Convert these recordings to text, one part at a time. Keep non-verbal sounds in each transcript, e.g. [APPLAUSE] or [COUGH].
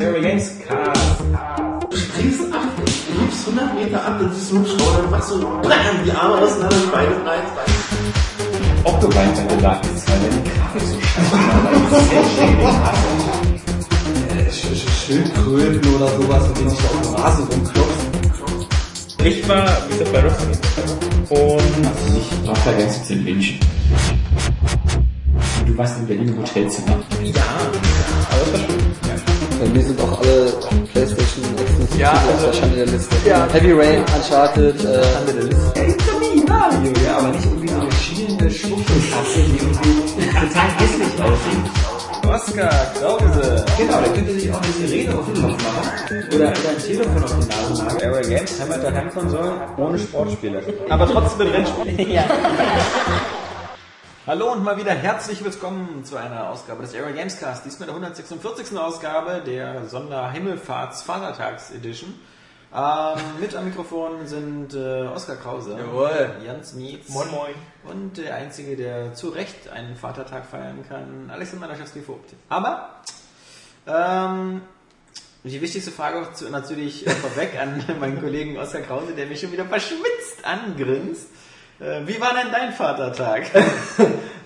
Harry Games Cast. Du springst ab, du liebst 100 Meter ab, dann siehst du Hubschrauber, dann machst du BAM, die Arme auseinander, die Beine rein. Octobyte bei der Dark ist, weil die Grafik so scheiße war, Cell Shading hasse. Schildkröten oder sowas, mit denen sich da auf dem Rasen rumklopfen. Ich war wieder bei Wrestling. Und Also nicht Dr. Games zu wünschen. Du warst in Berlin im Hotelzimmer. ja, aber das war schön. Bei mir sind auch alle Playstation exklusiv Ja, also- der Schande der Liste. Ja. Heavy Rain, Uncharted, äh, Mario, ja, aber nicht irgendwie so eine schielende Schwuchtelkasse, die irgendwie total hässlich aussieht. Oscar Krause. Genau, da könnte sich auch eine Sirene auf den Kopf machen. Oder, oder ein Telefon auf die Nase machen. Aero Games haben wir der Heimkonsolen ohne Sportspiele. Aber trotzdem mit Rennspielen. [LAUGHS] [LAUGHS] ja. Hallo und mal wieder herzlich willkommen zu einer Ausgabe des Aero Games Cast. Diesmal der 146. Ausgabe der Sonderhimmelfahrts-Vatertags Edition. Ähm, mit am Mikrofon sind äh, Oskar Krause, Jawohl. Jans Mietz Moin Moin. und der Einzige, der zu Recht einen Vatertag feiern kann, Alexander Laschewski-Vogt. Aber ähm, die wichtigste Frage natürlich äh, vorweg an [LAUGHS] meinen Kollegen Oskar Krause, der mich schon wieder verschwitzt angrinst. Äh, wie war denn dein Vatertag? [LAUGHS]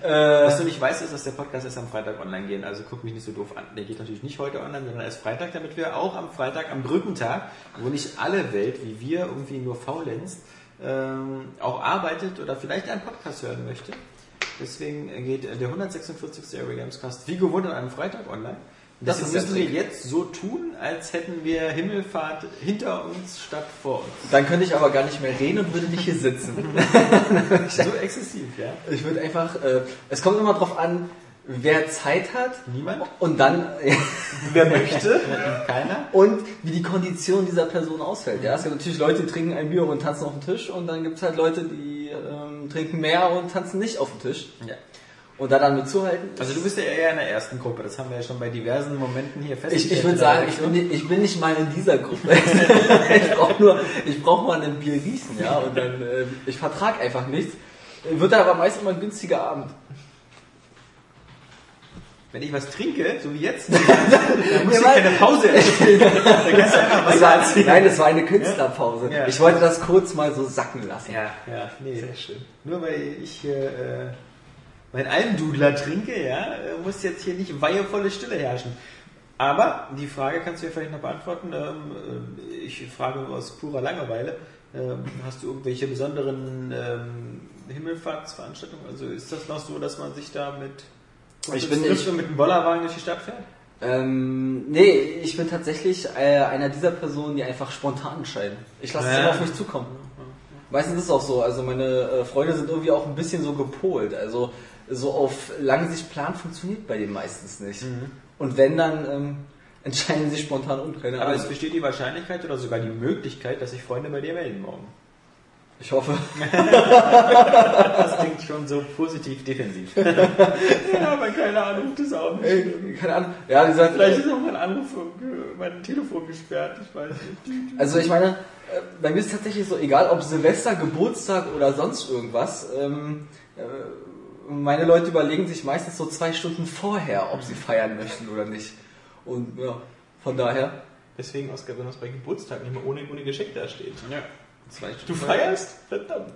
Was du nicht weißt, ist, dass der Podcast erst am Freitag online geht. Also guck mich nicht so doof an. Der geht natürlich nicht heute online, sondern erst Freitag, damit wir auch am Freitag, am Brückentag, wo nicht alle Welt wie wir irgendwie nur faulenzt, ähm, auch arbeitet oder vielleicht einen Podcast hören möchte. Deswegen geht der 146. Area Games Cast wie gewohnt an einem Freitag online. Das Deswegen müssen wir jetzt so tun, als hätten wir Himmelfahrt hinter uns statt vor uns. dann könnte ich aber gar nicht mehr reden und würde nicht hier sitzen. [LAUGHS] So exzessiv, ja? Ich würde einfach, äh, es kommt immer drauf an, wer Zeit hat Niemand? und dann, [LAUGHS] Wer möchte? [LAUGHS] Keiner? und wie die Kondition dieser Person ausfällt. Ja, es gibt natürlich Leute, die trinken ein Bier und tanzen auf dem Tisch und dann gibt es halt Leute, die ähm, trinken mehr und tanzen nicht auf dem Tisch. Ja. Und da dann mitzuhalten. Also du bist ja eher in der ersten Gruppe, das haben wir ja schon bei diversen Momenten hier festgestellt. Ich, ich würde sagen, ich bin, nicht- ich bin nicht mal in dieser Gruppe. [LAUGHS] ich brauche nur, ich brauche mal ein Bier gießen, ja, und dann, äh, ich vertrag einfach nichts. Wird dann aber meist immer ein günstiger Abend. Wenn ich was trinke, so wie jetzt, [LAUGHS] dann muss ich keine Pause einfach [LAUGHS] Das war, erzählen. nein, das war eine Künstlerpause. Ja. Ich wollte das kurz mal so sacken lassen. Ja, ja, nee. Sehr schön. Nur weil ich hier äh, mein Almdudler trinke, ja, muss jetzt hier nicht weihevolle Stille herrschen. Aber die Frage kannst du ja vielleicht noch beantworten. Ähm, äh, ich frage aus purer Langeweile. Ähm, hast du irgendwelche besonderen ähm, Himmelfahrtsveranstaltungen? Also ist das noch so, dass man sich da mit Ich bin und mit dem Bollerwagen durch die Stadt fährt? Ähm, nee, ich bin tatsächlich äh, einer dieser Personen, die einfach spontan entscheiden. Ich lasse es Ja. immer auf mich zukommen. Meistens ist es auch so. Also meine äh, Freunde sind irgendwie auch ein bisschen so gepolt. Also so auf lange Sicht planen funktioniert bei denen meistens nicht. Und wenn, dann ähm, [LAUGHS] entscheiden sie spontan um. Keine Aber Ahnung. es besteht die Wahrscheinlichkeit oder sogar die Möglichkeit, dass sich Freunde bei dir melden morgen. Ich hoffe. [LAUGHS] Das klingt schon so positiv defensiv. [LAUGHS] ja, aber keine Ahnung, das auch nicht. Ey, keine Ahnung. Ja, wie gesagt, Vielleicht ist auch mein Anruf, äh, mein Telefon gesperrt, ich weiß nicht. Also ich meine, äh, bei mir ist es tatsächlich so, egal ob Silvester, Geburtstag oder sonst irgendwas, ähm, äh, meine Leute überlegen sich meistens so zwei Stunden vorher, ob sie feiern möchten oder nicht. Und ja, von daher. Deswegen, Oskar, wenn das bei Geburtstag nicht mehr ohne, ohne Geschenk da steht. Ja, zwei Du feierst? Verdammt.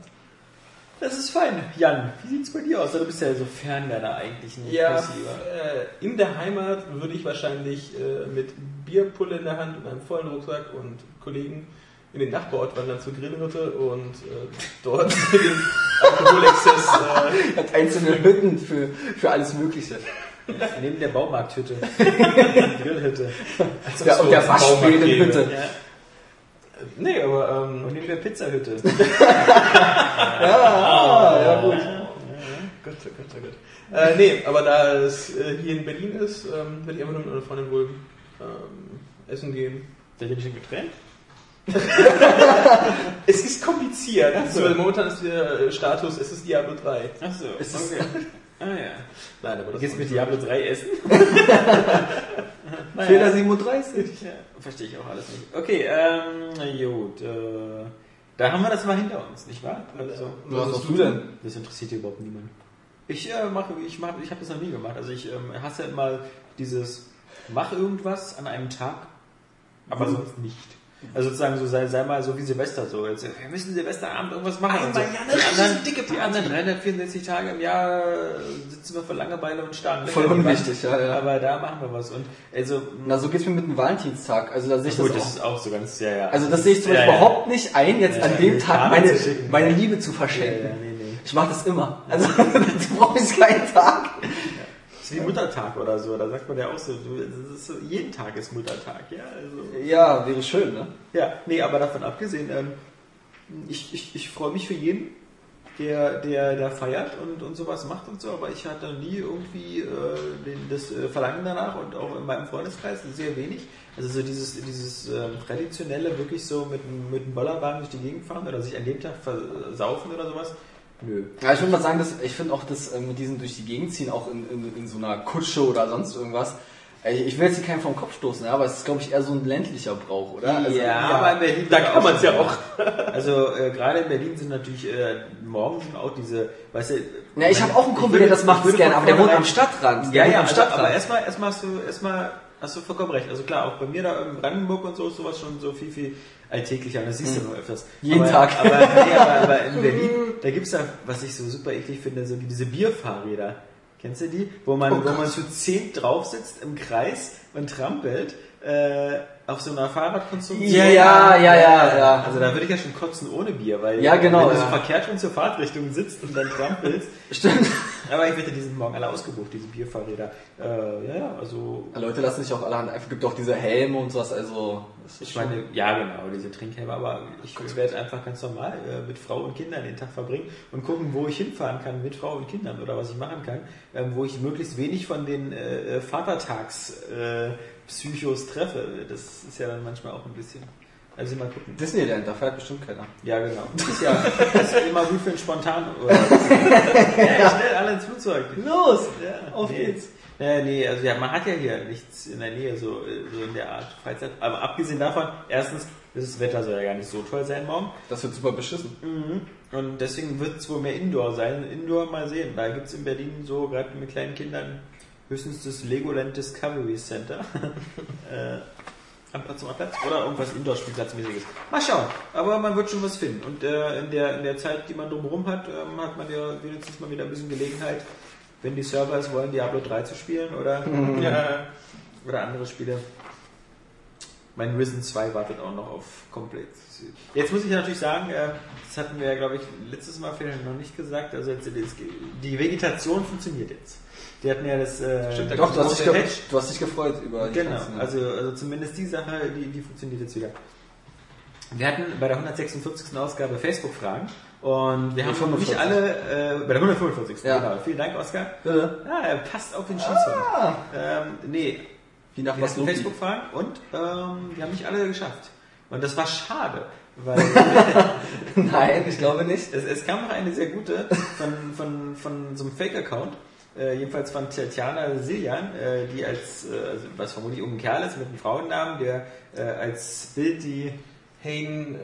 Das ist fein. Jan, wie sieht's bei dir aus? Du bist ja so fern deiner eigentlichen Ja, äh, in der Heimat würde ich wahrscheinlich äh, mit Bierpulle in der Hand und einem vollen Rucksack und Kollegen in den Nachbarort wandern zur Grillhütte und äh, dort [LAUGHS] den Alkoholexzess äh, [LAUGHS] Hat einzelne Hütten für, für alles Mögliche. Neben der Baumarkthütte. [LAUGHS] Die Grillhütte. Ja, und der so Waschbedenhütte. Ja. Nee, aber ähm, Und neben der Pizzahütte. Ah, ja gut. Gott, oh Gott, oh Gott. Äh, nee, aber da es äh, hier in Berlin ist, ähm, werde ich einfach nur mit meiner Freundin wohl ähm, essen gehen. Seid ihr nicht getrennt? [LAUGHS] Es ist kompliziert. so. Also, momentan ist der äh, Status, es ist Diablo 3. Achso, Es ist- okay. [LAUGHS] Ah ja. Nein, aber das Geht's mit Diablo 3 essen? [LAUGHS] Fehler 37. Ja, verstehe ich auch alles nicht. Okay, ähm, gut. Äh, da haben wir das mal hinter uns, nicht wahr? Also, Was hast du denn? das interessiert hier überhaupt niemand. Ich äh, mache, ich mache, ich habe das noch nie gemacht. Also ich ähm, hasse immer dieses mach irgendwas an einem Tag, aber sonst nicht. Also sozusagen so sei, sei mal so wie Silvester so. Jetzt, wir müssen Silvesterabend irgendwas machen. und so. Einmal ja eine die, anderen, dicke die anderen 364 Tage im Jahr sitzen wir vor Langeweile und starren. Voll Lächeln. unwichtig, ja, ja. Aber da machen wir was. Und also Na, so geht's mir mit dem Valentinstag. Also da sehe ich gut, das das auch. ist auch so ganz, ja, ja. Also das sehe ich zum Ja, Beispiel ja. überhaupt nicht ein, jetzt Ja, an ja, dem Tag meine, meine Liebe zu Ja, verschenken. ja, nee, nee. Ich mache das immer. Also [LAUGHS] du brauchst keinen Tag. Ist wie Muttertag oder so. Da sagt man ja auch so, so jeden Tag ist Muttertag, ja. Also. Ja, wäre schön, ne? Ja, nee, aber davon abgesehen, ähm, ich, ich, ich freue mich für jeden, der, der, der feiert und, und sowas macht und so, aber ich hatte nie irgendwie äh, den, das äh, Verlangen danach und auch in meinem Freundeskreis sehr wenig. Also so dieses, dieses ähm, traditionelle, wirklich so mit, einem- mit einem Bollerwagen durch die Gegend fahren oder sich an dem Tag versaufen oder sowas. Nö. Ja, ich würde mal sagen, dass, ich finde auch das äh, mit diesen durch die Gegend ziehen, auch in, in, in so einer Kutsche oder sonst irgendwas. äh, Ich will jetzt hier keinen vom Kopf stoßen, ja, aber es ist, glaube ich, eher so ein ländlicher Brauch, oder? Also, aber in Berlin Da kann man es ja schon. auch. Also äh, gerade in Berlin sind natürlich äh, morgen sind auch diese, weißt du. Ja, ich habe auch einen Kumpel, der das macht gerne, aber der wohnt am Stadtrand. Ja, ja, am also, Stadtrand. aber erstmal, erstmal hast du, erstmal hast du vollkommen recht. Also klar, auch bei mir da in Brandenburg und so ist sowas schon so viel, viel alltäglicher. Das siehst du nur öfters. Hm. Jeden aber, Tag. Aber, nee, aber, aber in Berlin, [LAUGHS] da gibt's da, was ich so super eklig finde, so diese Bierfahrräder. Kennst du die? Wo man, Oh wo man zu zehn drauf sitzt im Kreis und trampelt, äh, auf so einer Fahrradkonstruktion. Ja, ja, ja, ja, ja. Also da würde ich ja schon kotzen ohne Bier, weil Ja, genau, wenn du so verkehrt schon zur Fahrtrichtung sitzt und dann trampelst. [LAUGHS] Stimmt. Aber ich wette, die sind morgen alle ausgebucht, diese Bierfahrräder. Äh, ja, ja, also Leute lassen sich auch allerhand, es gibt auch diese Helme und sowas, also. ich meine, ja genau, diese Trinkhelme, aber ich werde einfach ganz normal äh, mit Frau und Kindern den Tag verbringen und gucken, wo ich hinfahren kann mit Frau und Kindern oder was ich machen kann, ähm, wo ich möglichst wenig von den äh, Vatertags äh, Psychos treffe. Das ist ja dann manchmal auch ein bisschen. Also mal gucken. Disneyland, da fährt bestimmt keiner. Ja, genau. Ist ja ist immer gut für einen Spontan. [LAUGHS] Oder ja, schnell alle ins Flugzeug. Los! Ja, Auf nee. geht's. Ja, nee, also ja, man hat ja hier nichts in der Nähe, so, so in der Art Freizeit. Aber abgesehen davon, erstens, das Wetter soll ja gar nicht so toll sein morgen. Das wird super beschissen. Und deswegen wird es wohl mehr Indoor sein. Indoor mal sehen. Da gibt es in Berlin so, gerade mit kleinen Kindern, höchstens das Legoland Discovery Center. [LAUGHS] äh, am Platz am Platz oder irgendwas Indoor-Spielplatzmäßiges. Mal schauen. Aber man wird schon was finden. Und äh, in, der, in der Zeit, die man drumherum hat, ähm, hat man ja wenigstens mal wieder ein bisschen Gelegenheit, wenn die Server es wollen, Diablo 3 zu spielen oder, Ja. oder andere Spiele. Mein Risen 2 wartet auch noch auf komplett. Jetzt muss ich natürlich sagen, äh, das hatten wir ja, glaube ich, letztes Mal vielleicht noch nicht gesagt. Also jetzt, die Vegetation funktioniert jetzt. Die hatten ja das. Äh, Stimmt, da Doch, du hast, dich du hast dich gefreut über die Genau, ja. also, also zumindest die Sache, die, die funktioniert jetzt wieder. Wir hatten bei der 146. Ausgabe Facebook-Fragen und wir haben noch nicht 145. alle, äh, bei der 145. Ja. Genau. Vielen Dank, Oskar. Bitte? Ja, er passt auf den Schießhund. Ah, Ähm, nee, wie nach wir was. Facebook-Fragen und ähm, wir haben nicht alle geschafft. Und das war schade, weil [LAUGHS] Nein, ich glaube nicht. es, es kam noch eine sehr gute von, von, von so einem Fake-Account, äh, jedenfalls von Tatjana Siljan, äh, die als, äh, also was vermutlich irgendein Kerl ist mit einem Frauennamen, der äh, als Bild die, Hayden, ähm,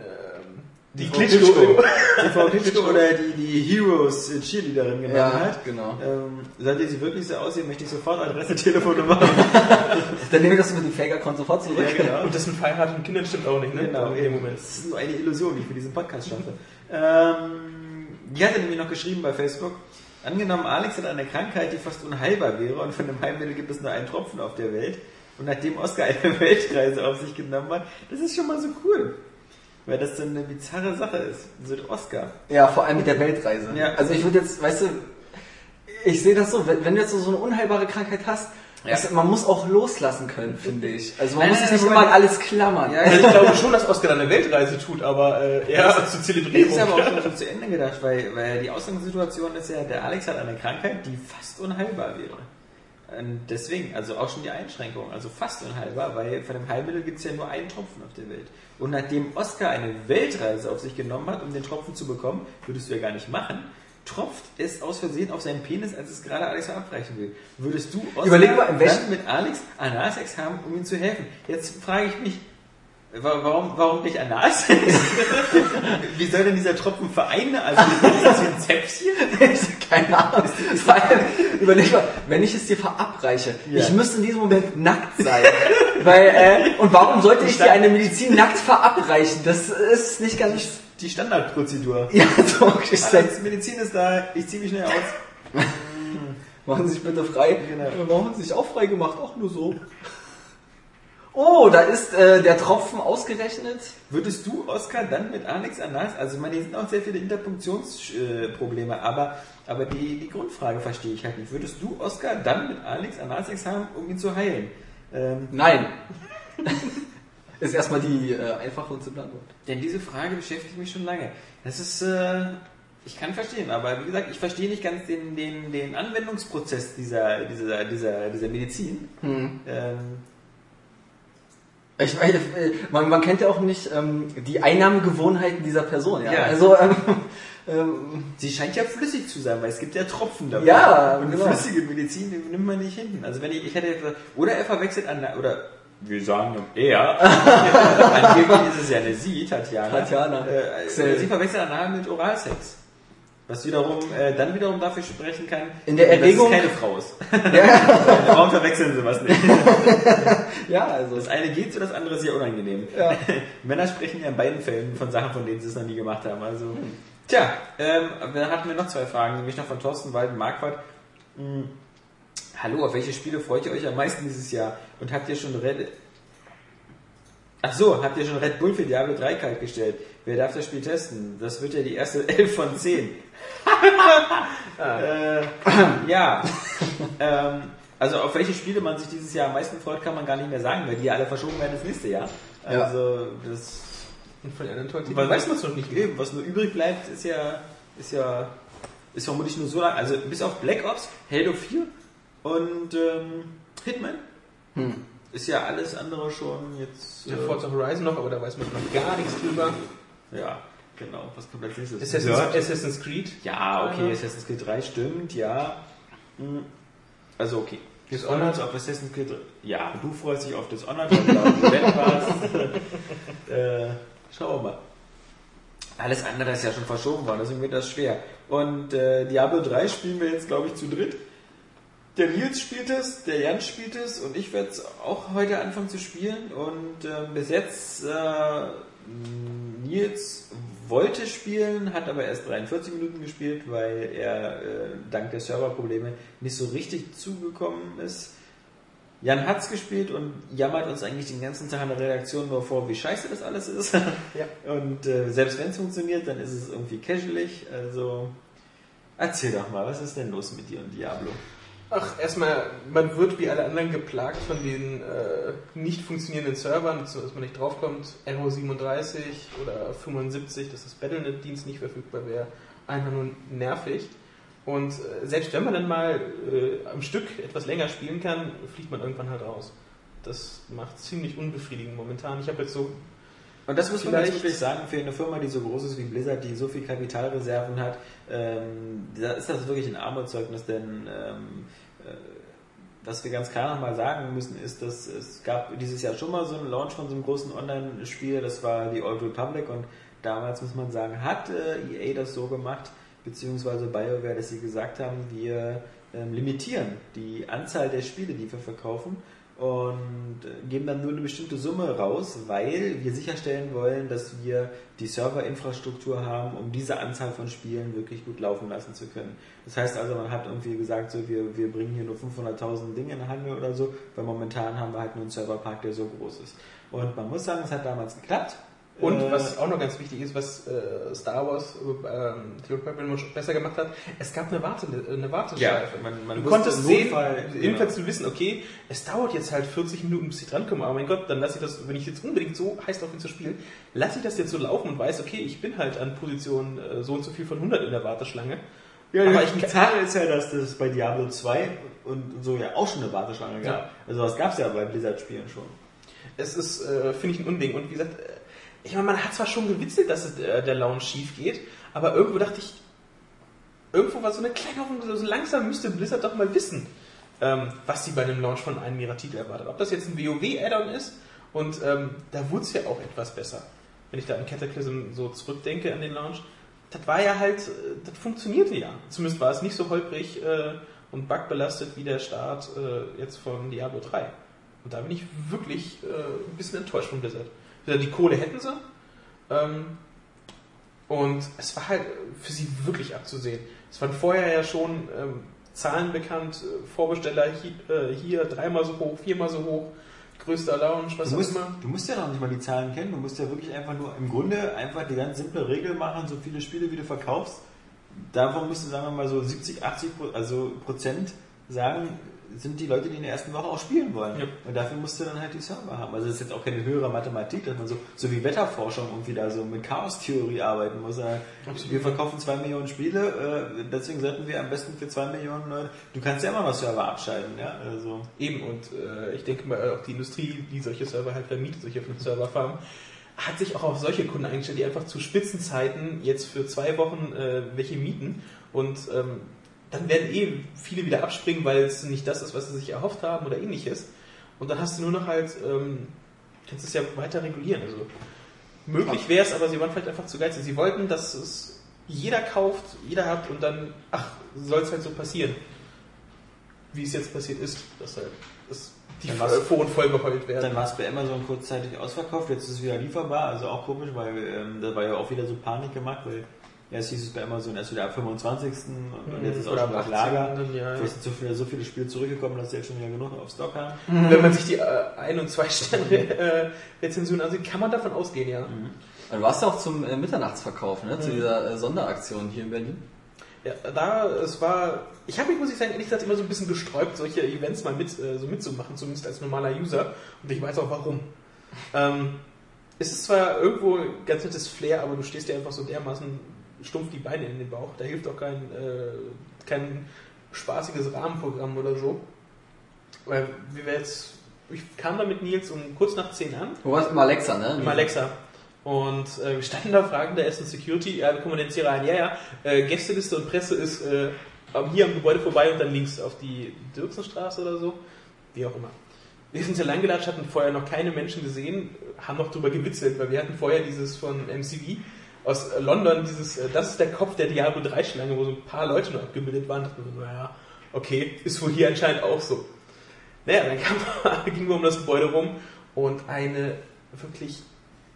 die Frau Klitschko. [LAUGHS] die Frau Klitschko oder die, die Heroes äh, Cheerleaderin genannt Ja, hat. genau. Ähm, sollte sie wirklich so aussehen, möchte ich sofort Adresse, [LAUGHS] Telefonnummer. [LAUGHS] Dann nehme ich das mit dem Fake-Account sofort zurück. ja, genau. Und das mit verheirateten Kindern stimmt auch nicht, ne? Genau, in dem Moment. Das ist nur eine Illusion, die ich für diesen Podcast schaffe. ähm, die hatte nämlich noch geschrieben bei Facebook, angenommen, Alex hat eine Krankheit, die fast unheilbar wäre und von dem Heilmittel gibt es nur einen Tropfen auf der Welt. Und nachdem Oscar eine [LAUGHS] Weltreise auf sich genommen hat, das ist schon mal so cool. Weil das so eine bizarre Sache ist. So der Oscar. Ja, vor allem mit der Weltreise. Ja. Also ich würde jetzt, weißt du, ich sehe das so, wenn, wenn du jetzt so eine unheilbare Krankheit hast, Ja. das, man muss auch loslassen können, finde ich. Also man Nein, muss nein, sich nicht immer an alles klammern. Ja, Also ich glaube schon, dass Oscar da eine Weltreise tut, aber äh, eher zur Das Zelebrierung. ist aber auch schon so zu Ende gedacht, weil, weil die Ausgangssituation ist ja, der Alex hat eine Krankheit, die fast unheilbar wäre. Und deswegen, also auch schon die Einschränkung, also fast unheilbar, weil von dem Heilmittel gibt es ja nur einen Tropfen auf der Welt. Und nachdem Oscar eine Weltreise auf sich genommen hat, um den Tropfen zu bekommen, würdest du ja gar nicht machen, tropft es aus Versehen auf seinen Penis, als es gerade Alex abreichen will. Würdest du Überleg mal, in welchem- dann mit Alex Analsex haben, um ihm zu helfen? Jetzt frage ich mich, wa- warum, warum nicht Analsex? [LAUGHS] Wie soll denn dieser Tropfen vereinen? Also ist das wie ein Zäpfchen? [LAUGHS] Keine Ahnung. Weil, [LAUGHS] überleg mal, wenn ich es dir verabreiche, Ja. ich müsste in diesem Moment nackt sein. Weil, äh, und warum sollte ich dir eine Medizin nackt verabreichen? Das ist nicht ganz... Die Standardprozedur. [LAUGHS] Ja, so. Alles, Medizin ist da, ich ziehe mich schnell aus. [LAUGHS] Machen Sie sich bitte frei. Genau. Äh, Warum Sie sich auch frei gemacht? Ach, nur so. Oh, da ist äh, der Tropfen ausgerechnet. Würdest du, Oskar, dann mit Alex Anas, also ich meine, hier sind auch sehr viele Interpunktionsprobleme, aber, aber die, die Grundfrage verstehe ich halt nicht. Würdest du, Oskar, dann mit Alex Analsex haben, um ihn zu heilen? Ähm, Nein. [LAUGHS] ist erstmal die äh, einfache und simple Antwort. denn diese Frage beschäftigt mich schon lange. Das ist, äh, ich kann verstehen, aber wie gesagt, ich verstehe nicht ganz den, den, den Anwendungsprozess dieser, dieser, dieser, dieser Medizin. Hm. Ähm, Ich man, man kennt ja auch nicht ähm, die Einnahmegewohnheiten dieser Person. Ja? Ja. Also, ähm, ähm, Sie scheint ja flüssig zu sein, weil es gibt ja Tropfen davon. Ja, und genau. flüssige Medizin nimmt man nicht hinten. Also wenn ich, ich hätte oder er verwechselt an oder wir sagen er. [LAUGHS] Angeblich ist es ja eine Sie, Tatjana. Tatjana. Äh, sie verwechselt Anal mit Oralsex. Was wiederum äh, dann wiederum dafür sprechen kann, In der Erregung- dass es keine Frau ist. [LAUGHS] ja, Warum verwechseln sie was nicht? [LAUGHS] ja, also. Das eine geht so, das andere ist sehr unangenehm. Ja. Männer sprechen ja in beiden Fällen von Sachen, von denen sie es noch nie gemacht haben. Also, tja, ähm, dann hatten wir noch zwei Fragen, nämlich noch von Thorsten Walden Marquardt. Hm, Hallo, auf welche Spiele freut ihr euch am meisten dieses Jahr? Und habt ihr schon Red... Ach so, habt ihr schon Red Bull für Diablo 3 kalt gestellt? Wer darf das Spiel testen? Das wird ja die erste [LAUGHS] 11 von 10. [LAUGHS] äh, ja. ähm, also auf welche Spiele man sich dieses Jahr am meisten freut, kann man gar nicht mehr sagen, weil die ja alle verschoben werden ins nächste Jahr. Ja. Also das Und von den anderen tollen weiß man es noch nicht. Eben, was nur übrig bleibt, ist ja, ist ja, ist vermutlich nur so lang. Also bis auf Black Ops, Halo 4 und ähm, Hitman Hm. ist ja alles andere schon jetzt. Der äh, Forza Horizon noch, aber da weiß man noch gar nichts drüber. ja, genau. Was kommt als nächstes? Assassin's, Dirt. Assassin's Creed. Ja, okay, Ja. Assassin's Creed 3 stimmt, ja. Hm, Also okay. Dishonored. auf Assassin's Creed 3. Ja, du freust dich auf Dishonored, weil du auf dem Event warst. äh, schauen wir mal. Alles andere ist ja schon verschoben worden, deswegen wird das schwer. Und äh, Diablo 3 spielen wir jetzt, glaube ich, zu dritt. Der Nils spielt es, der Jan spielt es und ich werde es auch heute anfangen zu spielen. Und ähm, bis jetzt, äh, Nils wollte spielen, hat aber erst 43 Minuten gespielt, weil er äh, dank der Serverprobleme nicht so richtig zugekommen ist. Jan hat's gespielt und jammert uns eigentlich den ganzen Tag an der Redaktion nur vor, wie scheiße das alles ist. Ja. [LAUGHS] Und äh, selbst wenn es funktioniert, dann ist es irgendwie casualig. Also erzähl doch mal, was ist denn los mit dir und Diablo? Ach, erstmal, man wird wie alle anderen geplagt von den äh, nicht funktionierenden Servern, dass man nicht draufkommt. Error 37 oder 75, dass das Battlenet-Dienst nicht verfügbar wäre. Einfach nur nervig. Und äh, selbst wenn man dann mal äh, am Stück etwas länger spielen kann, fliegt man irgendwann halt raus. Das macht ziemlich unbefriedigend momentan. Ich habe jetzt so Und das muss man Vielleicht- wirklich sagen, für eine Firma, die so groß ist wie Blizzard, die so viel Kapitalreserven hat, ähm, da ist das wirklich ein Armutszeugnis, denn ähm, äh, was wir ganz klar nochmal sagen müssen, ist, dass es gab dieses Jahr schon mal so einen Launch von so einem großen Online-Spiel, das war die Old Republic und damals muss man sagen, hat äh, EA das so gemacht, beziehungsweise BioWare, dass sie gesagt haben, wir ähm, limitieren die Anzahl der Spiele, die wir verkaufen und geben dann nur eine bestimmte Summe raus, weil wir sicherstellen wollen, dass wir die Serverinfrastruktur haben, um diese Anzahl von Spielen wirklich gut laufen lassen zu können. Das heißt also, man hat irgendwie gesagt, so wir, wir bringen hier nur 500.000 Dinge in den Handel oder so, weil momentan haben wir halt nur einen Serverpark, der so groß ist. Und man muss sagen, es hat damals geklappt. Und Äh, was auch noch ganz wichtig ist, was äh, Star Wars ähm, The Old Republic noch besser gemacht hat, es gab eine, Warte, eine Warteschleife. Ja, man- man du konntest sehen, Notfall- jedenfalls zu wissen, okay, es dauert jetzt halt 40 Minuten, bis ich drankomme, aber mein Gott, dann lasse ich das, wenn ich jetzt unbedingt so heiß drauf bin zu spielen, lasse ich das jetzt so laufen und weiß, okay, ich bin halt an Position äh, so und so viel von 100 in der Warteschlange. Ja, Aber ich Sache ist ja, dass das bei Diablo 2 und so ja auch schon eine Warteschlange gab. Ja. Also das gab es ja bei Blizzard-Spielen schon. Es ist, äh, finde ich, ein Unding. Und wie gesagt, äh, ich meine, man hat zwar schon gewitzelt, dass es, äh, der Launch schief geht, aber irgendwo dachte ich, irgendwo war so eine kleine Hoffnung, so langsam müsste Blizzard doch mal wissen, ähm, was sie bei dem Launch von einem ihrer Titel erwartet. Ob das jetzt ein WoW-Add-on ist und ähm, da wurde es ja auch etwas besser. Wenn ich da an Cataclysm so zurückdenke an den Launch, das war ja halt, äh, das funktionierte ja. Zumindest war es nicht so holprig äh, und bugbelastet wie der Start äh, jetzt von Diablo 3. Und da bin ich wirklich äh, ein bisschen enttäuscht von Blizzard. Die Kohle hätten sie. Ähm, und es war halt für sie wirklich abzusehen. Es waren vorher ja schon ähm, Zahlen bekannt, äh, Vorbesteller hier, äh, hier dreimal so hoch, viermal so hoch, größter Lounge, was Du auch musst, immer. du musst ja noch nicht mal die Zahlen kennen, du musst ja wirklich einfach nur im Grunde einfach die ganz simple Regel machen, so viele Spiele wie du verkaufst. Davon musst du, sagen wir mal, so 70, 80 Pro- also Prozent sagen, sind die Leute, die in der ersten Woche auch spielen wollen. Ja. Und dafür musst du dann halt die Server haben. Also das ist jetzt auch keine höhere Mathematik, dass man so, so wie Wetterforschung irgendwie da so mit Chaos-Theorie arbeiten muss. Äh, Wir verkaufen zwei Millionen Spiele, äh, deswegen sollten wir am besten für zwei Millionen Leute, du kannst ja immer noch Server abschalten, ja, also. Eben, und äh, ich denke mal, auch die Industrie, die solche Server halt vermietet, solche Serverfarmen, hat sich auch auf solche Kunden eingestellt, die einfach zu Spitzenzeiten jetzt für zwei Wochen äh, welche mieten und ähm, dann werden eh viele wieder abspringen, weil es nicht das ist, was sie sich erhofft haben oder ähnliches. Und dann hast du nur noch halt, ähm, kannst es ja weiter regulieren. Also möglich wäre es, aber sie waren vielleicht einfach zu geizig. Sie wollten, dass es jeder kauft, jeder hat und dann, ach, soll es halt so passieren wie es jetzt passiert ist, dass halt dass die und voll geheult werden. Dann war es bei Amazon kurzzeitig ausverkauft, jetzt ist es wieder lieferbar, also auch komisch, weil ähm, da war ja auch wieder so Panik gemacht, weil erst hieß es bei Amazon erst wieder ab 25. und, und jetzt ist auch schon auf Lager. 18., ja, ja. Vielleicht sind so viele, so viele Spiele zurückgekommen, dass sie jetzt schon wieder genug auf Stock haben. Wenn man sich die äh, Ein- und Zwei-Sterne äh, Rezensionen ansieht, kann man davon ausgehen, ja. Du warst ja auch zum äh, Mitternachtsverkauf, ne? Zu dieser äh, Sonderaktion hier in Berlin. Ja, da, es war, ich habe mich, muss ich sagen, ehrlich gesagt immer so ein bisschen gesträubt, solche Events mal mit, äh, so mitzumachen, zumindest als normaler User. Und ich weiß auch warum. Ähm, es ist zwar irgendwo ein ganz nettes Flair, aber du stehst dir einfach so dermaßen stumpf die Beine in den Bauch. Da hilft auch kein, äh, kein spaßiges Rahmenprogramm oder so. Weil wie wir jetzt, ich kam da mit Nils um kurz nach 10 an Wo warst du? Im Alexa, ne? im Alexa. Und äh, wir standen da, fragen der Essen Security, ja, wir kommen jetzt hier rein, ja, ja, äh, Gästeliste und Presse ist äh, hier am Gebäude vorbei und dann links auf die Dirksenstraße oder so, wie auch immer. Wir sind hier lang gelatscht, hatten vorher noch keine Menschen gesehen, haben noch drüber gewitzelt, weil wir hatten vorher dieses von MCV aus äh, London, dieses, äh, das ist der Kopf der Diablo 3 Schlange, wo so ein paar Leute nur abgebildet waren, dachten wir, naja, okay, ist wohl hier anscheinend auch so. Naja, dann kam, [LAUGHS] gingen wir um das Gebäude rum und eine wirklich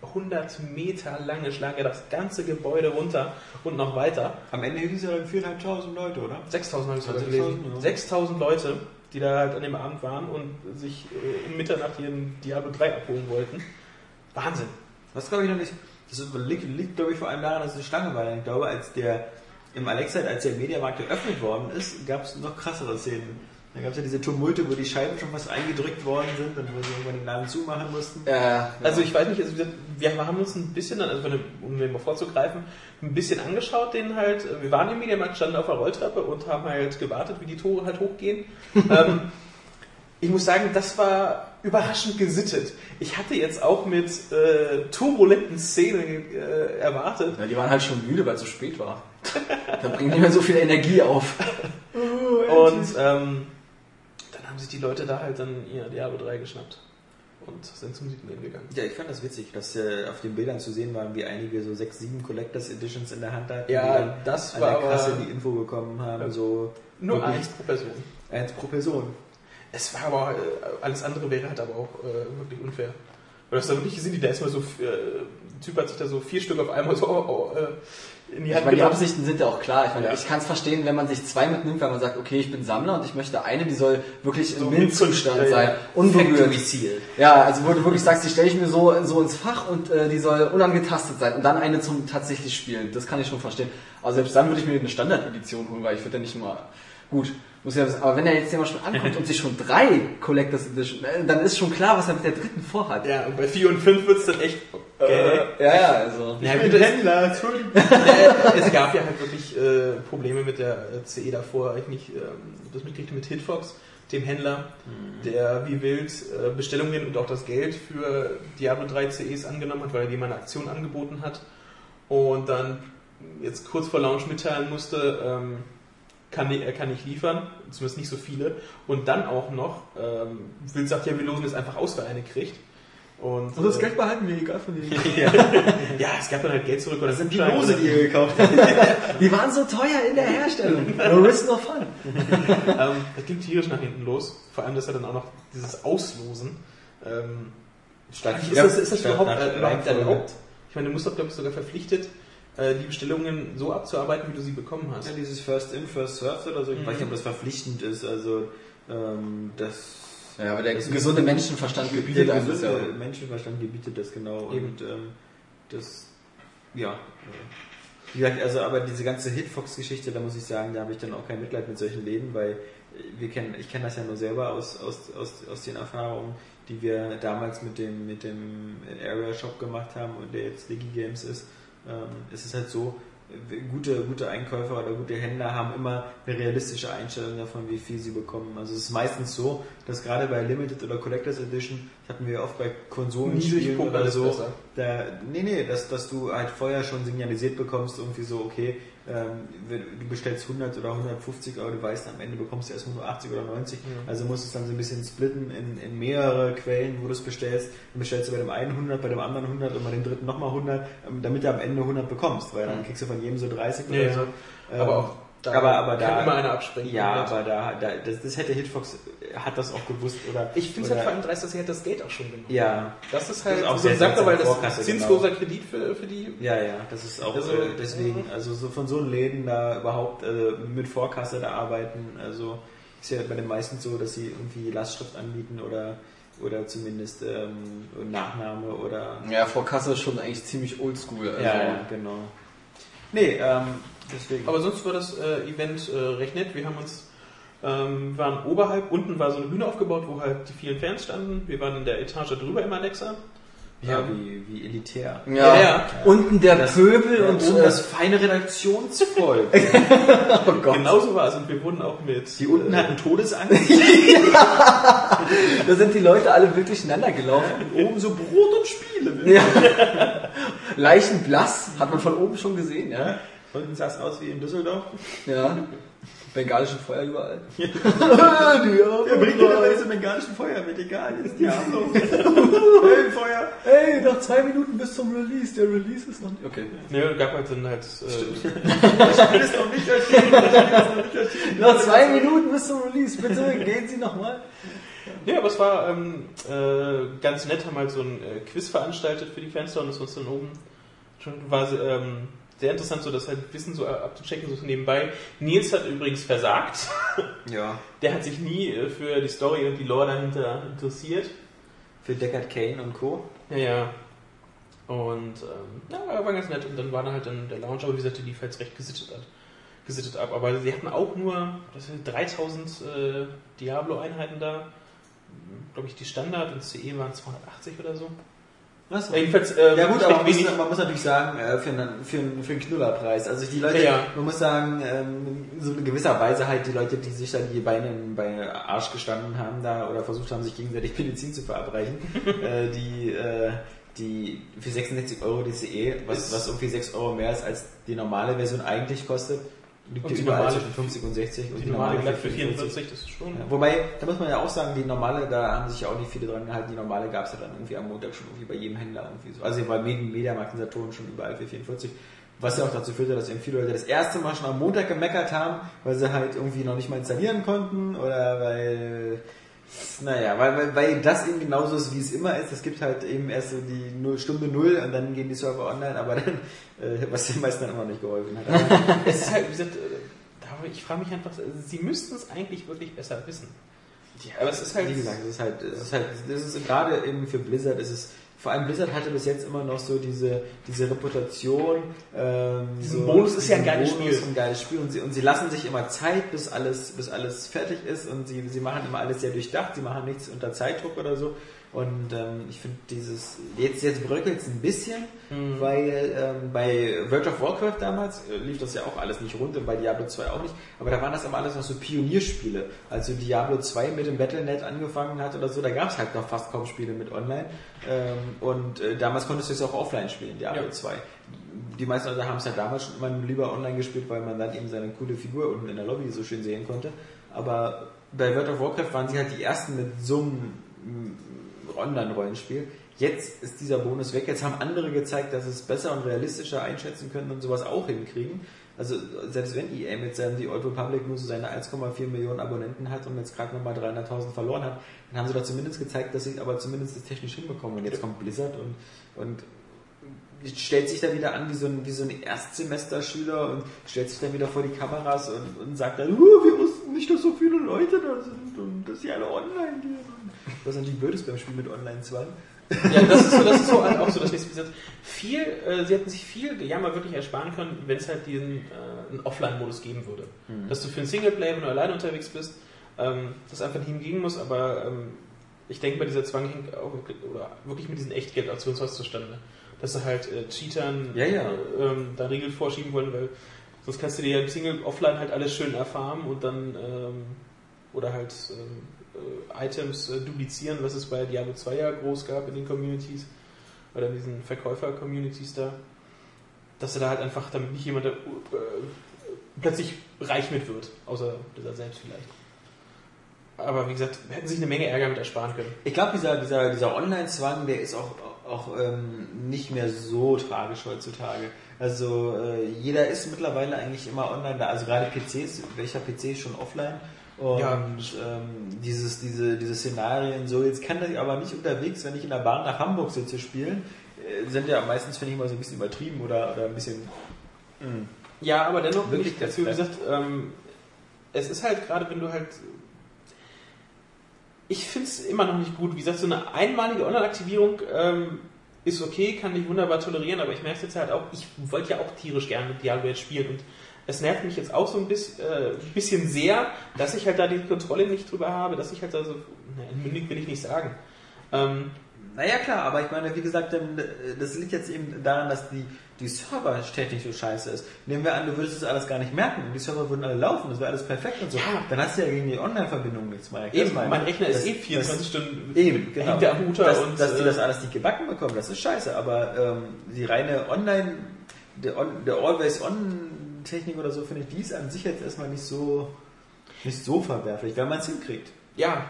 100 Meter lange Schlange, das ganze Gebäude runter und noch weiter. Am Ende hieß es ja dann 4.500 Leute, oder? 6000 habe ich sogar 6000, gelesen. ja. 6000 Leute, die da halt an dem Abend waren und sich äh, um Mitternacht ihren Diablo 3 abholen wollten. Wahnsinn. Was glaube ich noch nicht. Das liegt, liegt glaube ich vor allem daran, dass es eine Schlange war. Ich glaube, als der im Alexa, als der Mediamarkt eröffnet worden ist, gab es noch krassere Szenen. Da gab es ja diese Tumulte, wo die Scheiben schon fast eingedrückt worden sind und wo sie irgendwann den Laden zumachen mussten. Ja, Also ich weiß nicht, also wir haben uns ein bisschen, dann, also um den mal vorzugreifen, ein bisschen angeschaut, den halt, wir waren im Mediamarkt, standen auf der Rolltreppe und haben halt gewartet, wie die Tore halt hochgehen. [LAUGHS] ähm, ich muss sagen, das war überraschend gesittet. Ich hatte jetzt auch mit äh, turbulenten Szenen äh, erwartet. Ja, die waren halt schon müde, weil es so spät war. Da bringen nicht mehr so viel Energie auf. Und ähm, dann haben sich die Leute da halt dann ihr Diablo 3 geschnappt und sind zum Signieren gegangen. Ja, ich fand das witzig, dass äh, auf den Bildern zu sehen waren, wie einige so sechs, sieben Collectors Editions in der Hand hatten, Ja, die dann das an war der Kasse aber- die Info bekommen haben, Ja. so Nur eins pro Person. eins pro Person. Es war aber, äh, alles andere wäre halt aber auch äh, wirklich unfair. Weil das da wirklich sind, die da erstmal so, äh, Typ hat sich da so vier Stück auf einmal so oh, oh, äh, in die Ich Hand meine, die. Absichten sind ja auch klar. Ich meine, Ja. ich kann es verstehen, wenn man sich zwei mitnimmt, weil man sagt, okay, ich bin Sammler und ich möchte eine, die soll wirklich So im MINT-Zustand ja, sein, ja. unberührt. Ja, also wo du wirklich sagst, die stelle ich mir so, so ins Fach und äh, die soll unangetastet sein und dann eine zum tatsächlich Spielen. Das kann ich schon verstehen. Aber selbst dann würde ich mir eine Standard-Edition holen, weil ich würde ja nicht mal... Gut, muss ja wissen, aber wenn er jetzt jemand schon ankommt [LAUGHS] und sich schon drei Collectors Edition, äh, dann ist schon klar, was er mit der dritten vorhat. Ja, und bei 4 und 5 wird es dann echt okay. Äh, ja, ja, also. Ja, gut, es, Entschuldigung. [LAUGHS] äh, es gab ja halt wirklich äh, Probleme mit der äh, CE davor. Ich nicht, ähm, das mitgekriegt mit Hitfox, dem Händler, der wie wild äh, Bestellungen und auch das Geld für Diablo 3 CEs angenommen hat, weil er jemand eine Aktion angeboten hat und dann jetzt kurz vor Launch mitteilen musste, ähm, kann, er kann nicht liefern, zumindest nicht so viele. Und dann auch noch, ähm, Wild sagt ja, wir losen jetzt einfach aus, wer eine kriegt. Und, Also das äh, Geld behalten wir, egal von denen. [LAUGHS] Ja, es gab dann halt Geld zurück oder Das sind die Lose, die ihr gekauft habt. [LAUGHS] Die waren so teuer in der Herstellung. No risk, no fun. [LAUGHS] ähm, das ging tierisch nach hinten los. Vor allem, dass er dann auch noch dieses Auslosen. Ähm, Statt, ist, das, ist das überhaupt, äh, überhaupt erlaubt? Ich meine, du musst doch, glaube ich, sogar verpflichtet, äh, die Bestellungen so abzuarbeiten, wie du sie bekommen hast. Ja, dieses First in, First served oder so. Ich weiß nicht, ob das verpflichtend ist. Also, ähm, das. Ja, aber der das gesunde Menschenverstand gebietet der das ja. gesunde Menschenverstand gebietet das genau. Eben. Und ähm, das, ja. Wie gesagt, also, aber diese ganze Hitfox-Geschichte, da muss ich sagen, da habe ich dann auch kein Mitleid mit solchen Läden, weil äh, wir kennen, ich kenne das ja nur selber aus, aus, aus, aus den Erfahrungen, die wir damals mit dem, mit dem Area Shop gemacht haben und der jetzt Digi Games ist. Ähm, es ist halt so, gute, gute Einkäufer oder gute Händler haben immer eine realistische Einstellung davon, wie viel sie bekommen. Also es ist meistens so, dass gerade bei Limited oder Collectors Edition, das hatten wir oft bei Konsolenspielen oder so, da, nee, nee, dass, dass du halt vorher schon signalisiert bekommst, irgendwie so, okay, ähm, du bestellst 100 oder 150 Euro, du weißt, am Ende bekommst du erstmal nur 80 oder 90, also musst du es dann so ein bisschen splitten in, in mehrere Quellen, wo du es bestellst, dann bestellst du bei dem einen 100, bei dem anderen 100 und bei dem dritten nochmal 100, ähm, damit du am Ende 100 bekommst, weil dann kriegst du von jedem so 30 oder Ja, so. ja. Ähm, Aber auch da aber, aber kann da, immer einer abspringen. ja, aber da, da das, das hätte Hitfox, äh, hat das auch gewusst, oder? Ich finde es halt vor allem dreist, dass sie halt das Geld auch schon genommen Ja, Das ist halt Das ist auch so sehr Sache, weil das Vorkasse, zinsloser Kredit für, für die. Ja, ja, das ist auch Also, äh, deswegen, also so von so einem Läden da überhaupt äh, mit Vorkasse da arbeiten, also ist ja bei den meisten so, dass sie irgendwie Lastschrift anbieten oder oder zumindest ähm, Nachname oder Ja, vor Kasse ist schon eigentlich ziemlich oldschool. Also. ja, ja, genau. Nee, ähm, deswegen. Aber sonst war das äh, Event äh, recht nett. Wir haben uns, ähm, waren oberhalb, unten war so eine Bühne aufgebaut, wo halt die vielen Fans standen. Wir waren in der Etage drüber im Alexa. ja, ähm, wie, wie elitär. Ja, Ja, ja. unten der Das- Pöbel Und und oben das feine Redaktionsvolk. [LAUGHS] oh Gott. Genau so war es. Und wir wurden auch mit. Die unten äh, hatten Todesangst. [LAUGHS] Da sind die Leute alle wirklich ineinander gelaufen. oben so Brot und Spiele. Ja. Leichenblass, hat man von oben schon gesehen, ja. Unten sah es aus wie in Düsseldorf. Ja. Bengalischen Feuer überall. Wer bringt dir dabei zum bengalischen Feuer mit? Egal, ist Diablo. Höllenfeuer. Hey, noch zwei Minuten bis zum Release. Der Release ist noch nicht. Okay. Ne, gab halt dann halt. Äh, [LAUGHS] Das Spiel ist noch nicht erschienen. Das Spiel ist noch nicht erschienen. Noch zwei Minuten bis zum Release. Bitte gehen Sie nochmal. Ja, aber es war ähm, äh, ganz nett, haben halt so ein äh, Quiz veranstaltet für die Fans da und das uns dann oben schon war ähm, sehr interessant, so das halt Wissen so abzuchecken, so nebenbei. Nils hat übrigens versagt. [LAUGHS] Ja, Der hat sich nie äh, für die Story und die Lore dahinter interessiert. für Deckard Kane und Co. Ja, ja. Und ähm, ja, war- war ganz nett. Und dann war da halt dann der Lounge, aber wie gesagt, die lief halt recht gesittet, ab, gesittet ab. Aber sie hatten auch nur das sind 3000 äh, Diablo-Einheiten da. Glaube ich, die Standard und CE waren 280 oder so. Was? Ja, jedenfalls, äh, Ja gut, aber man muss, man muss natürlich sagen, äh, für, einen, für, einen, für einen Knullerpreis. Also die Leute, Ja, ja. man muss sagen, ähm, so in gewisser Weise halt die Leute, die sich da die Beine bei Arsch gestanden haben da oder versucht haben, sich gegenseitig Medizin zu verabreichen, [LAUGHS] äh, die, äh, die für 66 Euro die CE, was, was irgendwie 6 Euro mehr ist als die normale Version eigentlich kostet, liegt die überall zwischen 50 und 60 und die normale glatt für 44, das ist schon. ja, wobei, da muss man ja auch sagen, die normale, da haben sich ja auch nicht viele dran gehalten. Die normale gab es ja dann irgendwie am Montag schon irgendwie bei jedem Händler irgendwie so. Also bei Medien, Mediamarkt und Saturn schon überall für 44. Was ja auch dazu führte, dass eben viele Leute das erste Mal schon am Montag gemeckert haben, weil sie halt irgendwie noch nicht mal installieren konnten oder weil, naja, weil, weil, weil das eben genauso ist, wie es immer ist. Es gibt halt eben erst so die Null, Stunde Null und dann gehen die Server online, aber dann, äh, was den meisten dann immer noch nicht geholfen hat. [LAUGHS] Es ist halt, wie gesagt, äh, ich frage mich einfach, sie müssten es eigentlich wirklich besser wissen. Ja, aber es ist halt. Wie gesagt, es ist halt, es ist halt, das ist gerade eben für Blizzard, ist es, vor allem Blizzard hatte bis jetzt immer noch so diese, diese Reputation, ähm, Diesen so, Bonus ist ja ein geiles Bonus, Spiel. Ein geiles Spiel und sie, und sie lassen sich immer Zeit, bis alles, bis alles fertig ist und sie, sie machen immer alles sehr durchdacht, sie machen nichts unter Zeitdruck oder so. Und ähm, ich finde dieses, jetzt, jetzt bröckelt es ein bisschen, Mhm. weil ähm, bei World of Warcraft damals äh, lief das ja auch alles nicht rund und bei Diablo 2 auch nicht, aber da waren das immer alles noch so Pionierspiele. Als so Diablo 2 mit dem Battle.net angefangen hat oder so, da gab es halt noch fast kaum Spiele mit online. Ähm, und äh, damals konntest du es auch offline spielen, Diablo Ja. 2. Die meisten Leute haben es halt damals schon immer lieber online gespielt, weil man dann eben seine coole Figur unten in der Lobby so schön sehen konnte. Aber bei World of Warcraft waren sie halt die ersten mit so einem Online-Rollenspiel. Jetzt ist dieser Bonus weg. Jetzt haben andere gezeigt, dass es besser und realistischer einschätzen können und sowas auch hinkriegen. Also selbst wenn EA mit seinem The Old Republic nur so seine 1,4 Millionen Abonnenten hat und jetzt gerade nochmal 300.000 verloren hat, dann haben sie doch zumindest gezeigt, dass sie aber zumindest technisch hinbekommen. Und jetzt kommt Blizzard und, und stellt sich da wieder an wie so ein, wie so ein Erstsemesterschüler und stellt sich dann wieder vor die Kameras und, und sagt dann, "Uh, wir wussten nicht, dass so viele Leute da sind und dass sie alle online gehen. Was natürlich blöd ist beim Spiel mit Online-Zwang. Ja, das ist so, das ist so halt auch so, dass nächste gesagt viel, äh, sie hätten sich viel Gejammer wirklich ersparen können, wenn es halt diesen äh, Offline-Modus geben würde. Dass du für einen Singleplayer, wenn du alleine unterwegs bist, ähm, das einfach nicht hingehen muss, aber ähm, ich denke, bei dieser Zwang hängt auch wirklich, oder wirklich mit diesen Echtgeld-Aktionen was zustande. Dass sie halt äh, Cheatern Ja, ja. Äh, ähm, da Regeln vorschieben wollen, weil sonst kannst du dir ja im Single offline halt alles schön erfarmen und dann ähm, oder halt ähm, äh, Items äh, duplizieren, was es bei Diablo 2 ja groß gab in den Communities oder in diesen Verkäufer-Communities da, dass er da halt einfach, damit nicht jemand da, äh, plötzlich reich mit wird, außer dieser selbst vielleicht. Aber wie gesagt, hätten sich eine Menge Ärger mit ersparen können. Ich glaube, dieser, dieser, dieser Online-Zwang, der ist auch, auch ähm, nicht mehr so tragisch heutzutage. Also äh, jeder ist mittlerweile eigentlich immer online da. Also gerade PCs, welcher PC ist schon offline? Und Ja. ähm, dieses, diese, diese Szenarien so, jetzt kann ich aber nicht unterwegs, wenn ich in der Bahn nach Hamburg sitze, spielen, äh, sind ja meistens, finde ich, mal so ein bisschen übertrieben oder, oder ein bisschen. hm. Ja, aber dennoch Wirklich ich dazu, gesagt, ähm, es ist halt gerade, wenn du halt. Ich finde es immer noch nicht gut. Wie gesagt, so eine einmalige Online-Aktivierung ähm, ist okay, kann ich wunderbar tolerieren, aber ich merke es jetzt halt auch, ich wollte ja auch tierisch gerne mit Diablo jetzt spielen und es nervt mich jetzt auch so ein bisschen, äh, bisschen sehr, dass ich halt da die Kontrolle nicht drüber habe, dass ich halt da so, na, entmündigt will ich nicht sagen. Ähm, Naja, klar, aber ich meine, wie gesagt, ähm, das liegt jetzt eben daran, dass die, die Server-Technik so scheiße ist. Nehmen wir an, du würdest das alles gar nicht merken und die Server würden alle laufen, das wäre alles perfekt und so. Ja. Dann hast du ja gegen die Online-Verbindung nichts mehr. eben, Das mein Rechner ist das- eh 24 das- Stunden Eben, genau. hängt der am Router dass, und dass die äh, das alles nicht gebacken bekommen, das ist scheiße. Aber ähm, die reine Online, der, On, der Always-On-Technik oder so, finde ich, die ist an sich jetzt erstmal nicht so, nicht so verwerflich, wenn man es hinkriegt. ja,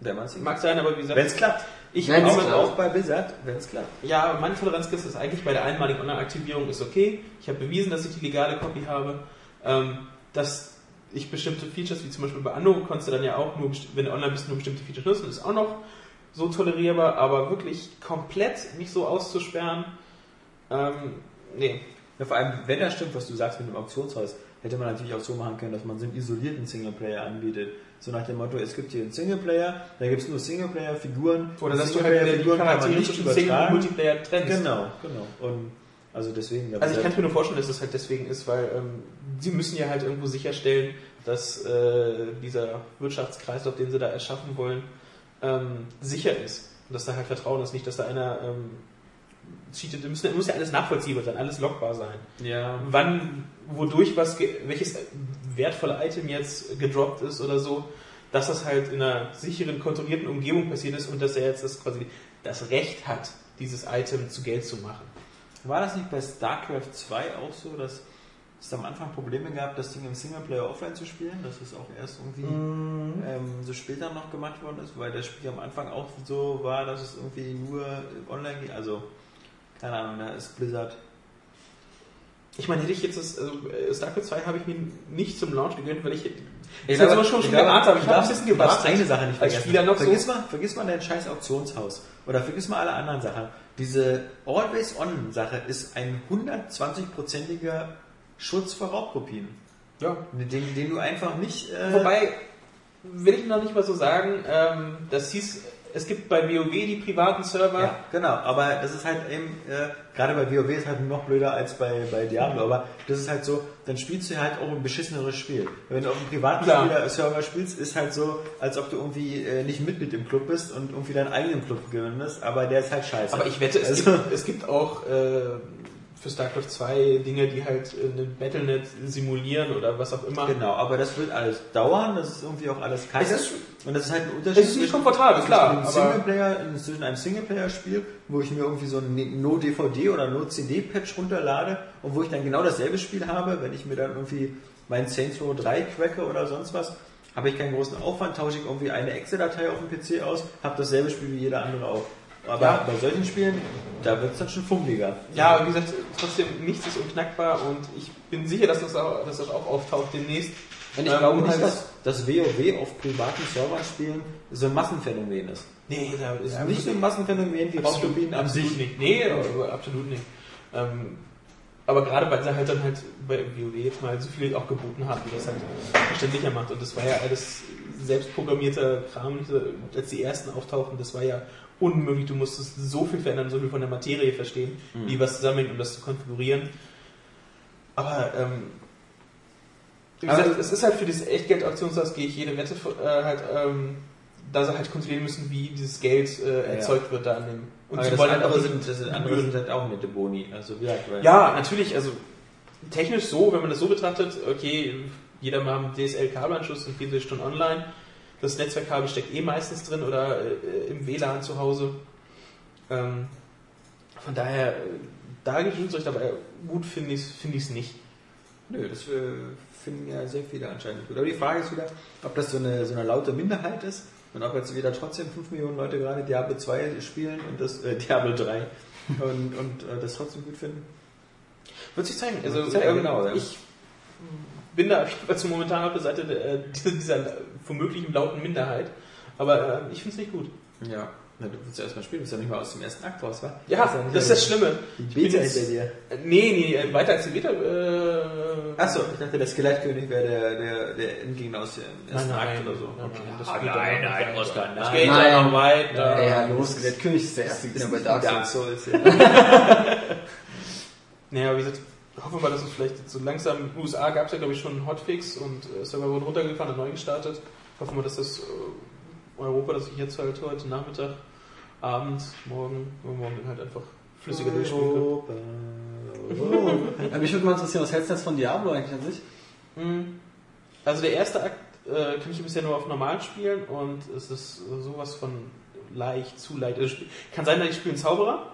Wenn man es hinkriegt. mag sein, aber wie gesagt, Wenn es klappt. ich Wenn's Auch, klappt. auch bei Blizzard, wenn es klappt. Ja, meine Toleranzgrenze ist eigentlich bei der einmaligen Online-Aktivierung ist okay. Ich habe bewiesen, dass ich die legale Copy habe. Ähm, dass ich bestimmte Features, wie zum Beispiel bei Anno, konntest du dann ja auch nur, wenn du online bist, nur bestimmte Features nutzen, ist auch noch so tolerierbar, aber wirklich komplett nicht so auszusperren, ähm, nee. Ja, vor allem, wenn das stimmt, was du sagst mit dem Auktionshaus, hätte man natürlich auch so machen können, dass man so einen isolierten Singleplayer anbietet. So nach dem Motto, es gibt hier einen Singleplayer, da gibt es nur Singleplayer-Figuren. Oder dass du halt Singleplayer-Figuren kann man nicht zwischen Single und. Multiplayer trennst. Genau, genau. Und also deswegen. Also ich kann mir nur vorstellen, dass es halt deswegen ist, weil ähm, sie müssen ja halt irgendwo sicherstellen, dass äh, dieser Wirtschaftskreislauf, den sie da erschaffen wollen, ähm, sicher ist. Und dass da halt Vertrauen ist, nicht, dass da einer ähm, cheatet. Muss, muss ja alles nachvollziehbar sein, alles lockbar sein. ja. Wann, wodurch was, welches wertvolle Item jetzt gedroppt ist oder so, dass das halt in einer sicheren, kontrollierten Umgebung passiert ist und dass er jetzt das quasi das Recht hat, dieses Item zu Geld zu machen. War das nicht bei StarCraft 2 auch so, dass es am Anfang Probleme gab, das Ding im Singleplayer offline zu spielen? Dass es auch erst irgendwie ähm, so später noch gemacht worden ist, weil das Spiel am Anfang auch so war, dass es irgendwie nur online ging. Also, keine Ahnung, da ist Blizzard. Ich meine, hätte ich jetzt das, also äh, StarCraft 2 habe ich mir nicht zum Launch gegönnt, weil ich. Ich glaube, habe schon schon geahnt, aber ich habe ein bisschen gewartet. eine Sache nicht als vergessen. Spieler noch vergiss so. Mal, vergiss mal dein scheiß Auktionshaus. Oder vergiss mal alle anderen Sachen. Diese Always-On-Sache ist ein 120-prozentiger Schutz vor Raubkopien. Ja. Den, den du einfach nicht. Äh, Wobei, will ich noch nicht mal so sagen, ähm, das hieß, es gibt bei WoW die privaten Server. Ja, genau, aber das ist halt eben, äh, gerade bei WoW ist halt noch blöder als bei, bei Diablo, aber das ist halt so, dann spielst du halt auch ein beschisseneres Spiel. Wenn du auf einem privaten Klar. Spieler- Server spielst, ist halt so, als ob du irgendwie äh, nicht Mitglied im Club bist und irgendwie deinen eigenen Club gewinnst, aber der ist halt scheiße. Aber ich wette, es, Also- gibt, es gibt auch äh, für StarCraft 2 Dinge, die halt äh, ein Battlenet simulieren oder was auch immer. Genau, aber das wird alles dauern, das ist irgendwie auch alles kacke. Es ist- und das ist halt ein Unterschied. es ist nicht komfortabel, klar, Zwischen einem Singleplayer, zwischen einem Singleplayer-Spiel, wo ich mir irgendwie so ein No-DVD oder No-CD-Patch runterlade und wo ich dann genau dasselbe Spiel habe, wenn ich mir dann irgendwie mein Saints Row 3 cracke oder sonst was, habe ich keinen großen Aufwand, tausche ich irgendwie eine Excel-Datei auf dem PC aus, habe dasselbe Spiel wie jeder andere auch. Aber Ja. bei solchen Spielen, da wird es dann schon fummeliger. Ja, aber wie gesagt, trotzdem, nichts ist unknackbar und ich bin sicher, dass das auch, dass das auch auftaucht demnächst. Und ich Ähm, glaube nicht, halt- dass das WoW auf privaten Servern spielen so ein Massenphänomen ist. Nee, da ist Ja, nicht so ein Massenphänomen wie Raumturbinen an sich. absolut nicht. Nee, aber absolut nicht. Ähm, aber gerade weil sie halt dann halt bei WoW jetzt mal so viel auch geboten haben, die das halt verständlicher macht. Und das war ja alles selbstprogrammierter Kram, als die ersten auftauchen, das war ja unmöglich. Du musstest so viel verändern, so viel von der Materie verstehen, wie was zusammenhängt, um das zu konfigurieren. Aber ähm, wie gesagt, es ist halt für dieses Echtgeld-Auktionshaus, gehe ich jede Wette äh, halt, ähm, da sie halt kontrollieren müssen, wie dieses Geld äh, erzeugt wird da an dem. Und Aber sie wollen halt andere, sind, das andere sind halt auch mit dem Boni. Also wie gesagt, ja, natürlich, also technisch so, wenn man das so betrachtet, okay, jeder mal einen DSL-Kabelanschluss und 24 Stunden online. Das Netzwerkkabel steckt eh meistens drin oder äh, im WLAN zu Hause. Ähm, von daher, äh, da gebe ich euch dabei gut finde ich es find ich's nicht. Nö, das äh, finden ja sehr viele anscheinend gut. Aber die Frage ist wieder, ob das so eine, so eine laute Minderheit ist und ob jetzt wieder trotzdem 5 Millionen Leute gerade Diablo 2 spielen und das äh, Diablo 3 [LAUGHS] und, und äh, das trotzdem gut finden. Wird sich zeigen. Also, zeigen, genau, ja. Ich bin da also momentan auf der Seite äh, dieser, dieser womöglichen lauten Minderheit. Aber äh, ich finde es nicht gut. Ja. Na, du willst ja erstmal spielen, du bist ja nicht mal aus dem ersten Akt raus, wa? Ja, nicht das ist das Schlimme. Die Beta jetzt- hinter dir. Äh, Nee, nee, äh, weiter als die Beta. Äh, Achso, ich dachte, der Skelettkönig wäre der, der, der Endgegner aus dem ersten Nein, Akt nein, oder so. nein, Okay. nein, das geht nein, nein, weiter. Oskar, Das nein. geht Nein. dann noch weiter. Ja, ja, los, der König ist der erste Gegner bei Dark Dark Souls. Souls. ja. [LAUGHS] Naja, wie gesagt, hoffen wir mal, dass es vielleicht jetzt so langsam. In den USA gab es ja, glaube ich, schon einen Hotfix und äh, Server wurden runtergefahren und neu gestartet. Hoffen wir, dass das äh, Europa, dass ich jetzt halt heute Nachmittag, Abend, morgen, morgen halt einfach flüssiger durchspielen kann. Aber mich würde mal interessieren, was hältst du jetzt von Diablo eigentlich an sich? Mhm. Also der erste Akt äh, kann ich bisher nur auf normal spielen und es ist sowas von leicht, zu leicht. Also, kann sein, dass ich spiele einen Zauberer.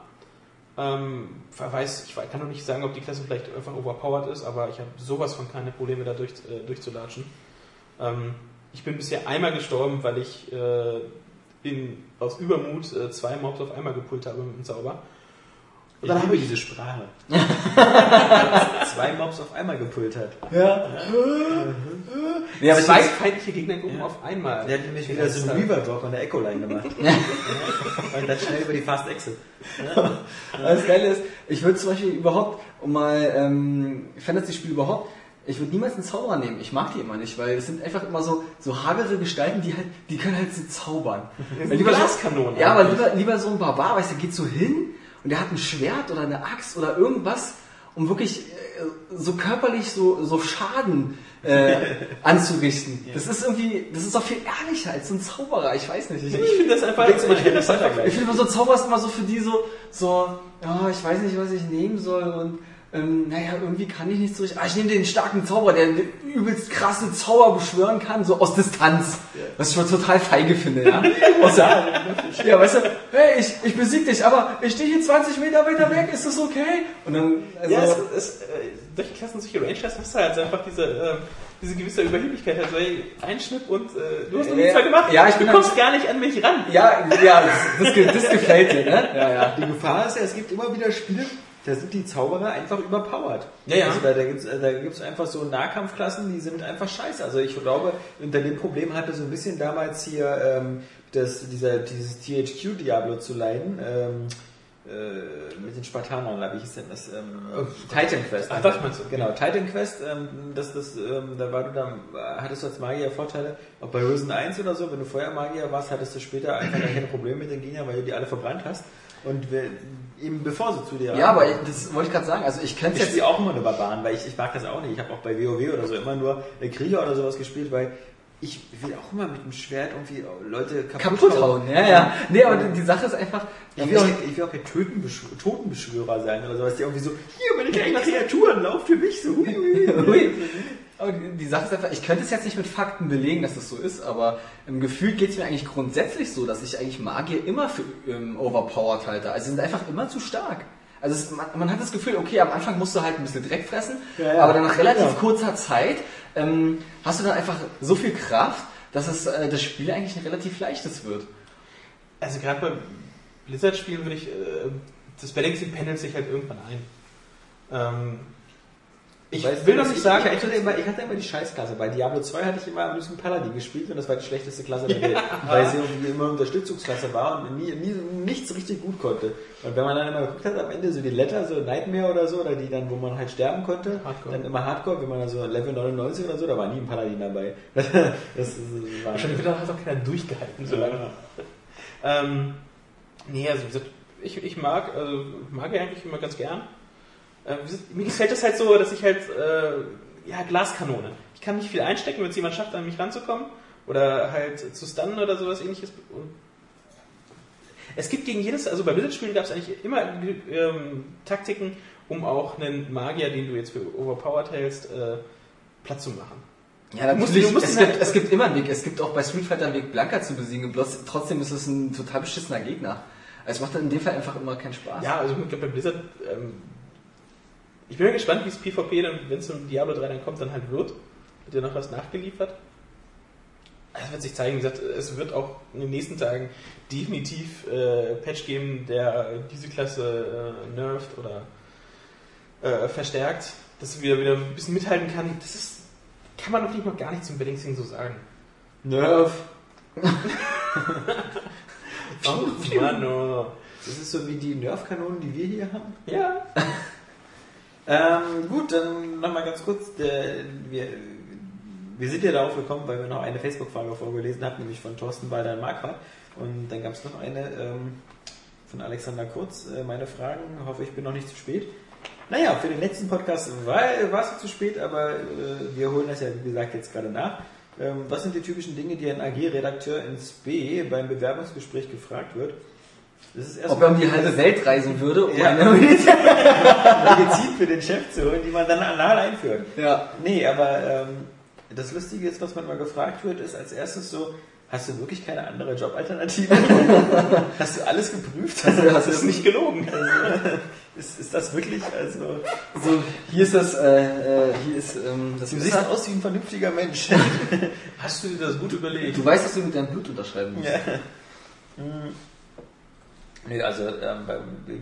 Ähm, weiß, ich kann noch nicht sagen, ob die Klasse vielleicht einfach overpowered ist, aber ich habe sowas von keine Probleme da durch, äh, durchzulatschen. Ähm, ich bin bisher einmal gestorben, weil ich äh, in, aus Übermut äh, zwei Mobs auf einmal gepult habe mit dem Zauber. Und dann habe ich diese Sprache. [LAUGHS] Zwei Mobs auf einmal gepult hat. Ja. Nee, aber zwei feindliche Gegnergruppen auf einmal. Der hat nämlich wieder so einen Reaver-Drop an der Echo-Line gemacht. [LAUGHS] Und dann schnell über die Fast Exit. [LAUGHS] Das Geile ist, ich würde zum Beispiel überhaupt, um mal ähm, Fantasy-Spiel überhaupt, ich würde niemals einen Zauberer nehmen. Ich mag die immer nicht, weil es sind einfach immer so, so hagere Gestalten, die halt, die können halt so zaubern. lieber Glaskanonen Ja, aber lieber, lieber so ein Barbar, weißt du, der geht so hin und der hat ein Schwert oder eine Axt oder irgendwas, um wirklich äh, so körperlich so, so Schaden äh, [LAUGHS] anzurichten. Das ist irgendwie, das ist doch viel ehrlicher als so ein Zauberer, ich weiß nicht. Ich, Ich finde das einfach. Ich einfach. ich finde so Zauber ist immer so für die so, so, ja, ich weiß nicht, was ich nehmen soll und ähm, naja, irgendwie kann ich nicht so richtig. Ah, ich nehme den starken Zauber, der den übelst krasse Zauber beschwören kann, so aus Distanz. Was ich schon total feige finde, ja. [LAUGHS] Außer, ja, weißt du, hey, ich, ich besieg dich, aber ich stehe hier 20 Meter weiter weg, ist das okay? Und dann, also, Ja, es, es, äh, solche Klassen, solche Range hast, du halt einfach diese, äh, diese gewisse Überheblichkeit. Also, ey, ein Schnitt und äh, du hast noch Ja, nichts mehr gemacht. ja, ich du kommst gar nicht an mich ran. ja, ja, das, das, das gefällt dir, ne? Ja, ja. Die Gefahr ist ja, es gibt immer wieder Spiele, da sind die Zauberer einfach überpowered. Ja, ja. Also da, da gibt es da gibt's einfach so Nahkampfklassen, die sind einfach scheiße. Also ich glaube, unter dem Problem hatte so ein bisschen damals hier ähm, das, dieser, dieses THQ-Diablo zu leiden. Ähm, äh, mit den Spartanern, wie hieß denn das? Ähm, Titan Quest. Ach, das meinst du? Genau, Titan Quest, ähm, das, das, ähm, da war du dann, hattest du als Magier Vorteile, auch bei Risen 1 oder so, wenn du Feuermagier warst, hattest du später einfach keine Probleme mit den Gegnern, weil du die alle verbrannt hast. Und wir, eben bevor sie zu dir Ja, aber das wollte ich gerade sagen, also ich ich jetzt spiele auch immer nur Barbaren, weil ich, ich mag das auch nicht. Ich habe auch bei WoW oder so immer nur äh, Krieger oder sowas gespielt, weil ich will auch immer mit dem Schwert irgendwie Leute kaputt, kaputt hauen. Ja, ja. Nee, aber die, Sache ist einfach, Ich will, auch, ich will auch kein Tötenbeschw Totenbeschwörer sein oder sowas, die irgendwie so, hier, meine kleinen Kreaturen, lauft für mich so. [LAUGHS] [LAUGHS] Hui, hui, die, die Sache ist einfach, ich könnte es jetzt nicht mit Fakten belegen, dass das so ist, aber im Gefühl geht es mir eigentlich grundsätzlich so, dass ich eigentlich Magier immer für ähm, overpowered halte. Also sie sind einfach immer zu stark. Also es, man, man hat das Gefühl, okay, am Anfang musst du halt ein bisschen Dreck fressen, Ja, ja. aber dann nach relativ Ja. kurzer Zeit ähm, hast du dann einfach so viel Kraft, dass es äh, das Spiel eigentlich ein relativ leichtes wird. Also, gerade bei Blizzard-Spielen würde ich, äh, das Balancing pendelt sich halt irgendwann ein. Ähm, ich Weißt will was nicht sagen, ich, hatte immer, ich hatte immer die Scheißklasse. Bei Diablo 2 hatte ich immer am liebsten Paladin gespielt und das war die schlechteste Klasse der Welt, weil sie immer Unterstützungsklasse war und nie, nie, nichts richtig gut konnte. Und wenn man dann immer geguckt hat, am Ende so die Letter, so Nightmare oder so, oder die dann, wo man halt sterben konnte, Hardcore. dann immer Hardcore, wenn man dann so Level 99 oder so, da war nie ein Paladin dabei. [LAUGHS] Das, das war wahrscheinlich wird hat auch keiner durchgehalten, so lange. Ähm, nee, also ich, ich mag, also mag ich eigentlich immer ganz gern. Äh, mir gefällt es halt so, dass ich halt, äh, ja, Glaskanone. Ich kann nicht viel einstecken, wenn es jemand schafft, an mich ranzukommen. Oder halt zu stunnen oder sowas ähnliches. Es gibt gegen jedes, also bei Blizzard-Spielen gab es eigentlich immer ähm, Taktiken, um auch einen Magier, den du jetzt für overpowered hältst, äh, Platz zu machen. Ja, Du musst- natürlich. du musst es, ihn gibt, halt- es gibt immer einen Weg. Es gibt auch bei Street Fighter einen Weg, Blanka zu besiegen. Bloß trotzdem ist es ein total beschissener Gegner. Also es macht dann in dem Fall einfach immer keinen Spaß. Ja, also ich glaube bei Blizzard, ähm, ich bin mal gespannt, wie es PvP dann, wenn es zum Diablo 3 dann kommt, dann halt wird. Wird ja noch was nachgeliefert. Das wird sich zeigen. Wie gesagt, es wird auch in den nächsten Tagen definitiv äh, Patch geben, der diese Klasse äh, nervt oder äh, verstärkt, dass wir wieder ein bisschen mithalten kann. Das ist, kann man doch nicht noch gar nicht zum Balancing so sagen. Nerf. Oh, [LAUGHS] [LAUGHS] Mann, oh. Das ist so wie die Nerf-Kanonen, die wir hier haben. Ja. [LAUGHS] Ähm, gut, dann nochmal ganz kurz. Der, wir, wir sind ja darauf gekommen, weil wir noch eine Facebook-Frage vorgelesen hatten, nämlich von Thorsten Balder in Marquardt. Und dann gab es noch eine ähm, von Alexander Kurz. Äh, meine Fragen, hoffe ich bin noch nicht zu spät. Naja, für den letzten Podcast war, war es zu spät, aber äh, wir holen das ja, wie gesagt, jetzt gerade nach. Ähm, was sind die typischen Dinge, die ein AG-Redakteur ins B beim Bewerbungsgespräch gefragt wird? Ob er um die halbe Welt reisen würde, um Ja. eine [LAUGHS] Medizin für den Chef zu holen, die man dann anal einführt. Ja. Nee, aber ähm, das Lustige ist, was man mal gefragt wird, ist als erstes so, hast du wirklich keine andere Jobalternative? [LAUGHS] hast du alles geprüft? Also, hast du Das ist nicht gelogen. Also, ist, ist das wirklich, also, So, hier ist das, äh, äh, hier ist ähm, das du siehst aus wie ein vernünftiger Mensch. [LAUGHS] Hast du dir das gut überlegt? Du weißt, dass du mit deinem Blut unterschreiben musst. Ja. Hm. Nee, also ähm,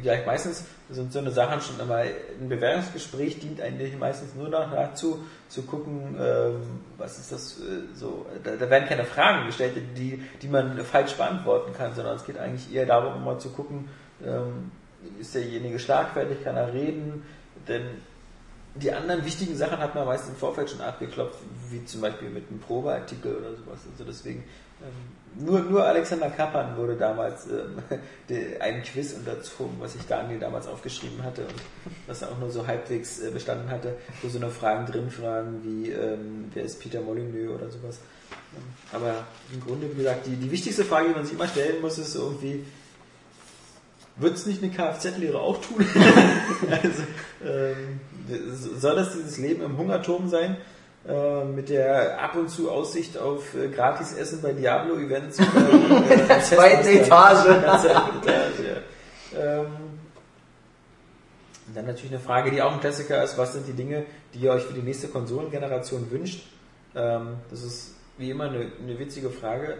gesagt, meistens sind so eine Sachen schon immer, ein Bewerbungsgespräch dient eigentlich meistens nur noch dazu, zu gucken, ähm, was ist das äh, so, da, da werden keine Fragen gestellt, die, die man falsch beantworten kann, sondern es geht eigentlich eher darum, mal zu gucken, ähm, ist derjenige schlagfertig, kann er reden, denn die anderen wichtigen Sachen hat man meist im Vorfeld schon abgeklopft, wie zum Beispiel mit einem Probeartikel oder sowas. Also deswegen, ähm, nur, nur Alexander Kappan wurde damals ähm, [LAUGHS] de- ein Quiz unterzogen, was ich Daniel damals aufgeschrieben hatte und was er auch nur so halbwegs äh, bestanden hatte, wo so eine Fragen drin fragen wie, ähm, wer ist Peter Molyneux oder sowas. Ähm, aber im Grunde, wie gesagt, die, die wichtigste Frage, die man sich immer stellen muss, ist irgendwie, wird es nicht eine Kfz-Lehre auch tun? [LAUGHS] also, ähm, soll das dieses Leben im Hungerturm sein? Äh, mit der ab und zu Aussicht auf äh, Gratis-Essen bei Diablo-Events. Äh, In der zweiten Etage. [LAUGHS] In der zweiten Etage. Ähm, und dann natürlich eine Frage, die auch ein Klassiker ist. Was sind die Dinge, die ihr euch für die nächste Konsolengeneration wünscht? Ähm, das ist wie immer eine, eine witzige Frage,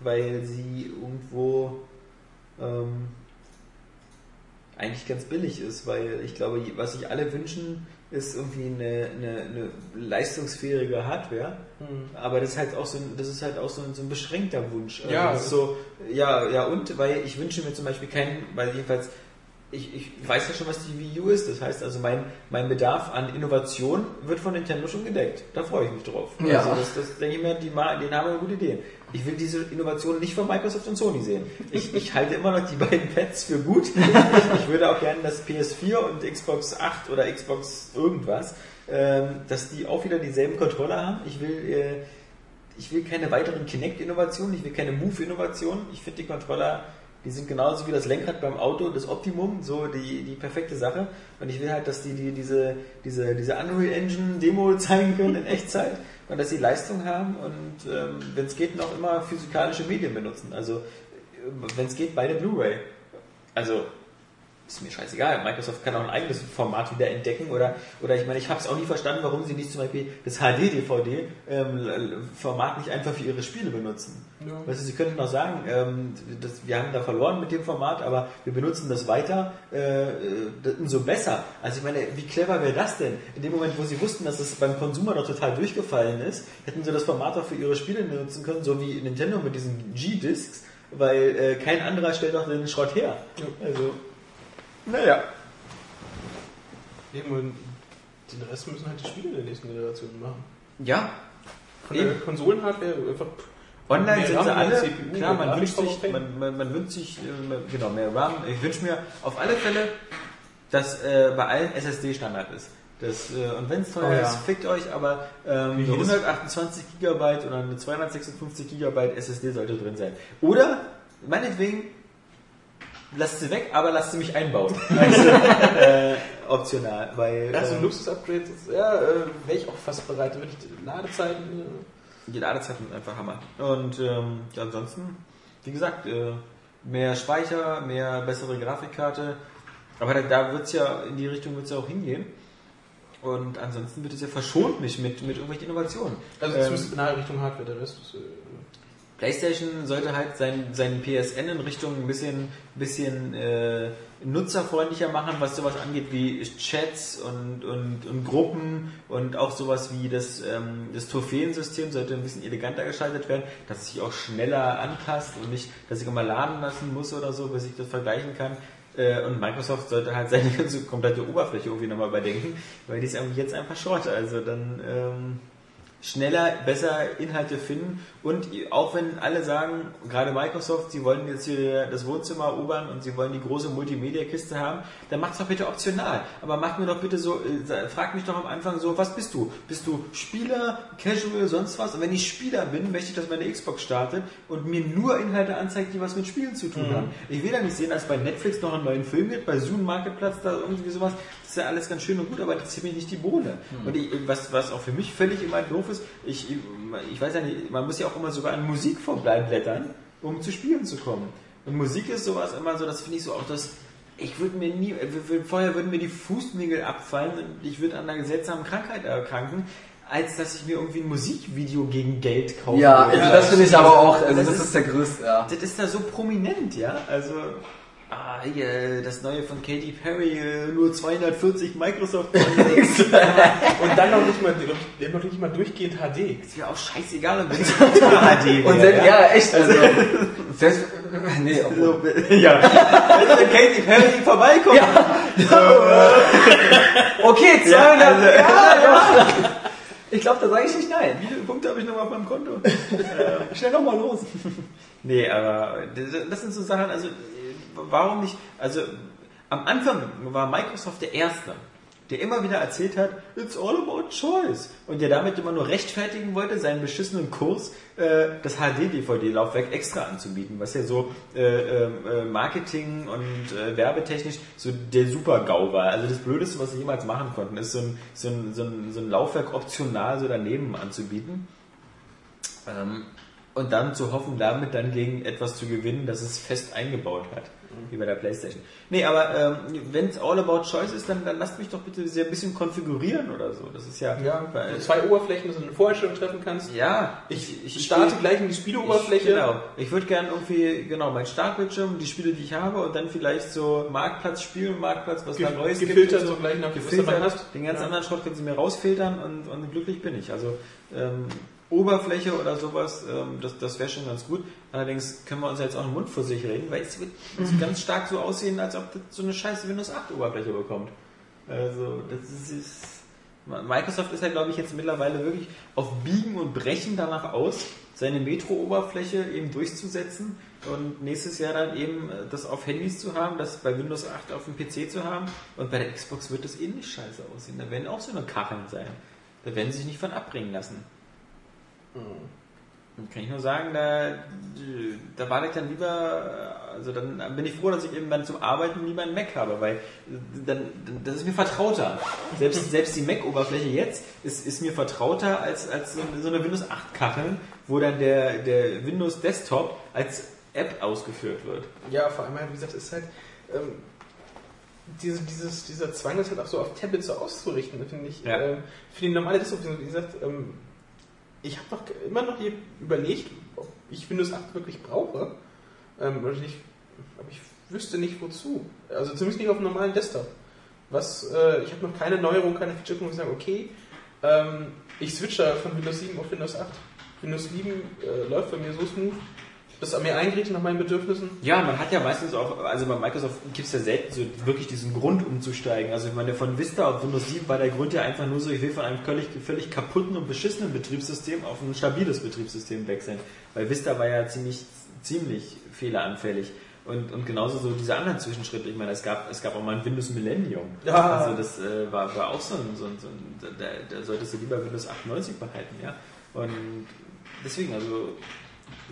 weil sie irgendwo ähm, eigentlich ganz billig ist, weil ich glaube, was sich alle wünschen, ist irgendwie eine, eine, eine leistungsfähige Hardware. Aber das ist halt auch so ein, das ist halt auch so ein, so ein beschränkter Wunsch. Also Ja. ist so, ja, ja, und weil ich wünsche mir zum Beispiel keinen, weil jedenfalls ich, ich weiß ja schon, was die Wii U ist. Das heißt also, mein, mein Bedarf an Innovation wird von Nintendo schon gedeckt. Da freue ich mich drauf. Ja. Also das, das denke ich mir, die, die haben eine gute Idee. Ich will diese Innovation nicht von Microsoft und Sony sehen. Ich, ich halte immer noch die [LAUGHS] beiden Pads für gut. Ich würde auch gerne, dass PS4 und Xbox 8 oder Xbox irgendwas, ähm, dass die auch wieder dieselben Controller haben. Ich will, äh, ich will keine weiteren Kinect-Innovationen, ich will keine Move-Innovationen. Ich finde die Controller, die sind genauso wie das Lenkrad beim Auto, das Optimum, so die, die perfekte Sache. Und ich will halt, dass die, die diese, diese, diese Unreal Engine Demo [LAUGHS] zeigen können in Echtzeit und dass sie Leistung haben und ähm, wenn es geht, noch immer physikalische Medien benutzen. Also wenn es geht, beide Blu-ray. Also ist mir scheißegal. Microsoft kann auch ein eigenes Format wieder entdecken oder, oder ich meine, ich habe es auch nie verstanden, warum sie nicht zum Beispiel das HD-DVD-Format nicht einfach für ihre Spiele benutzen. Ja. Weißt du, sie könnten auch sagen, ähm, das, wir haben da verloren mit dem Format, aber wir benutzen das weiter, äh, äh, umso besser. Also ich meine, wie clever wäre das denn? In dem Moment, wo sie wussten, dass es beim Konsumer noch total durchgefallen ist, hätten sie das Format auch für ihre Spiele benutzen können, so wie Nintendo mit diesen G-Discs, weil äh, kein anderer stellt auch den Schrott her. Also, naja. Eben, und den Rest müssen halt die Spiele der nächsten Generation machen. Ja, Von der Eben. Konsolenhardware einfach. Online Mehr sind RAM, sie alle, CPU, klar, man wünscht sich, man, man, man wünscht sich, äh, genau, mehr RAM. Ich wünsche mir auf alle Fälle, dass äh, bei allen SSD Standard ist. Das, äh, und wenn es teuer Oh ja. ist, fickt euch, aber ähm, eine jedes- 128 GB oder eine 256 GB SSD sollte drin sein. Oder, meinetwegen, lasst sie weg, aber lasst sie mich einbauen. [LAUGHS] Also, äh, optional, weil... Ja, so ein äh, Luxus-Upgrade, ist- ja, äh, wäre ich auch fast bereit. Würde ich die Ladezeiten. Äh, Die Ladezeiten sind einfach Hammer. Und ähm, ja, ansonsten, wie gesagt, äh, mehr Speicher, mehr bessere Grafikkarte. Aber da, da wird es ja, in die Richtung wird es ja auch hingehen. Und ansonsten wird es ja verschont mich mit, mit irgendwelchen Innovationen. also Ähm, zumindest in der Richtung Hardware, der Rest ist. PlayStation sollte halt sein, seinen PSN in Richtung ein bisschen, bisschen äh, nutzerfreundlicher machen, was sowas angeht wie Chats und, und, und Gruppen und auch sowas wie das, ähm, das Trophäensystem sollte ein bisschen eleganter geschaltet werden, dass es sich auch schneller anpasst und nicht, dass ich immer laden lassen muss oder so, bis ich das vergleichen kann. Äh, Und Microsoft sollte halt seine [LAUGHS] ganze komplette Oberfläche irgendwie nochmal überdenken, weil die ist jetzt einfach Schrott. Also dann ähm, schneller, besser Inhalte finden und auch wenn alle sagen, gerade Microsoft, sie wollen jetzt hier das Wohnzimmer erobern und sie wollen die große Multimedia-Kiste haben, dann macht's doch bitte optional. Aber macht mir doch bitte so, äh, frag mich doch am Anfang so, was bist du? Bist du Spieler, Casual, sonst was? Und wenn ich Spieler bin, möchte ich, dass meine Xbox startet und mir nur Inhalte anzeigt, die was mit Spielen zu tun haben. Ich will da nicht sehen, dass bei Netflix noch einen neuen Film gibt, bei Zoom Marketplatz da irgendwie sowas. Das ist ja alles ganz schön und gut, aber interessiert mich nicht die Bohne. Und ich, was, was auch für mich völlig immer doof ist, ich, ich weiß ja nicht, man muss ja auch immer sogar an Musik vorbeiblättern, um zu Spielen zu kommen. Und Musik ist sowas immer so, das finde ich so auch das, ich würde mir nie, vorher würden mir die Fußnägel abfallen und ich würde an einer seltsamen Krankheit erkranken, als dass ich mir irgendwie ein Musikvideo gegen Geld kaufe. Ja, also das finde ich aber auch, also Das das ist- ist der größte, ja. Das ist da so prominent, ja. Also, ah, hier, das neue von Katy Perry, äh, nur 240 Microsoft. [LAUGHS] und dann noch nicht mal, der noch nicht mal durchgehend HD. ist ja auch scheißegal, wenn es HD wäre. Und selbst, ja, echt, also, [LAUGHS] selbst, nee, obwohl, So, ja. Wenn Katy Perry vorbeikommt. [LAUGHS] okay, 200, Ja, also- ja, ja. Ich glaube, da sage ich nicht nein. Wie viele Punkte habe ich noch auf meinem Konto? schnell noch mal los. Nee, aber das sind so Sachen, also warum nicht, also am Anfang war Microsoft der Erste, der immer wieder erzählt hat, it's all about choice. Und der damit immer nur rechtfertigen wollte, seinen beschissenen Kurs, äh, das HD-DVD-Laufwerk extra anzubieten, was ja so äh, äh, äh, Marketing und äh, werbetechnisch so der Super-GAU war. Also das Blödeste, was sie jemals machen konnten, ist so ein, so ein, so ein, so ein Laufwerk optional so daneben anzubieten. Ähm, und dann zu hoffen, damit dann gegen etwas zu gewinnen, das es fest eingebaut hat, wie bei der Playstation. Nee, aber ähm, wenn es all about choice ist, dann, dann lasst mich doch bitte sehr ein bisschen konfigurieren oder so. Das ist ja... Ja, weil, so zwei Oberflächen, dass du eine Voreinstellung treffen kannst. ja Ich, ich starte will- gleich in die Spieleoberfläche. Ich, genau. Ich würde gerne irgendwie, genau, mein Startbildschirm, die Spiele, die ich habe und dann vielleicht so Marktplatz, Spielmarktplatz, was Ge- da Neues gefiltert gibt. und so gleich nach, was du gefiltert. hast. Den ganzen Ja. anderen Schrott können sie mir rausfiltern und, und glücklich bin ich. Also ähm, Oberfläche oder sowas, ähm, das, das wäre schon ganz gut. Allerdings können wir uns jetzt auch den Mund vor sich reden, weil es wird so ganz stark so aussehen, als ob das so eine scheiße Windows 8 Oberfläche bekommt. Also das ist, ist Microsoft ist ja, glaube ich, jetzt mittlerweile wirklich auf Biegen und Brechen danach aus, seine Metro-Oberfläche eben durchzusetzen und nächstes Jahr dann eben äh, das auf Handys zu haben, das bei Windows 8 auf dem PC zu haben und bei der Xbox wird das ähnlich scheiße aussehen. Da werden auch so eine Kacheln sein. Da werden sie sich nicht von abbringen lassen. Dann kann ich nur sagen, da, da war ich dann lieber, also dann bin ich froh, dass ich eben dann zum Arbeiten lieber einen Mac habe, weil dann, das ist mir vertrauter. Selbst, [LAUGHS] selbst die Mac-Oberfläche jetzt ist, ist mir vertrauter als, als so eine- Windows 8-Kachel, wo dann der, der Windows Desktop als App ausgeführt wird. Ja, vor allem, halt, wie gesagt, ist halt, ähm, diese, dieses, dieser Zwang, das halt auch so auf Tablets so auszurichten, finde ich, Ja. ähm, für die normale Distribution, wie gesagt, ähm, ich habe noch immer noch überlegt, ob ich Windows 8 wirklich brauche. Ähm, oder nicht, aber ich wüsste nicht wozu. Also zumindest nicht auf einem normalen Desktop. Was, äh, ich habe noch keine Neuerung, keine Feature, wo ich sage, okay, ähm, ich switche von Windows 7 auf Windows 8. Windows 7 äh, läuft bei mir so smooth, das an mir eingerichtet nach meinen Bedürfnissen. Ja, man hat ja meistens auch, also bei Microsoft gibt es ja selten so wirklich diesen Grund umzusteigen. Also ich meine, von Vista auf Windows 7 war der Grund ja einfach nur so, ich will von einem völlig, völlig kaputten und beschissenen Betriebssystem auf ein stabiles Betriebssystem wechseln. Weil Vista war ja ziemlich, ziemlich fehleranfällig. Und, und genauso so diese anderen Zwischenschritte. Ich meine, es gab, es gab auch mal ein Windows Millennium. Ja. Also das äh, war, war auch so ein, so ein, so ein da, da solltest du lieber Windows 98 behalten, ja. Und deswegen, also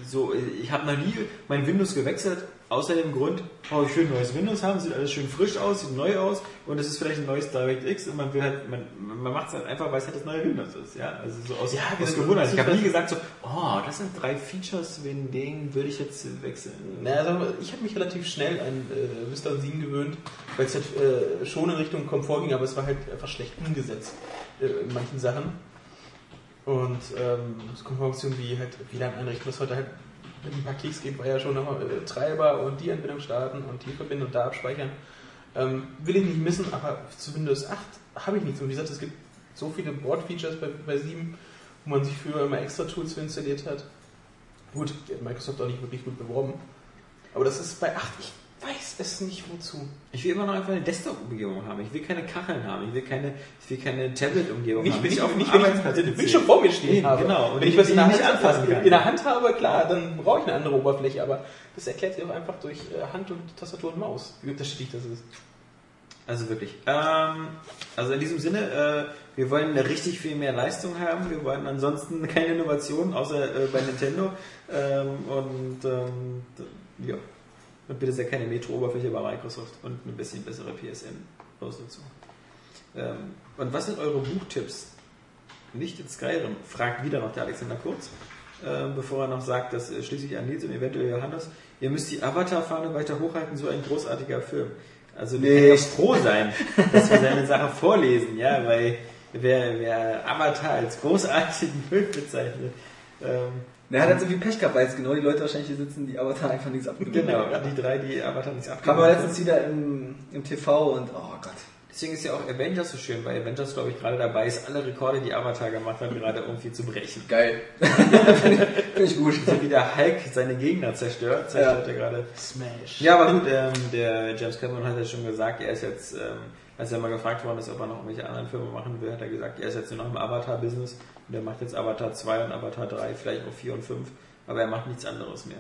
so, ich habe noch nie mein Windows gewechselt, außer dem Grund, oh, ich will ein neues Windows haben, sieht alles schön frisch aus, sieht neu aus und es ist vielleicht ein neues DirectX und man will halt, man, man macht es halt einfach, weil es halt das neue Windows ist, ja, also so aus, Ja, aus wir- Gewohnheit. Ich habe nie gesagt so, oh, das sind drei Features, wegen denen würde ich jetzt wechseln. Naja, sagen wir, ich habe mich relativ schnell an äh, Vista 7 gewöhnt, weil es halt äh, schon in Richtung Komfort ging, aber es war halt einfach schlecht umgesetzt äh, in manchen Sachen. Und ähm, so Komfortfunktionen wie halt WLAN einrichten, was heute halt mit ein paar Klicks geht, war ja schon noch äh, Treiber und die Anbindung starten und die verbinden und da abspeichern. Ähm, will ich nicht missen, aber zu Windows 8 habe ich nichts. Und wie gesagt, es gibt so viele Board-Features bei, bei 7, wo man sich früher immer extra Tools für installiert hat. Gut, die hat Microsoft auch nicht wirklich gut beworben. Aber das ist bei 8, ich weiß es nicht wozu. Ich will immer noch einfach eine Desktop-Umgebung haben. Ich will keine Kacheln haben. Ich will keine, ich will keine Tablet-Umgebung haben. Nicht, ich, auf nicht, wenn ich den. Bildschirm vor mir stehen habe. genau. Und wenn ich was in der, Hand, anfassen kann. in der Hand habe, klar, dann brauche ich eine andere Oberfläche, aber das erklärt sich auch einfach durch äh, Hand und Tastatur und Maus, wie unterschiedlich das ist. Also wirklich. Ähm, also in diesem Sinne, äh, wir wollen richtig viel mehr Leistung haben. Wir wollen ansonsten keine Innovation, außer äh, bei Nintendo. Ähm, und ähm, ja. Und bitte sehr keine Metro-Oberfläche bei Microsoft und eine bisschen bessere PSN-Ausnutzung. Ähm, und was sind eure Buchtipps? Nicht in Skyrim, fragt wieder noch der Alexander Kurz, äh, bevor er noch sagt, dass äh, schließlich an Nils und eventuell Johannes, ihr müsst die Avatar-Fahne weiter hochhalten, so ein großartiger Film. Also wir können ja froh sein, dass wir seine Sache vorlesen, ja, weil wer, wer Avatar als großartigen Film bezeichnet, ähm, Der hat halt so viel Pech gehabt, weil jetzt genau die Leute wahrscheinlich hier sitzen, die Avatar einfach nichts abgegeben genau, haben. die drei, die Avatar nicht Kam abgegeben aber letztens wieder im, im TV und oh Gott. Deswegen ist ja auch Avengers so schön, weil Avengers, glaube ich, gerade dabei ist, alle Rekorde, die Avatar gemacht hat, gerade irgendwie zu brechen. Geil. [LAUGHS] Finde ich, ich gut. So wie der Hulk seine Gegner zerstört, zerstört er gerade. Smash. Ja, aber gut, ähm, der James Cameron hat ja schon gesagt, er ist jetzt, ähm, als er mal gefragt worden ist, ob er noch irgendwelche anderen Filme machen will, hat er gesagt, er ist jetzt nur noch im Avatar-Business und er macht jetzt Avatar 2 und Avatar 3, vielleicht auch 4 und 5, aber er macht nichts anderes mehr.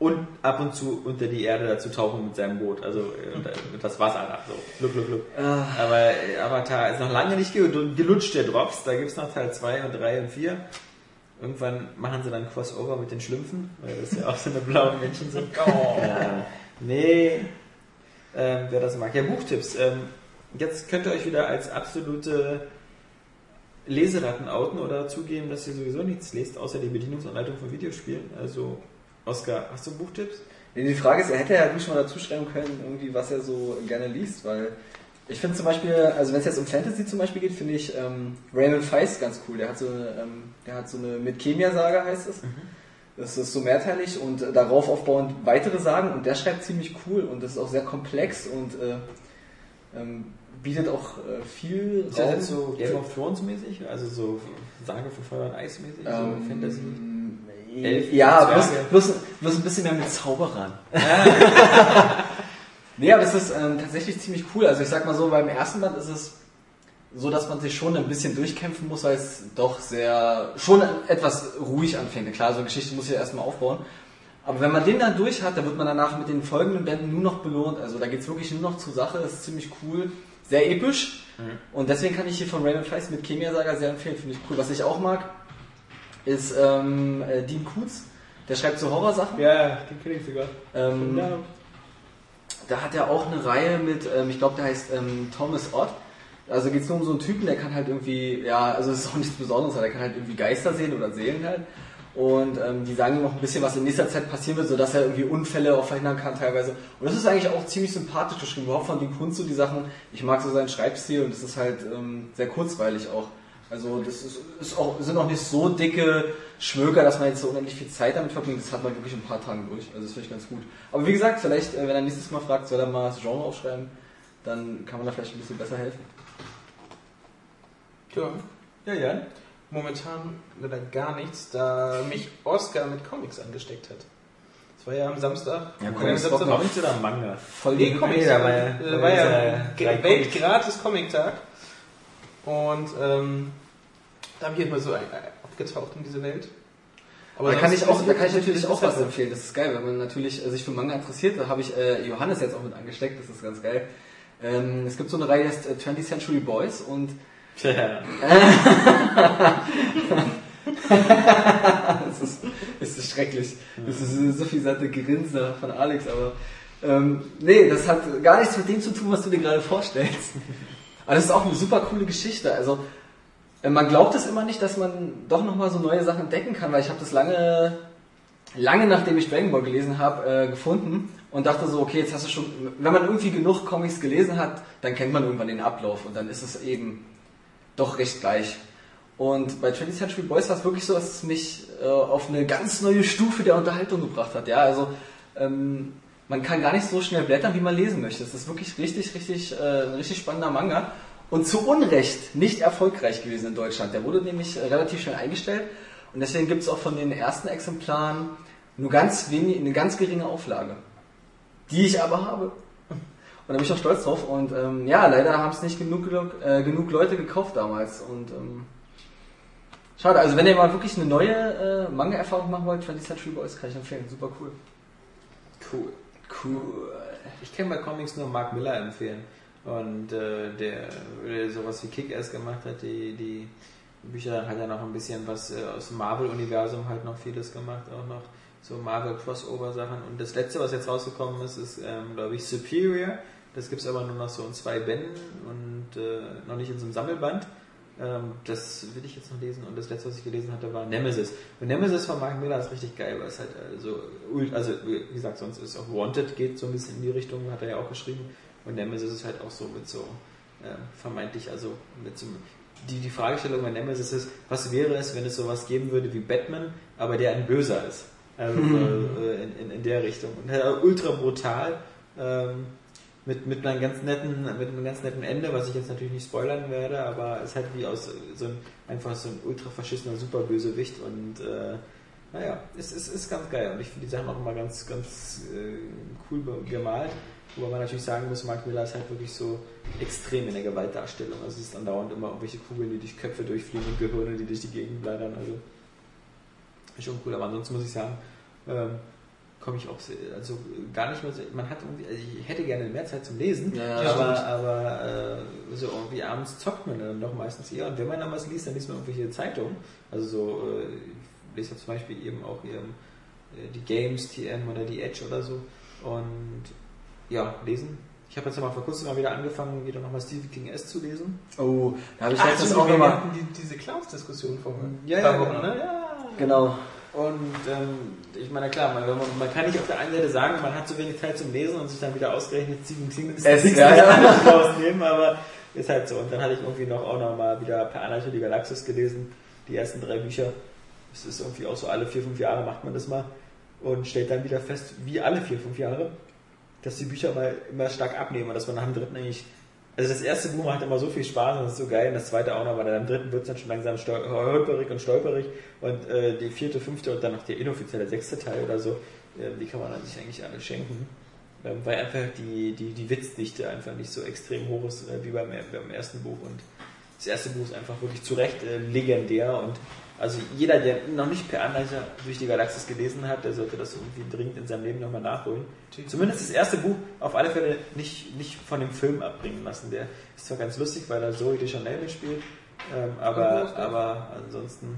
Und ab und zu unter die Erde dazu tauchen mit seinem Boot, also äh, und, äh, das war's einfach so. Gluck, gluck, gluck. Ah, Aber äh, Avatar ist noch lange nicht gel- gelutscht, der Drops. Da gibt's noch Teil 2 und 3 und 4. Irgendwann machen sie dann Crossover mit den Schlümpfen, weil das ja auch so eine blauen Menschen sind. Oh. Ja. [LAUGHS] Nee, ähm, wer das mag. Ja, Buchtipps. Ähm, jetzt könnt ihr euch wieder als absolute Leseratten outen oder zugeben, dass ihr sowieso nichts lest, außer die Bedienungsanleitung von Videospielen. Also, Oskar, hast du Buchtipps? Die Frage ist, er hätte ja ruhig mal dazu schreiben können, irgendwie, was er so gerne liest, weil ich finde zum Beispiel, also wenn es jetzt um Fantasy zum Beispiel geht, finde ich ähm, Raymond Feist ganz cool. Der hat so eine, ähm, der hat so eine mit Chemia-Saga heißt es. Das ist so mehrteilig und äh, darauf aufbauend weitere Sagen und der schreibt ziemlich cool und das ist auch sehr komplex und äh, ähm, bietet auch äh, viel Ist das Raum jetzt so Game of Thrones mäßig? Also so Sage von Feuer und Eis mäßig? so ähm, Fantasy? äh, Elfen, Ja, bloß, bloß, bloß ein bisschen mehr mit Zauberern. [LAUGHS] nee, aber das ist ähm, tatsächlich ziemlich cool. Also ich sag mal so, beim ersten Band ist es so, dass man sich schon ein bisschen durchkämpfen muss, weil es doch sehr, schon etwas ruhig anfängt. Klar, so eine Geschichte muss ja erstmal aufbauen. Aber wenn man den dann durch hat, dann wird man danach mit den folgenden Bänden nur noch belohnt. Also da geht's wirklich nur noch zur Sache. Das ist ziemlich cool. Sehr episch. Und deswegen kann ich hier von Raymond Fleiss mit Chemia Saga sehr empfehlen. Finde ich cool. Was ich auch mag, ist ähm, äh, Dean Koontz. Der schreibt so Horrorsachen. Ja, den kenne ich sogar. Ähm, Ja. Da hat er auch eine Reihe mit, ähm, ich glaube, der heißt ähm, Thomas Ott. Also geht es nur um so einen Typen, der kann halt irgendwie, ja, also es ist auch nichts Besonderes, der kann halt irgendwie Geister sehen oder Seelen halt. Und ähm, die sagen ihm auch ein bisschen, was in nächster Zeit passieren wird, sodass er irgendwie Unfälle auch verhindern kann teilweise. Und das ist eigentlich auch ziemlich sympathisch geschrieben. Überhaupt von Dean Kunz so die Sachen. Ich mag so seinen Schreibstil und das ist halt ähm, sehr kurzweilig auch. Also das ist, ist auch, sind auch nicht so dicke Schmöker, dass man jetzt so unendlich viel Zeit damit verbringt. Das hat man wirklich in ein paar Tagen durch. Also das finde ich ganz gut. Aber wie gesagt, vielleicht, äh, wenn er nächstes Mal fragt, soll er mal das Genre aufschreiben, dann kann man da vielleicht ein bisschen besser helfen. Tja, Ja, Jan. momentan leider gar nichts, da mich Oscar mit Comics angesteckt hat. Das war ja am Samstag. Ja, Comics bocken auf. Comics oder Manga? Voll Nee, Comics. Nee, da war ja- äh, war ja war ja Weltgratis Comic-Tag. Und ähm, da habe ich mal so ein- abgetaucht in diese Welt. Aber da kann ich auch, da kann ich natürlich auch was empfehlen. Das ist geil, wenn man natürlich äh, sich für Manga interessiert. Da habe ich äh, Johannes jetzt auch mit angesteckt. Das ist ganz geil. Ähm, es gibt so eine Reihe, die heißt äh, 20th Century Boys und Tja. das ist, das ist schrecklich. Das ist so viel satte Grinse von Alex, aber ähm, nee, das hat gar nichts mit dem zu tun, was du dir gerade vorstellst. Aber das ist auch eine super coole Geschichte. Also äh, man glaubt es immer nicht, dass man doch nochmal so neue Sachen entdecken kann, weil ich habe das lange, lange nachdem ich Dragon Ball gelesen habe, äh, gefunden und dachte so, okay, jetzt hast du schon, wenn man irgendwie genug Comics gelesen hat, dann kennt man irgendwann den Ablauf und dann ist es eben doch recht gleich. Und bei 20th Century Boys war es wirklich so, dass es mich äh, auf eine ganz neue Stufe der Unterhaltung gebracht hat. Ja, also ähm, man kann gar nicht so schnell blättern, wie man lesen möchte. Es ist wirklich richtig, richtig, äh, ein richtig spannender Manga. Und zu Unrecht nicht erfolgreich gewesen in Deutschland. Der wurde nämlich äh, relativ schnell eingestellt. Und deswegen gibt es auch von den ersten Exemplaren nur ganz wenig, eine ganz geringe Auflage. Die ich aber habe. Und da bin ich auch stolz drauf. Und ähm, ja, leider haben es nicht genug, äh, genug Leute gekauft damals. Und ähm, schade. Also wenn ihr mal wirklich eine neue äh, Manga-Erfahrung machen wollt, 20th Century Boys kann ich empfehlen. Super cool. Cool. Cool. Ich kann bei Comics nur Mark Miller empfehlen. Und äh, der, der sowas wie Kick-Ass gemacht hat, die, die Bücher hat ja noch ein bisschen was äh, aus dem Marvel-Universum halt noch vieles gemacht, auch noch so Marvel-Crossover-Sachen. Und das letzte, was jetzt rausgekommen ist, ist, ähm, glaube ich, Superior. Das gibt es aber nur noch so in zwei Bänden und äh, noch nicht in so einem Sammelband. Ähm, das will ich jetzt noch lesen. Und das letzte, was ich gelesen hatte, war Nemesis. Und Nemesis von Mark Miller ist richtig geil, weil es halt äh, so, also wie gesagt, sonst ist auch Wanted, geht so ein bisschen in die Richtung, hat er ja auch geschrieben. Und Nemesis ist halt auch so mit so ähm, vermeintlich, also mit so die, die Fragestellung bei Nemesis ist, was wäre es, wenn es sowas geben würde wie Batman, aber der ein Böser ist? Also so, äh, in, in, in der Richtung. Und halt auch ultra brutal, ähm, mit, mit einem ganz netten, mit einem ganz netten Ende, was ich jetzt natürlich nicht spoilern werde, aber es ist halt wie aus so ein, einfach so ein ultra verschissener Superbösewicht und äh, naja, es ist, ist ganz geil und ich finde die Sachen auch immer ganz, ganz äh, cool gemalt. Wobei man natürlich sagen muss, Mark Miller ist halt wirklich so extrem in der Gewaltdarstellung. Also es ist andauernd immer irgendwelche Kugeln, die durch Köpfe durchfliegen und Gehirne, die durch die Gegend blättern. Also ist schon cool, aber ansonsten muss ich sagen, ähm, komme ich auch also gar nicht mehr so, man hat irgendwie, also ich hätte gerne mehr Zeit zum Lesen, Ja, aber, stimmt. aber äh, so irgendwie abends zockt man dann doch meistens eher und wenn man dann was liest, dann liest man irgendwelche Zeitungen, also so, äh, ich lese ja zum Beispiel eben auch eben, äh, die Games, TM oder die Edge oder so und ja, lesen. Ich habe jetzt mal vor kurzem mal wieder angefangen, wieder nochmal Stephen King S zu lesen. Oh, da habe ich Ach, letztens auch wir nochmal. hatten die, diese Clowns-Diskussion vor Ja, ja, genau. ne? Ja. Genau. Und ähm, ich meine, klar, man, man, kann nicht auf der einen Seite sagen, man hat zu wenig Zeit zum Lesen und sich dann wieder ausgerechnet Stephen King Es- Dings ja, [LAUGHS] ja. rausnehmen, aber ist halt so. Und dann hatte ich irgendwie noch auch noch mal wieder Per Anhalter die Galaxis gelesen, die ersten drei Bücher. Es ist irgendwie auch so alle vier, fünf Jahre macht man das mal und stellt dann wieder fest, wie alle vier, fünf Jahre, dass die Bücher mal immer stark abnehmen und dass man nach dem dritten eigentlich also das erste Buch macht immer so viel Spaß und ist so geil. Und das zweite auch noch, aber dann am dritten wird es dann schon langsam holperig und stolperig. Und äh, die vierte, fünfte und dann noch der inoffizielle sechste Teil oder so, äh, die kann man dann sich eigentlich alle schenken, ähm, weil einfach die, die, die Witzdichte einfach nicht so extrem hoch ist äh, wie beim, beim ersten Buch. Und das erste Buch ist einfach wirklich zu Recht äh, legendär und also jeder, der noch nicht per Anleicher durch die Galaxis gelesen hat, der sollte das irgendwie dringend in seinem Leben nochmal nachholen. Zumindest das erste Buch auf alle Fälle nicht, nicht von dem Film abbringen lassen. Der ist zwar ganz lustig, weil da Zoe Deschanel mitspielt, ähm, aber, Def. aber ansonsten...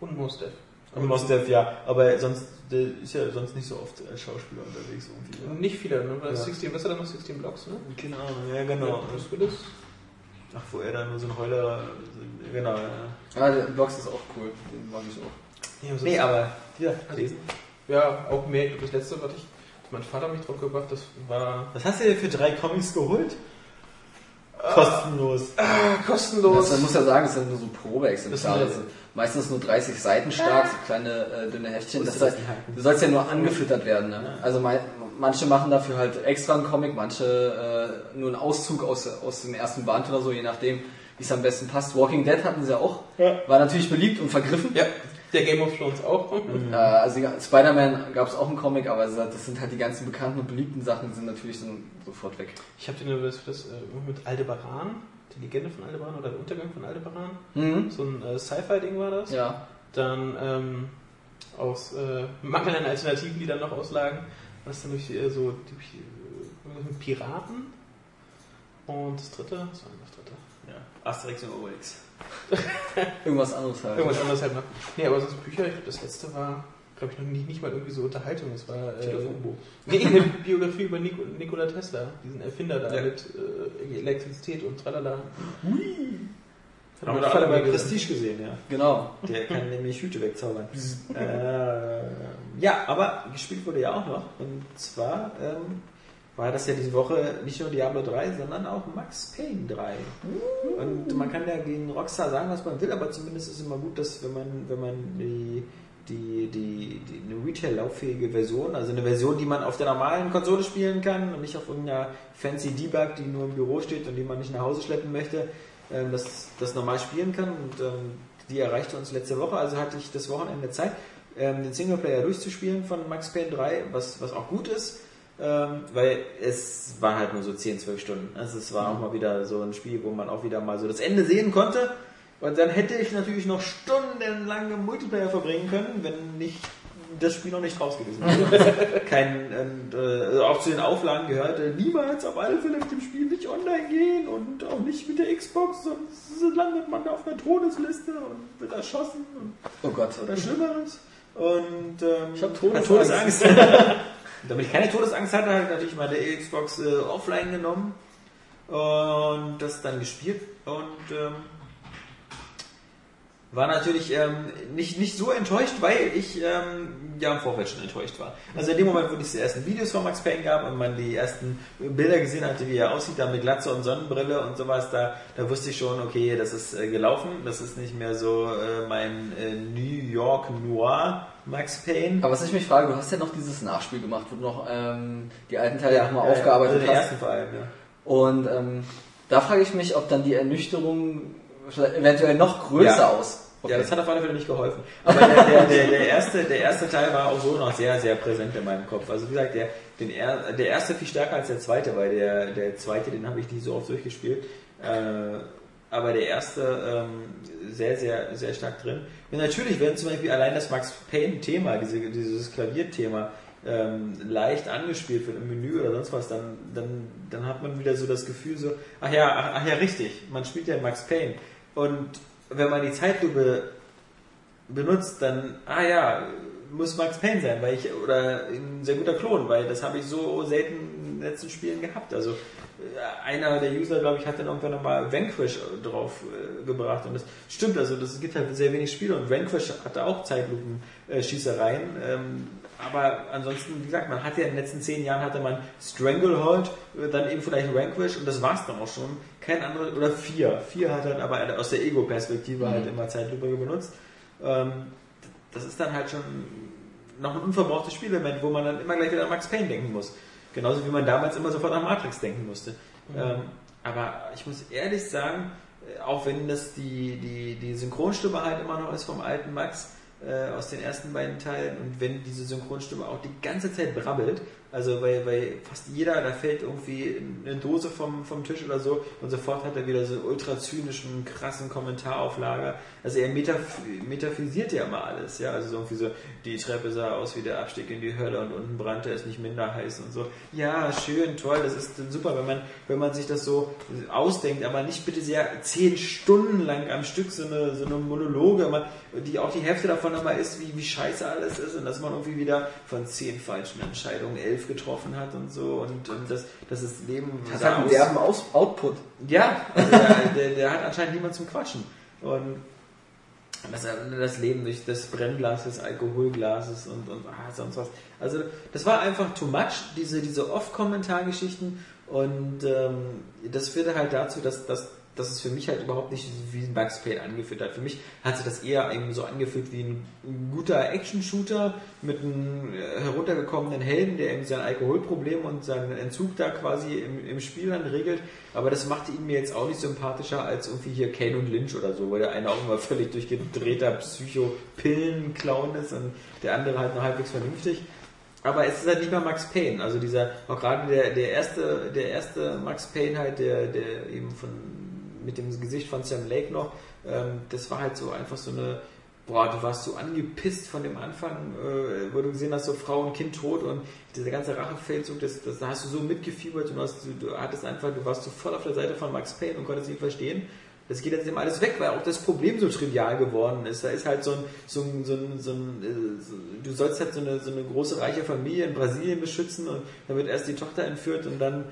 Und Mostef. Und Mos Def, ja, aber sonst der ist ja sonst nicht so oft als Schauspieler unterwegs irgendwie. Und nicht viele, ne? Weil Ja. 16, was hat er noch? 16 Blocks, ne? Keine Ahnung, ja genau. Das wird das. Ach, wo er dann nur so ein Heuler, genau, ja. Ah, der Box ist auch cool. Den mag ich auch. Ja, so- Nee, aber ja, lesen. ja, auch mehr. Das letzte, was ich, mein Vater mich drauf gebracht, das war Was hast du dir für drei Comics geholt? Kostenlos. ah, kostenlos. Das, man muss ja sagen, es sind nur so Probeexemplare. Meistens nur 30 Seiten stark, so kleine äh, dünne Heftchen. Das heißt, du sollst ja nur angefüttert werden. Ne? Also mei- manche machen dafür halt extra einen Comic, manche äh, nur einen Auszug aus, aus dem ersten Band oder so, je nachdem, wie es am besten passt. Walking Dead hatten sie ja auch. Ja. War natürlich beliebt und vergriffen. ja, der Game of Thrones auch. Äh, also ja, Spider-Man gab es auch einen Comic, aber das sind halt die ganzen bekannten und beliebten Sachen, die sind natürlich dann sofort weg. Ich habe den das, das äh, mit Aldebaran, die Legende von Aldebaran oder der Untergang von Aldebaran. Mhm. So ein äh, Sci-Fi-Ding war das. Ja. Dann ähm, aus äh, Mangel an Alternativen, die dann noch auslagen, was dann durch äh, so die, äh, Piraten. Und das dritte, was war denn das dritte? Ja, Asterix und Obelix. [LAUGHS] Irgendwas anderes halt. Irgendwas anderes halt noch. Nee, aber sonst Bücher, ich glaube, das letzte war, glaube ich, noch nicht, nicht mal irgendwie so Unterhaltung. Es war äh, [LAUGHS] nee, eine Biografie über Nik Nikola Tesla, diesen Erfinder da Ja. mit äh, Elektrizität und tralala. Hat Haben man wir alle bei. Prestige gesehen, ja. Genau. Der kann nämlich Hüte wegzaubern. [LAUGHS] äh, ja, aber gespielt wurde ja auch noch. Und zwar ähm, war das ja diese Woche nicht nur Diablo 3, sondern auch Max Payne 3. Und man kann ja gegen Rockstar sagen, was man will, aber zumindest ist es immer gut, dass wenn man, wenn man die, die, die, die eine Retail-lauffähige Version, also eine Version, die man auf der normalen Konsole spielen kann und nicht auf irgendeiner fancy Debug, die nur im Büro steht und die man nicht nach Hause schleppen möchte, ähm, das, das normal spielen kann. Und ähm, die erreichte uns letzte Woche, also hatte ich das Wochenende Zeit, ähm, den Singleplayer durchzuspielen von Max Payne 3, was, was auch gut ist. Ähm, weil es waren halt nur so 10, 12 Stunden. Also es war auch mal wieder so ein Spiel, wo man auch wieder mal so das Ende sehen konnte. Und dann hätte ich natürlich noch stundenlang im Multiplayer verbringen können, wenn nicht das Spiel noch nicht raus gewesen. [LAUGHS] Kein, und, äh, also auch zu den Auflagen gehörte, niemals auf alle Fälle mit dem Spiel nicht online gehen und auch nicht mit der Xbox, sonst landet man auf einer Todesliste und wird erschossen und Oh Gott. oder Schlimmeres. Und ähm, Ich hab Todesangst. Todesangst. [LAUGHS] Damit ich keine Todesangst hatte, habe ich natürlich meine Xbox äh, offline genommen und das dann gespielt und ähm, war natürlich ähm, nicht, nicht so enttäuscht, weil ich ähm, ja im Vorfeld schon enttäuscht war. Also in dem Moment, wo es die ersten Videos von Max Payne gab und man die ersten Bilder gesehen hatte, wie er aussieht, da mit Glatze und Sonnenbrille und sowas, da, da wusste ich schon, okay, das ist äh, gelaufen, das ist nicht mehr so äh, mein äh, New York Noir Max Payne. Aber was ich mich frage, du hast ja noch dieses Nachspiel gemacht, wo du noch ähm, die alten Teile nochmal aufgearbeitet also den hast. ersten vor allem, ja. Und ähm, da frage ich mich, ob dann die Ernüchterung eventuell noch größer Ja. aus. Ja, das hat auf alle Fälle nicht geholfen. Aber der, der, der, der, [LAUGHS] erste, der erste Teil war auch so noch sehr, sehr präsent in meinem Kopf. Also wie gesagt, der, den er, der erste viel stärker als der zweite, weil der, der zweite, den habe ich nicht so oft durchgespielt. Äh, aber der erste ähm, sehr, sehr, sehr stark drin. Und natürlich, wenn zum Beispiel allein das Max Payne-Thema, diese, dieses Klavierthema, ähm, leicht angespielt wird im Menü oder sonst was, dann, dann, dann hat man wieder so das Gefühl so, ach ja, ach, ach ja, richtig, man spielt ja Max Payne. Und wenn man die Zeitlupe benutzt, dann, ah ja, muss Max Payne sein, weil ich, oder ein sehr guter Klon, weil das habe ich so selten in den letzten Spielen gehabt. Also äh, einer der User, glaube ich, hat dann irgendwann nochmal Vanquish drauf äh, gebracht und das stimmt, also das gibt halt sehr wenig Spiele und Vanquish hatte auch Zeitlupen-Schießereien, ähm, aber ansonsten, wie gesagt, man hat ja in den letzten zehn Jahren hatte man Stranglehold, äh, dann eben vielleicht Vanquish und das war's dann auch schon. Kein anderer, oder vier. Vier hat dann aber aus der Ego-Perspektive halt immer Zeitlupe benutzt. Ähm, das ist dann halt schon noch ein unverbrauchtes Spielelement, wo man dann immer gleich wieder an Max Payne denken muss. Genauso wie man damals immer sofort an Matrix denken musste. Ähm, aber ich muss ehrlich sagen, äh, auch wenn das die, die, die Synchronstimme halt immer noch ist vom alten Max äh, aus den ersten beiden Teilen und wenn diese Synchronstimme auch die ganze Zeit brabbelt, also weil, weil fast jeder, da fällt irgendwie eine Dose vom, vom Tisch oder so und sofort hat er wieder so einen ultra zynischen, krassen Kommentar auf Lager. Also er metaph metaphysisiert ja immer alles, ja, also so irgendwie so, die Treppe sah aus wie der Abstieg in die Hölle und unten brannte es nicht minder heiß und so. Ja, schön, toll, das ist super, wenn man, wenn man sich das so ausdenkt, aber nicht bitte sehr zehn Stunden lang am Stück so eine, so eine Monologe, die auch die Hälfte davon immer ist, wie, wie scheiße alles ist und dass man irgendwie wieder von zehn falschen Entscheidungen elf getroffen hat und so und, und das, das ist Leben Das hat einen derben Aus Output. ja, also der, der, der hat anscheinend niemand zum Quatschen. Und das, das Leben durch das Brennglas des Alkoholglases und, und ah, sonst was. Also das war einfach too much, diese, diese Off-Kommentargeschichten und ähm, das führte halt dazu, dass, dass, dass es für mich halt überhaupt nicht wie ein Max Payne angefühlt hat. Für mich hat sich das eher eben so angefühlt wie ein guter Action-Shooter mit einem äh, heruntergekommenen Helden, der eben sein Alkoholproblem und seinen Entzug da quasi im, im Spiel dann regelt. Aber das machte ihn mir jetzt auch nicht sympathischer als irgendwie hier Kane und Lynch oder so, weil der eine auch immer [LAUGHS] völlig durchgedrehter Psycho-Pillen-Clown ist und der andere halt noch halbwegs vernünftig. Aber es ist halt nicht mal Max Payne. Also dieser, auch gerade der, der erste, der erste Max Payne halt, der, der eben von, mit dem Gesicht von Sam Lake noch, ähm, das war halt so einfach so eine, boah, du warst so angepisst von dem Anfang, äh, wo du gesehen hast, so Frau und Kind tot und dieser ganze Rachefeldzug, das, das, da hast du so mitgefiebert und hast, du, du hattest einfach, du warst so voll auf der Seite von Max Payne und konntest ihn verstehen. Das geht jetzt eben alles weg, weil auch das Problem so trivial geworden ist. Da ist halt so ein, so ein, so ein, so ein äh, so, du sollst halt so eine, so eine große reiche Familie in Brasilien beschützen und dann wird erst die Tochter entführt und dann,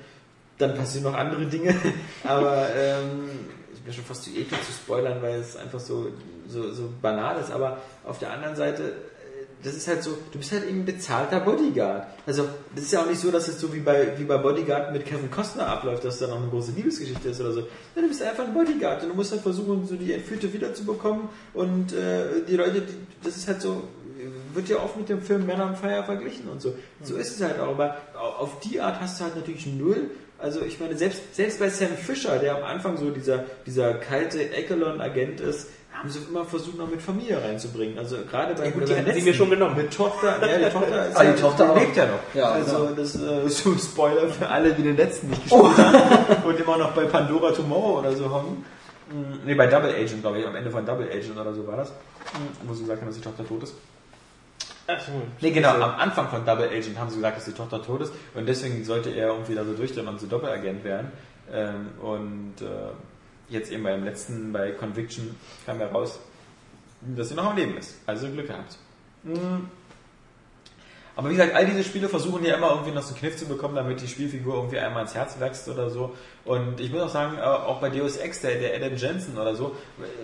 dann passieren noch andere Dinge. [LAUGHS] Aber ähm, ich bin schon fast zu eklig zu spoilern, weil es einfach so, so, so banal ist. Aber auf der anderen Seite, äh, das ist halt so, du bist halt eben ein bezahlter Bodyguard. Also, das ist ja auch nicht so, dass es so wie bei, wie bei Bodyguard mit Kevin Costner abläuft, dass da noch eine große Liebesgeschichte ist oder so. Nein, du bist einfach ein Bodyguard und du musst halt versuchen, so die Entführte wiederzubekommen und äh, die Leute, die, das ist halt so, wird ja oft mit dem Film Man on Fire verglichen und so. So ist es halt auch, aber auf die Art hast du halt natürlich null. Also ich meine, selbst, selbst bei Sam Fisher, der am Anfang so dieser, dieser kalte Echelon-Agent ist, haben sie immer versucht, noch mit Familie reinzubringen. Also gerade bei, Ja, gut, die der hätten sie letzten- mir schon genommen. Mit Tochter, ja, die Tochter [LAUGHS] ist Ah, die ja- Tochter auch. lebt ja noch. Ja, also ja. das äh, [LAUGHS] ist so ein Spoiler für alle, die den letzten nicht gespielt haben [LAUGHS] und immer noch bei Pandora Tomorrow oder so haben. Ne, bei Double Agent, glaube ich, am Ende von Double Agent oder so war das, Mm, wo sie gesagt haben, dass die Tochter tot ist. Ach so. Nee, genau, am Anfang von Double Agent haben sie gesagt, dass die Tochter tot ist und deswegen sollte er irgendwie da so durchdrehen und so Doppelagent werden. Ähm, und äh, jetzt eben beim letzten, bei Conviction, kam heraus, dass sie noch am Leben ist. Also Glück gehabt. Mm. Aber wie gesagt, all diese Spiele versuchen ja immer irgendwie noch so einen Kniff zu bekommen, damit die Spielfigur irgendwie einmal ins Herz wächst oder so. Und ich muss auch sagen, äh, auch bei Deus Ex, der, der Adam Jensen oder so,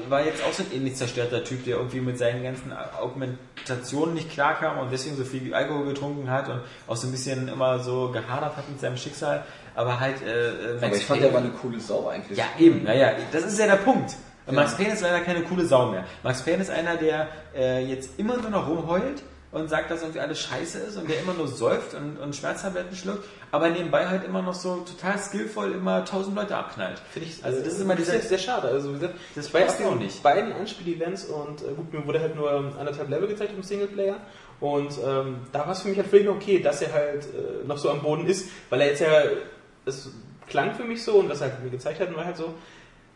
war jetzt auch so ein ähnlich zerstörter Typ, der irgendwie mit seinen ganzen Augmentationen nicht klarkam und deswegen so viel Alkohol getrunken hat und auch so ein bisschen immer so gehadert hat mit seinem Schicksal. Aber halt, äh, Max Aber ich fand, der war eine coole Sau eigentlich. ja, eben, naja, das ist ja der Punkt. Max Payne ist leider keine coole Sau mehr. Max Payne ist einer, der äh, jetzt immer nur noch rumheult und sagt, dass irgendwie alles scheiße ist und der immer nur säuft und, und Schmerztabletten schluckt, aber nebenbei halt immer noch so total skillvoll immer tausend Leute abknallt. Finde ich, Also das ist immer dieser- ist sehr schade. Also wie gesagt, Das bei auch nicht. beiden Anspiel-Events und äh, gut, mir wurde halt nur anderthalb Level gezeigt im Singleplayer und ähm, da war es für mich halt völlig okay, dass er halt äh, noch so am Boden ist, weil er jetzt ja, es klang für mich so und was er halt mir gezeigt hat, war halt so,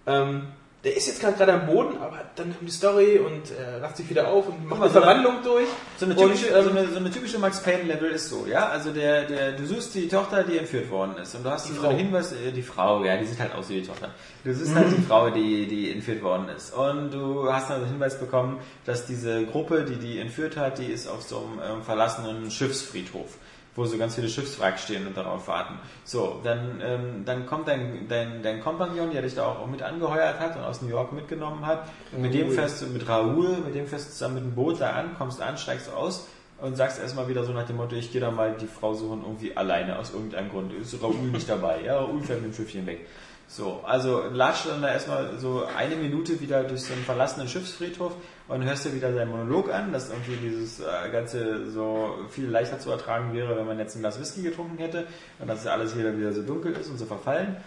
ähm, der ist jetzt gerade gerade am Boden, aber dann kommt die Story und er racht sich wieder auf und macht mal, eine so eine- Verwandlung durch. So eine Und, typische, ähm, so eine, so eine typische Max Payne Level ist so, ja, also der, der, du suchst die Tochter, die entführt worden ist und du hast Die so einen Hinweis, äh, die Frau, ja, die sieht halt aus wie die Tochter. Du suchst halt die Frau, die, die entführt worden ist und du hast dann den Hinweis bekommen, dass diese Gruppe, die die entführt hat, die ist auf so einem ähm, verlassenen Schiffsfriedhof wo so ganz viele Schiffswracks stehen und darauf warten. So, dann, ähm, dann kommt dein, dein, dein Kompagnon, der dich da auch mit angeheuert hat und aus New York mitgenommen hat. Und mit dem fährst du, mit Raoul, mit dem fährst du zusammen mit dem Boot da an, kommst an, steigst aus und sagst erstmal wieder so nach dem Motto, ich gehe da mal die Frau suchen irgendwie alleine aus irgendeinem Grund. Ist Raoul nicht dabei? Ja, Raoul fährt mit dem Schiffchen weg. So, also latscht dann da erstmal so eine Minute wieder durch so einen verlassenen Schiffsfriedhof und hörst dir wieder seinen Monolog an, dass irgendwie dieses äh, Ganze so viel leichter zu ertragen wäre, wenn man jetzt ein Glas Whisky getrunken hätte und dass alles wieder wieder so dunkel ist und so verfallen.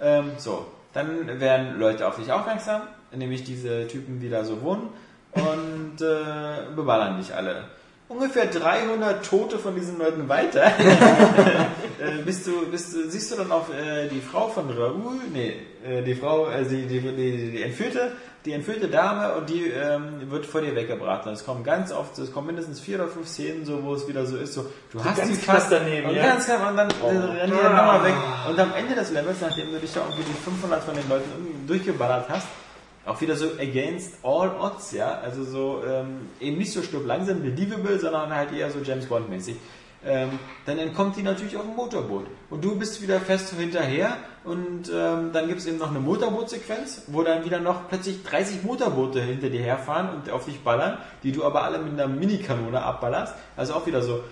Ähm, so, dann werden Leute auf dich aufmerksam, nämlich diese Typen, die da so wohnen und äh, beballern dich alle. Ungefähr 300 Tote von diesen Leuten weiter. [LAUGHS] äh, bist du, bist siehst du dann auch äh, die Frau von Raoul, nee, äh, die Frau, äh, die, die, die, die entführte, die entführte Dame und die ähm, wird vor dir weggebracht. Und es kommen ganz oft, es kommen mindestens vier oder fünf Szenen, so wo es wieder so ist, so du hast ganz die fast daneben, und ja. ganz knapp und dann äh, rennen die dann nochmal weg. Und am Ende des Levels, nachdem du dich da irgendwie die 500 von den Leuten durchgeballert hast, auch wieder so against all odds, ja, also so ähm, eben nicht so stirb langsam believable, sondern halt eher so James Bond mäßig. Ähm, dann entkommt die natürlich auf dem Motorboot. Und du bist wieder fest hinterher und ähm, dann gibt es eben noch eine Motorbootsequenz, wo dann wieder noch plötzlich 30 Motorboote hinter dir herfahren und auf dich ballern, die du aber alle mit einer Minikanone abballerst. Also auch wieder so,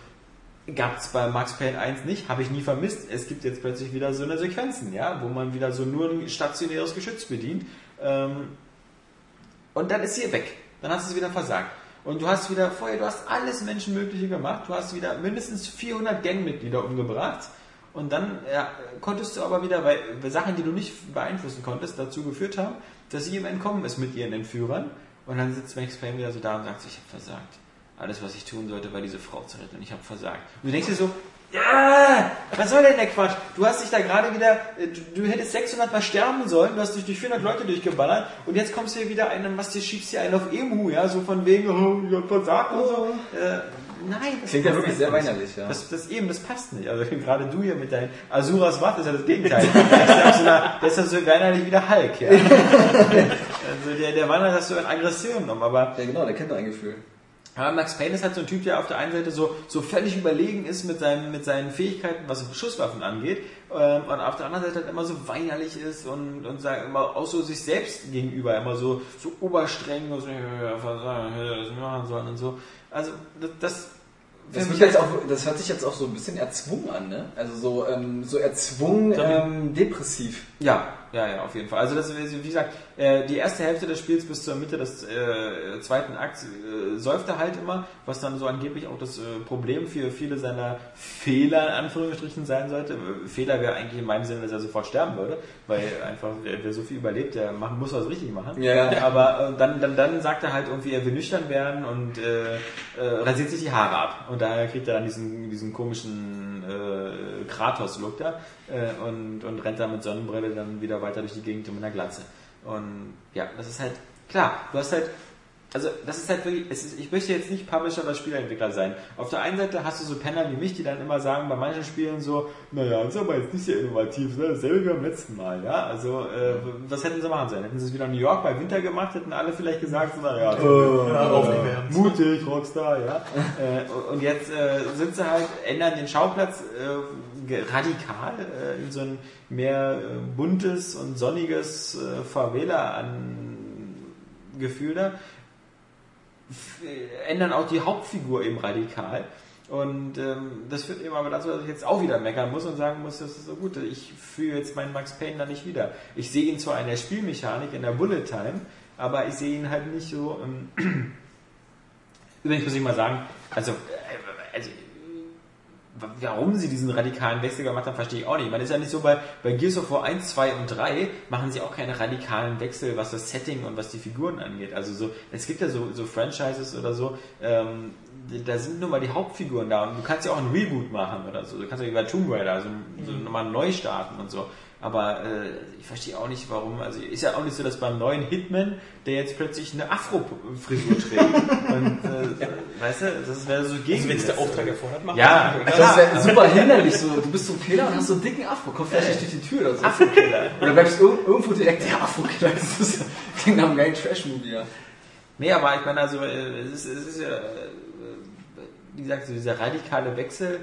gab es bei Max Payne 1 nicht, habe ich nie vermisst. Es gibt jetzt plötzlich wieder so eine Sequenzen, ja, wo man wieder so nur ein stationäres Geschütz bedient. Ähm, und dann ist sie weg. Dann hast du sie wieder versagt. Und du hast wieder vorher, du hast alles Menschenmögliche gemacht. Du hast wieder mindestens 400 Gangmitglieder umgebracht. Und dann ja, konntest du aber wieder, weil Sachen, die du nicht beeinflussen konntest, dazu geführt haben, dass sie ihm entkommen ist mit ihren Entführern. Und dann sitzt Max Payne wieder so da und sagt, ich habe versagt. Alles, was ich tun sollte, war diese Frau zu retten und ich habe versagt. Und du denkst dir so, ja, was soll denn der Quatsch? Du hast dich da gerade wieder, äh, du, du, hättest 600 Mal sterben sollen, du hast dich durch 400 Leute durchgeballert und jetzt kommst du hier wieder einen, was dir schiebst hier einen auf Emu, ja, so von wegen, oh, ich hab versagt und so. Äh, nein. Das Klingt ja wirklich sehr weinerlich, ja. Das, das eben, das passt nicht. Also [LAUGHS] gerade du hier mit deinen Asuras Watt ist ja das Gegenteil. der, ist ja so, der ist ja so weinerlich wie der Hulk, ja. [LAUGHS] also der, der wandert das so in Aggression um, aber... Ja genau, der kennt ein Gefühl. Aber Max Payne ist halt so ein Typ, der auf der einen Seite so, so völlig überlegen ist mit seinen, mit seinen Fähigkeiten, was Schusswaffen angeht, ähm, und auf der anderen Seite halt immer so weinerlich ist und, und sagt immer auch so sich selbst gegenüber immer so, so oberstreng, was wir machen sollen und so. Also, das, das das, wird jetzt auch, das hört sich jetzt auch so ein bisschen erzwungen an, ne? Also so, ähm, so erzwungen ähm, depressiv. Ja, ja, ja, auf jeden Fall. Also das, wie gesagt, äh, die erste Hälfte des Spiels bis zur Mitte des äh, zweiten Akts äh, säuft er halt immer, was dann so angeblich auch das äh, Problem für viele seiner Fehler in Anführungsstrichen sein sollte. Fehler wäre eigentlich in meinem Sinne, dass er sofort sterben würde, weil einfach wer, wer so viel überlebt, der machen, muss was richtig machen. Ja. ja. Aber äh, dann, dann, dann sagt er halt irgendwie, er will nüchtern werden und äh, rasiert sich die Haare ab. Und daher kriegt er dann diesen, diesen komischen äh, Kratos-Look da äh, und, und rennt dann mit Sonnenbrille dann wieder weiter durch die Gegend mit einer Glatze. Und ja, das ist halt, klar, du hast halt, also das ist halt wirklich, ist, ich möchte jetzt nicht Publisher oder Spieleentwickler sein. Auf der einen Seite hast du so Penner wie mich, die dann immer sagen, bei manchen Spielen so, naja, das ist aber jetzt nicht sehr innovativ, ne? dasselbe wie beim letzten Mal, ja. Also, äh, was hätten sie machen sollen? Hätten sie es wieder in New York bei Winter gemacht, hätten alle vielleicht gesagt, so, naja, so, äh, mutig, Rockstar, ja. äh, und jetzt äh, sind sie halt, ändern den Schauplatz äh, radikal äh, in so ein mehr äh, buntes und sonniges äh, Favela an Gefühl da, ändern auch die Hauptfigur eben radikal. Und ähm, das führt eben aber dazu, dass ich jetzt auch wieder meckern muss und sagen muss, das ist so gut, ich fühle jetzt meinen Max Payne da nicht wieder. Ich sehe ihn zwar in der Spielmechanik, in der Bullet Time, aber ich sehe ihn halt nicht so. Ähm, [CLEARS THROAT] übrigens muss ich mal sagen, also, äh, warum sie diesen radikalen Wechsel gemacht haben, verstehe ich auch nicht. Man ist ja nicht so bei, bei Gears of War 1, 2 und 3 machen sie auch keine radikalen Wechsel, was das Setting und was die Figuren angeht. Also so, es gibt ja so, so Franchises oder so, ähm, da sind nur mal die Hauptfiguren da und du kannst ja auch einen Reboot machen oder so. Du kannst ja wie bei Tomb Raider so, so mhm. nochmal neu starten und so. Aber äh, ich verstehe auch nicht, warum. Also ist ja auch nicht so, dass beim neuen Hitman, der jetzt plötzlich eine Afro-Frisur trägt. [LAUGHS] und äh, ja. weißt du, das wäre so gegen. Also wenn es der Auftrag erfordert, macht Ja, also das wäre super [LAUGHS] hinderlich. So, du bist so ein Killer und hast so einen dicken Afro, kommst vielleicht nicht durch die Tür oder so. Afro-Killer. Oder bleibst irgendwo direkt der Afro-Killer. Das ist klingt nach einem geilen Trash-Movie, ja. Nee, aber ich meine, also es ist, es ist ja, wie gesagt, so dieser radikale Wechsel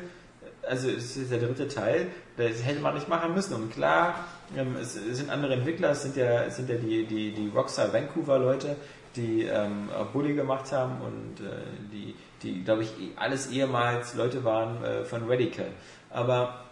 also es ist der dritte Teil, das hätte man nicht machen müssen. Und klar, ähm, es sind andere Entwickler, es sind ja, es sind ja die, die, die Rockstar Vancouver Leute, die ähm, Bully gemacht haben und äh, die, die glaube ich, alles ehemals Leute waren äh, von Radical. Aber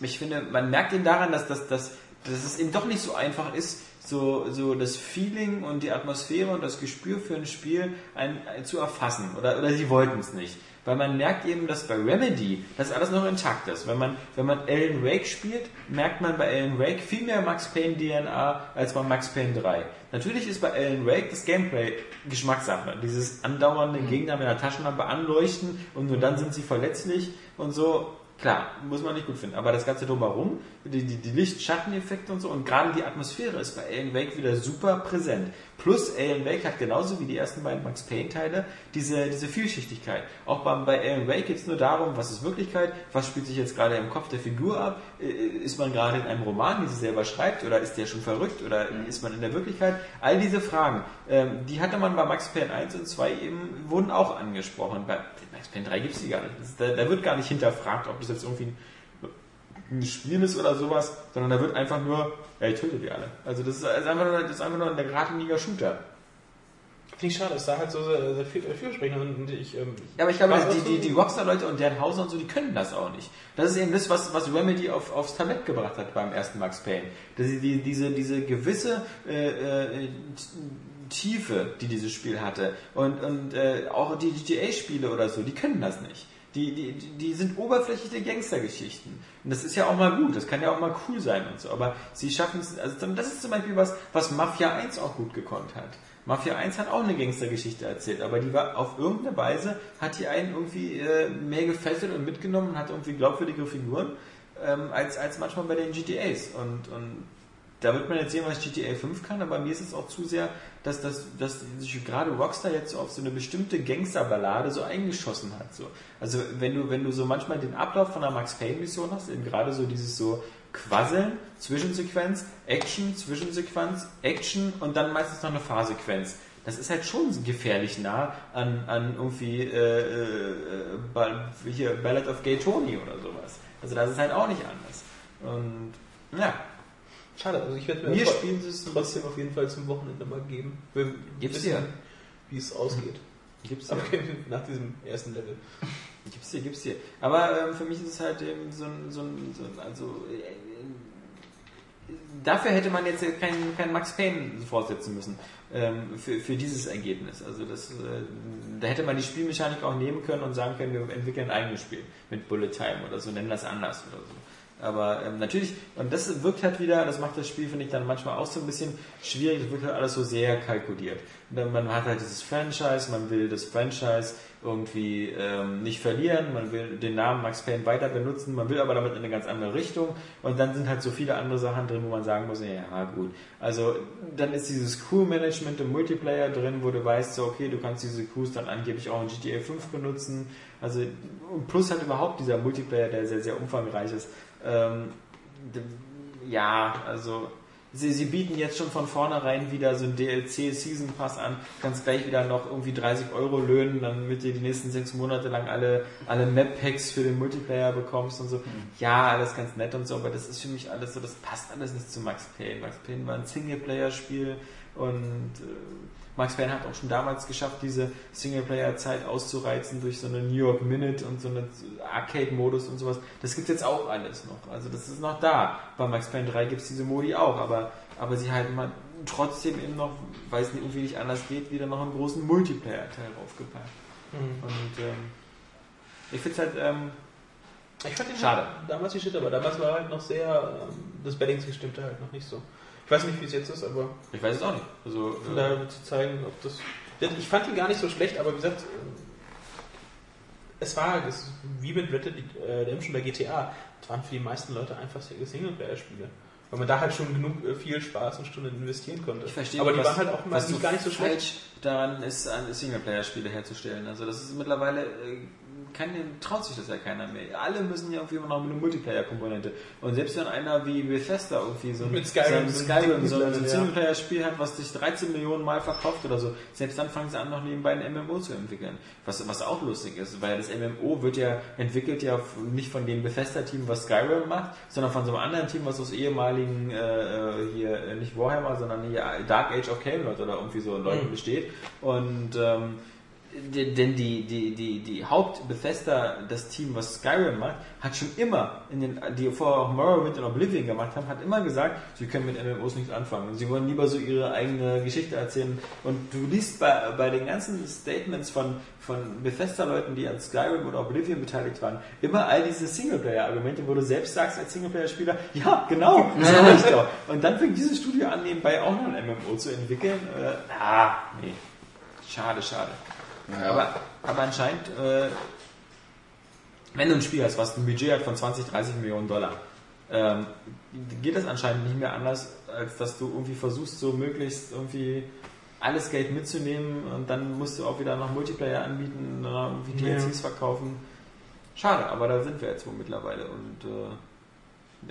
ich finde, man merkt eben daran, dass, dass, dass, dass es eben doch nicht so einfach ist, so, so das Feeling und die Atmosphäre und das Gespür für ein Spiel ein, ein, zu erfassen. Oder, oder sie wollten es nicht. Weil man merkt eben, dass bei Remedy das alles noch intakt ist. Wenn man, wenn man Alan Wake spielt, merkt man bei Alan Wake viel mehr Max Payne DNA als bei Max Payne 3. Natürlich ist bei Alan Wake das Gameplay Geschmackssache. Dieses andauernde Gegner mit einer Taschenlampe anleuchten und nur dann sind sie verletzlich und so. Klar, muss man nicht gut finden. Aber das Ganze drumherum die, die, die Licht-Schatteneffekte und so und gerade die Atmosphäre ist bei Alan Wake wieder super präsent. Plus Alan Wake hat genauso wie die ersten beiden Max Payne Teile diese, diese Vielschichtigkeit. Auch beim, bei Alan Wake geht es nur darum, was ist Wirklichkeit, was spielt sich jetzt gerade im Kopf der Figur ab, Äh, ist man gerade in einem Roman, den sie selber schreibt oder ist der schon verrückt oder ist man in der Wirklichkeit? All diese Fragen, ähm, die hatte man bei Max Payne 1 und 2 eben, wurden auch angesprochen. Bei Max Payne 3 gibt es die gar nicht. Das da, da wird gar nicht hinterfragt, ob das jetzt irgendwie ein ein Spiel ist oder sowas, sondern da wird einfach nur, ja, ich töte die alle. Also das ist, ist einfach nur, das ist einfach nur ein geradliniger Shooter. Finde ich schade, es sah halt so sehr, sehr viel, vielversprechend aus und ich. Ähm, Ja, aber ich glaube, die, das die, die Rockstar-Leute und deren Hauser und so, die können das auch nicht. Das ist eben das, was, was Remedy auf, aufs Tablett gebracht hat beim ersten Max Payne. Dass sie die, diese, diese gewisse äh, äh, Tiefe, die dieses Spiel hatte und, und äh, auch die GTA-Spiele oder so, die können das nicht. Die, die, die sind oberflächliche Gangstergeschichten. Und das ist ja auch mal gut, das kann ja auch mal cool sein und so. Aber sie schaffen es, also das ist zum Beispiel was, was Mafia 1 auch gut gekonnt hat. Mafia 1 hat auch eine Gangstergeschichte erzählt, aber die war auf irgendeine Weise, hat die einen irgendwie äh, mehr gefesselt und mitgenommen und hat irgendwie glaubwürdigere Figuren ähm, als, als manchmal bei den GTAs. Und, und da wird man jetzt sehen, was GTA 5 kann, aber mir ist es auch zu sehr, dass, dass, dass sich gerade Rockstar jetzt auf so eine bestimmte Gangsterballade so eingeschossen hat. So. Also wenn du, wenn du so manchmal den Ablauf von einer Max Payne Mission hast, eben gerade so dieses so Quasseln, Zwischensequenz, Action, Zwischensequenz, Action und dann meistens noch eine Fahrsequenz. Das ist halt schon gefährlich nah an, an irgendwie äh, äh, hier Ballad of Gay Tony oder sowas. Also das ist halt auch nicht anders. Und ja, Schade, also ich werde mir das spielen es trotzdem auf jeden Fall zum Wochenende mal geben. Wir Gib's dir. wie es ausgeht. Gibt's ja. Aber [LAUGHS] nach diesem ersten Level. Gibt's dir, gibt's dir. Aber ähm, für mich ist es halt eben so ein, so ein, so ein also äh, dafür hätte man jetzt keinen kein Max Payne fortsetzen müssen ähm, für, für dieses Ergebnis. Also das, äh, da hätte man die Spielmechanik auch nehmen können und sagen können, wir entwickeln ein eigenes Spiel mit Bullet Time oder so, nennen das anders oder so. Aber ähm, natürlich, und das wirkt halt wieder, das macht das Spiel, finde ich, dann manchmal auch so ein bisschen schwierig, das wirkt halt alles so sehr kalkuliert. Man hat halt dieses Franchise, man will das Franchise irgendwie ähm, nicht verlieren, man will den Namen Max Payne weiter benutzen, man will aber damit in eine ganz andere Richtung und dann sind halt so viele andere Sachen drin, wo man sagen muss, ja gut. Also dann ist dieses Crew-Management im Multiplayer drin, wo du weißt, so okay, du kannst diese Crews dann angeblich auch in GTA 5 benutzen. Also plus halt überhaupt dieser Multiplayer, der sehr, sehr umfangreich ist. Ähm, ja, also sie, sie bieten jetzt schon von vornherein wieder so ein DLC Season Pass an, kannst gleich wieder noch irgendwie 30 Euro löhnen, damit du die nächsten sechs Monate lang alle, alle Map Packs für den Multiplayer bekommst und so. Ja, alles ganz nett und so, aber das ist für mich alles so, das passt alles nicht zu Max Payne. Max Payne war ein Singleplayer-Spiel und äh, Max Payne hat auch schon damals geschafft, diese Singleplayer-Zeit auszureizen durch so eine New York Minute und so einen Arcade-Modus und sowas. Das gibt jetzt auch alles noch. Also das ist noch da. Bei Max Payne 3 gibt es diese Modi auch, aber, aber sie halten mal trotzdem eben noch, weil es irgendwie nicht anders geht, wieder noch einen großen Multiplayer-Teil draufgepackt. Und ähm, ich finde es halt, ähm, Ich fand den Schade. Halt damals die Shit, aber damals war halt noch sehr, ähm, das Balancing stimmte halt noch nicht so. Ich weiß nicht, wie es jetzt ist, aber ich weiß es auch nicht. Also, von äh, daher zu zeigen, ob das. Ich fand ihn gar nicht so schlecht, aber wie gesagt, ähm, es war es wie mit Red Dead äh, Redemption bei GTA, es waren für die meisten Leute einfach Singleplayer-Spiele. Weil man da halt schon genug äh, viel Spaß und Stunden investieren konnte. Ich verstehe, aber die was, waren halt auch mal was nicht so gar nicht so schlecht. daran ist, Singleplayer-Spiele herzustellen. Also das ist mittlerweile, kann, traut sich das ja keiner mehr. Alle müssen ja irgendwie immer noch mit einer Multiplayer-Komponente. Und selbst wenn einer wie Bethesda irgendwie so ein, Mit Skyrim so so ein, so. Singleplayer-Spiel hat, was sich 13 Millionen Mal verkauft oder so, selbst dann fangen sie an, noch nebenbei ein MMO zu entwickeln. Was, was auch lustig ist, weil das MMO wird ja entwickelt ja nicht von dem Bethesda-Team, was Skyrim macht, sondern von so einem anderen Team, was aus ehemaligen äh, äh, hier äh, nicht Warhammer, sondern hier Dark Age of Camelot oder irgendwie so Leuten Mhm. besteht. Und ähm, denn die, die, die, die Haupt-Bethesda, das Team, was Skyrim macht, hat schon immer, in den, die vorher auch Morrowind und Oblivion gemacht haben, hat immer gesagt, sie können mit MMOs nichts anfangen. Und sie wollen lieber so ihre eigene Geschichte erzählen. Und du liest bei, bei den ganzen Statements von, von Bethesda-Leuten, die an Skyrim oder Oblivion beteiligt waren, immer all diese Singleplayer-Argumente, wo du selbst sagst als Singleplayer-Spieler, ja, genau, das [LAUGHS] habe ich doch. Und dann fängt dieses Studio an, nebenbei auch noch ein MMO zu entwickeln. Äh, ah, nee. Schade, schade. Aber, aber anscheinend, äh, wenn du ein Spiel hast, was ein Budget hat von 20, 30 Millionen Dollar, ähm, geht das anscheinend nicht mehr anders, als dass du irgendwie versuchst, so möglichst irgendwie alles Geld mitzunehmen und dann musst du auch wieder noch Multiplayer anbieten oder irgendwie Ja. DLCs verkaufen. Schade, aber da sind wir jetzt wohl mittlerweile und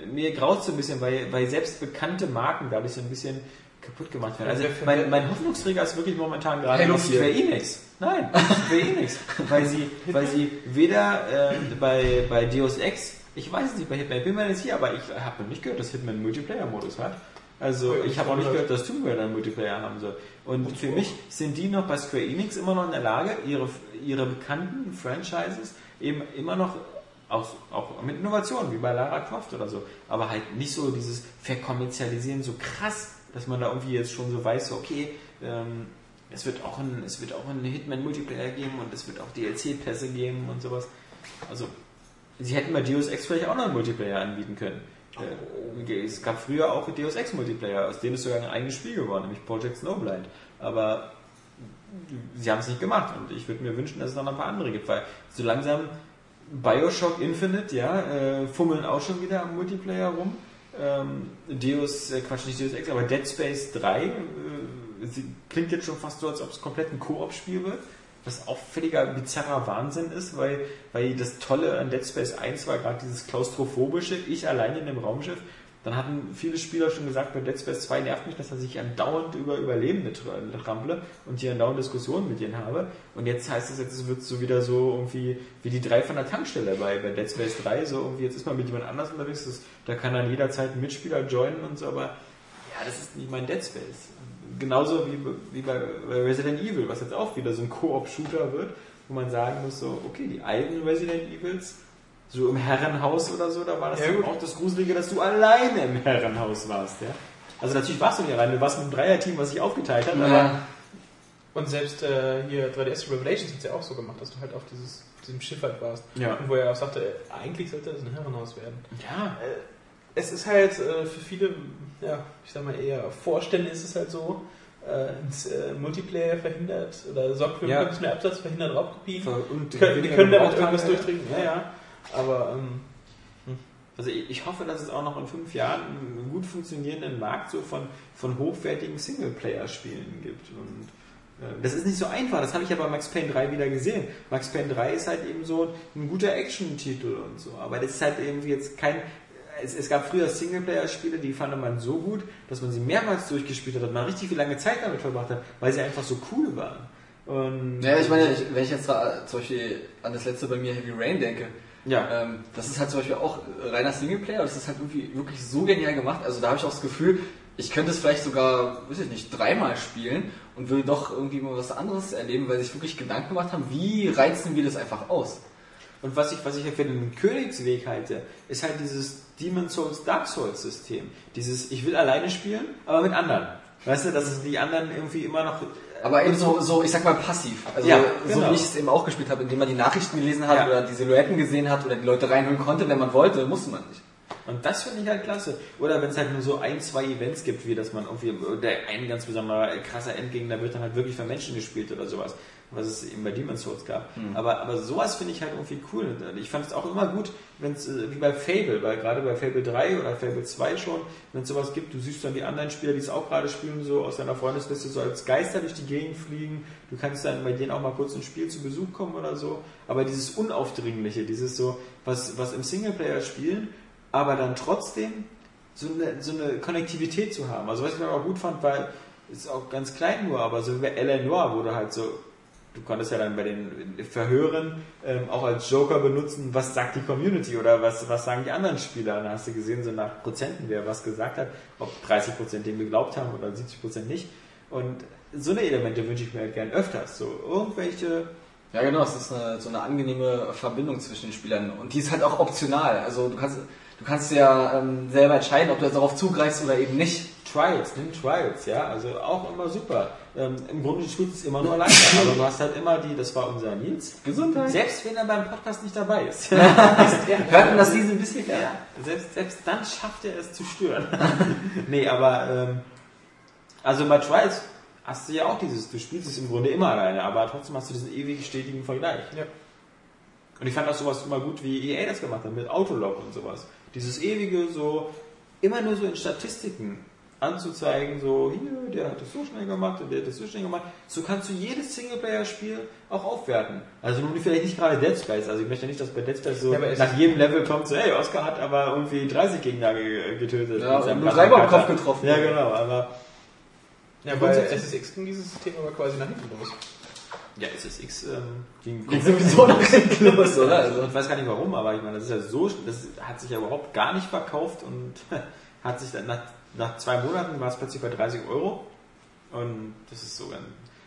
äh, mir graut so ein bisschen, weil, weil selbst bekannte Marken dadurch so ein bisschen kaputt gemacht werden. Also wer- mein, mein Hoffnungsträger ist wirklich momentan gerade Halo noch 4. Square Enix. Nein, Square Enix. Weil sie, weil sie weder äh, bei, bei Deus Ex, ich weiß es nicht, bei Hitman, ich bin mir nicht sicher, aber ich habe noch nicht gehört, dass Hitman Multiplayer-Modus hat. Also Oh, ich habe auch nicht das- gehört, dass Tomb Raider einen Multiplayer haben soll. Und für mich sind die noch bei Square Enix immer noch in der Lage, ihre, ihre bekannten Franchises eben immer noch auch, auch mit Innovationen, wie bei Lara Croft oder so, aber halt nicht so dieses Verkommerzialisieren so krass, dass man da irgendwie jetzt schon so weiß, okay, ähm, es wird auch ein, es wird auch einen Hitman Multiplayer geben und es wird auch DLC-Pässe geben und sowas. Also, sie hätten bei Deus Ex vielleicht auch noch einen Multiplayer anbieten können. Äh, Es gab früher auch Deus Ex Multiplayer, aus denen ist sogar ein eigenes Spiel geworden, nämlich Project Snowblind. Aber sie haben es nicht gemacht und ich würde mir wünschen, dass es noch ein paar andere gibt, weil so langsam Bioshock Infinite, ja, äh, fummeln auch schon wieder am Multiplayer rum. Ähm, Deus, äh, Quatsch, nicht Deus Ex, aber Dead Space 3 äh, klingt jetzt schon fast so, als ob es komplett ein Koop-Spiel wird. Was auch völliger bizarrer Wahnsinn ist, weil, weil das Tolle an Dead Space 1 war gerade dieses klaustrophobische, ich allein in dem Raumschiff. Dann hatten viele Spieler schon gesagt, bei Dead Space 2 nervt mich, dass er sich andauernd über Überlebende tra- trample und hier andauernd Diskussionen mit denen habe. Und jetzt heißt es, jetzt wird es so wieder so irgendwie wie die drei von der Tankstelle bei, bei Dead Space 3, so irgendwie, jetzt ist man mit jemand anders unterwegs, das, da kann dann jederzeit ein Mitspieler joinen und so, aber ja, das ist nicht mein Dead Space. Genauso wie, wie bei Resident Evil, was jetzt auch wieder so ein Koop-Shooter wird, wo man sagen muss, so, okay, die alten Resident Evils, so im Herrenhaus oder so, da war das Ja, auch das Gruselige, dass du alleine im Herrenhaus warst, ja. Also natürlich warst du nicht alleine, du warst mit einem Dreierteam, was sich aufgeteilt hat, aber Ja. Und selbst äh, hier 3DS Revelations hat es ja auch so gemacht, dass du halt auf dieses, diesem Schiff halt warst. Ja. Und wo er auch sagte, eigentlich sollte das ein Herrenhaus werden. ja, Äh, es ist halt äh, für viele, ja, ich sag mal eher Vorstände ist es halt so, äh, ins, äh, Multiplayer verhindert oder sorgt für Ja. möglichst mehr Absatz, verhindert Raubkopien. und Die können, damit irgendwas durchdringen, ja, ja. Aber ähm, Also ich hoffe, dass es auch noch in fünf Jahren einen gut funktionierenden Markt so von, von hochwertigen Singleplayer-Spielen gibt. Und äh, das ist nicht so einfach, das habe ich ja bei Max Payne 3 wieder gesehen. Max Payne 3 ist halt eben so ein guter Action-Titel und so. Aber das ist halt irgendwie jetzt kein. Es, es gab früher Singleplayer-Spiele, die fand man so gut, dass man sie mehrmals durchgespielt hat, dass man richtig viel lange Zeit damit verbracht hat, weil sie einfach so cool waren. Und Ja, ich meine, ich, wenn ich jetzt zum Beispiel an das letzte bei mir Heavy Rain denke, ja. ähm, das ist halt zum Beispiel auch reiner Singleplayer, das ist halt irgendwie wirklich so genial gemacht. Also da habe ich auch das Gefühl, ich könnte es vielleicht sogar, weiß ich nicht, dreimal spielen und würde doch irgendwie mal was anderes erleben, weil sie sich wirklich Gedanken gemacht haben, wie reizen wir das einfach aus. Und was ich, was ich ja für den Königsweg halte, ist halt dieses Demon Souls Dark Souls System. Dieses, ich will alleine spielen, aber mit anderen. Weißt du, dass es die anderen irgendwie immer noch. Aber eben so, so, ich sag mal passiv. Also Ja, so genau. wie ich es eben auch gespielt habe, indem man die Nachrichten gelesen hat Ja. oder die Silhouetten gesehen hat oder die Leute reinholen konnte, wenn man wollte, musste man nicht. Und das finde ich halt klasse. Oder wenn es halt nur so ein, zwei Events gibt, wie dass man irgendwie, der ein ganz besonderer krasser Endgegner wird dann halt wirklich von Menschen gespielt oder sowas. Was es eben bei Demon's Souls gab. Aber, aber sowas finde ich halt irgendwie cool. Ich fand es auch immer gut, wenn es, äh, wie bei Fable, weil gerade bei Fable 3 oder Fable 2 schon, wenn es sowas gibt, du siehst dann die anderen Spieler, die es auch gerade spielen, so aus deiner Freundesliste so als Geister durch die Gegend fliegen. Du kannst dann bei denen auch mal kurz ins Spiel zu Besuch kommen oder so. Aber dieses Unaufdringliche, dieses so, was, was im Singleplayer spielen, aber dann trotzdem so eine, so eine Konnektivität zu haben. Also was ich auch gut fand, weil ist auch ganz klein nur, aber so wie L.A. Noir wurde halt so, du konntest ja dann bei den Verhören ähm, auch als Joker benutzen, was sagt die Community oder was, was sagen die anderen Spieler. Dann hast du gesehen, so nach Prozenten, wer was gesagt hat, ob 30 Prozent dem geglaubt haben oder 70 Prozent nicht. Und so eine Elemente wünsche ich mir halt gern öfters. So irgendwelche Ja, genau, es ist eine, so eine angenehme Verbindung zwischen den Spielern und die ist halt auch optional. Also du kannst, du kannst ja ähm, selber entscheiden, ob du jetzt darauf zugreifst oder eben nicht. Trials, nimm Trials, ja, also auch immer super. Ähm, Im Grunde spielt es immer nur leichter, aber du hast halt immer die, das war unser Nils. Gesundheit. Selbst wenn er beim Podcast nicht dabei ist. [LAUGHS] Hörten das diese ein bisschen? Ja, selbst, selbst dann schafft er es zu stören. [LAUGHS] nee, aber ähm, also bei Trials hast du ja auch dieses, du spielst es im Grunde immer alleine, aber trotzdem hast du diesen ewig stetigen Vergleich. Ja. Und ich fand auch sowas immer gut, wie EA das gemacht hat, mit Autolog und sowas. Dieses ewige, so, immer nur so in Statistiken anzuzeigen, so, hier, der hat das so schnell gemacht und der hat das so schnell gemacht. So kannst du jedes Singleplayer-Spiel auch aufwerten. Also nun vielleicht nicht gerade Dead Space, also ich möchte nicht, dass bei Dead Space so Ja, es nach jedem Level kommt so, hey, Oscar hat aber irgendwie 30 Gegner ge- getötet. Ja, und nur Drachenkater. Kopf getroffen. Ja, genau, aber Ja, bei SSX ging dieses System aber quasi nach hinten los. Ja, SSX ähm, ging Geht [LAUGHS] sowieso nach hinten [LAUGHS] los, oder? Also, Ich weiß gar nicht warum, aber ich meine, das ist ja so, das hat sich ja überhaupt gar nicht verkauft und [LAUGHS] hat sich dann nach, nach zwei Monaten war es plötzlich bei 30 Euro. Und das ist so ein,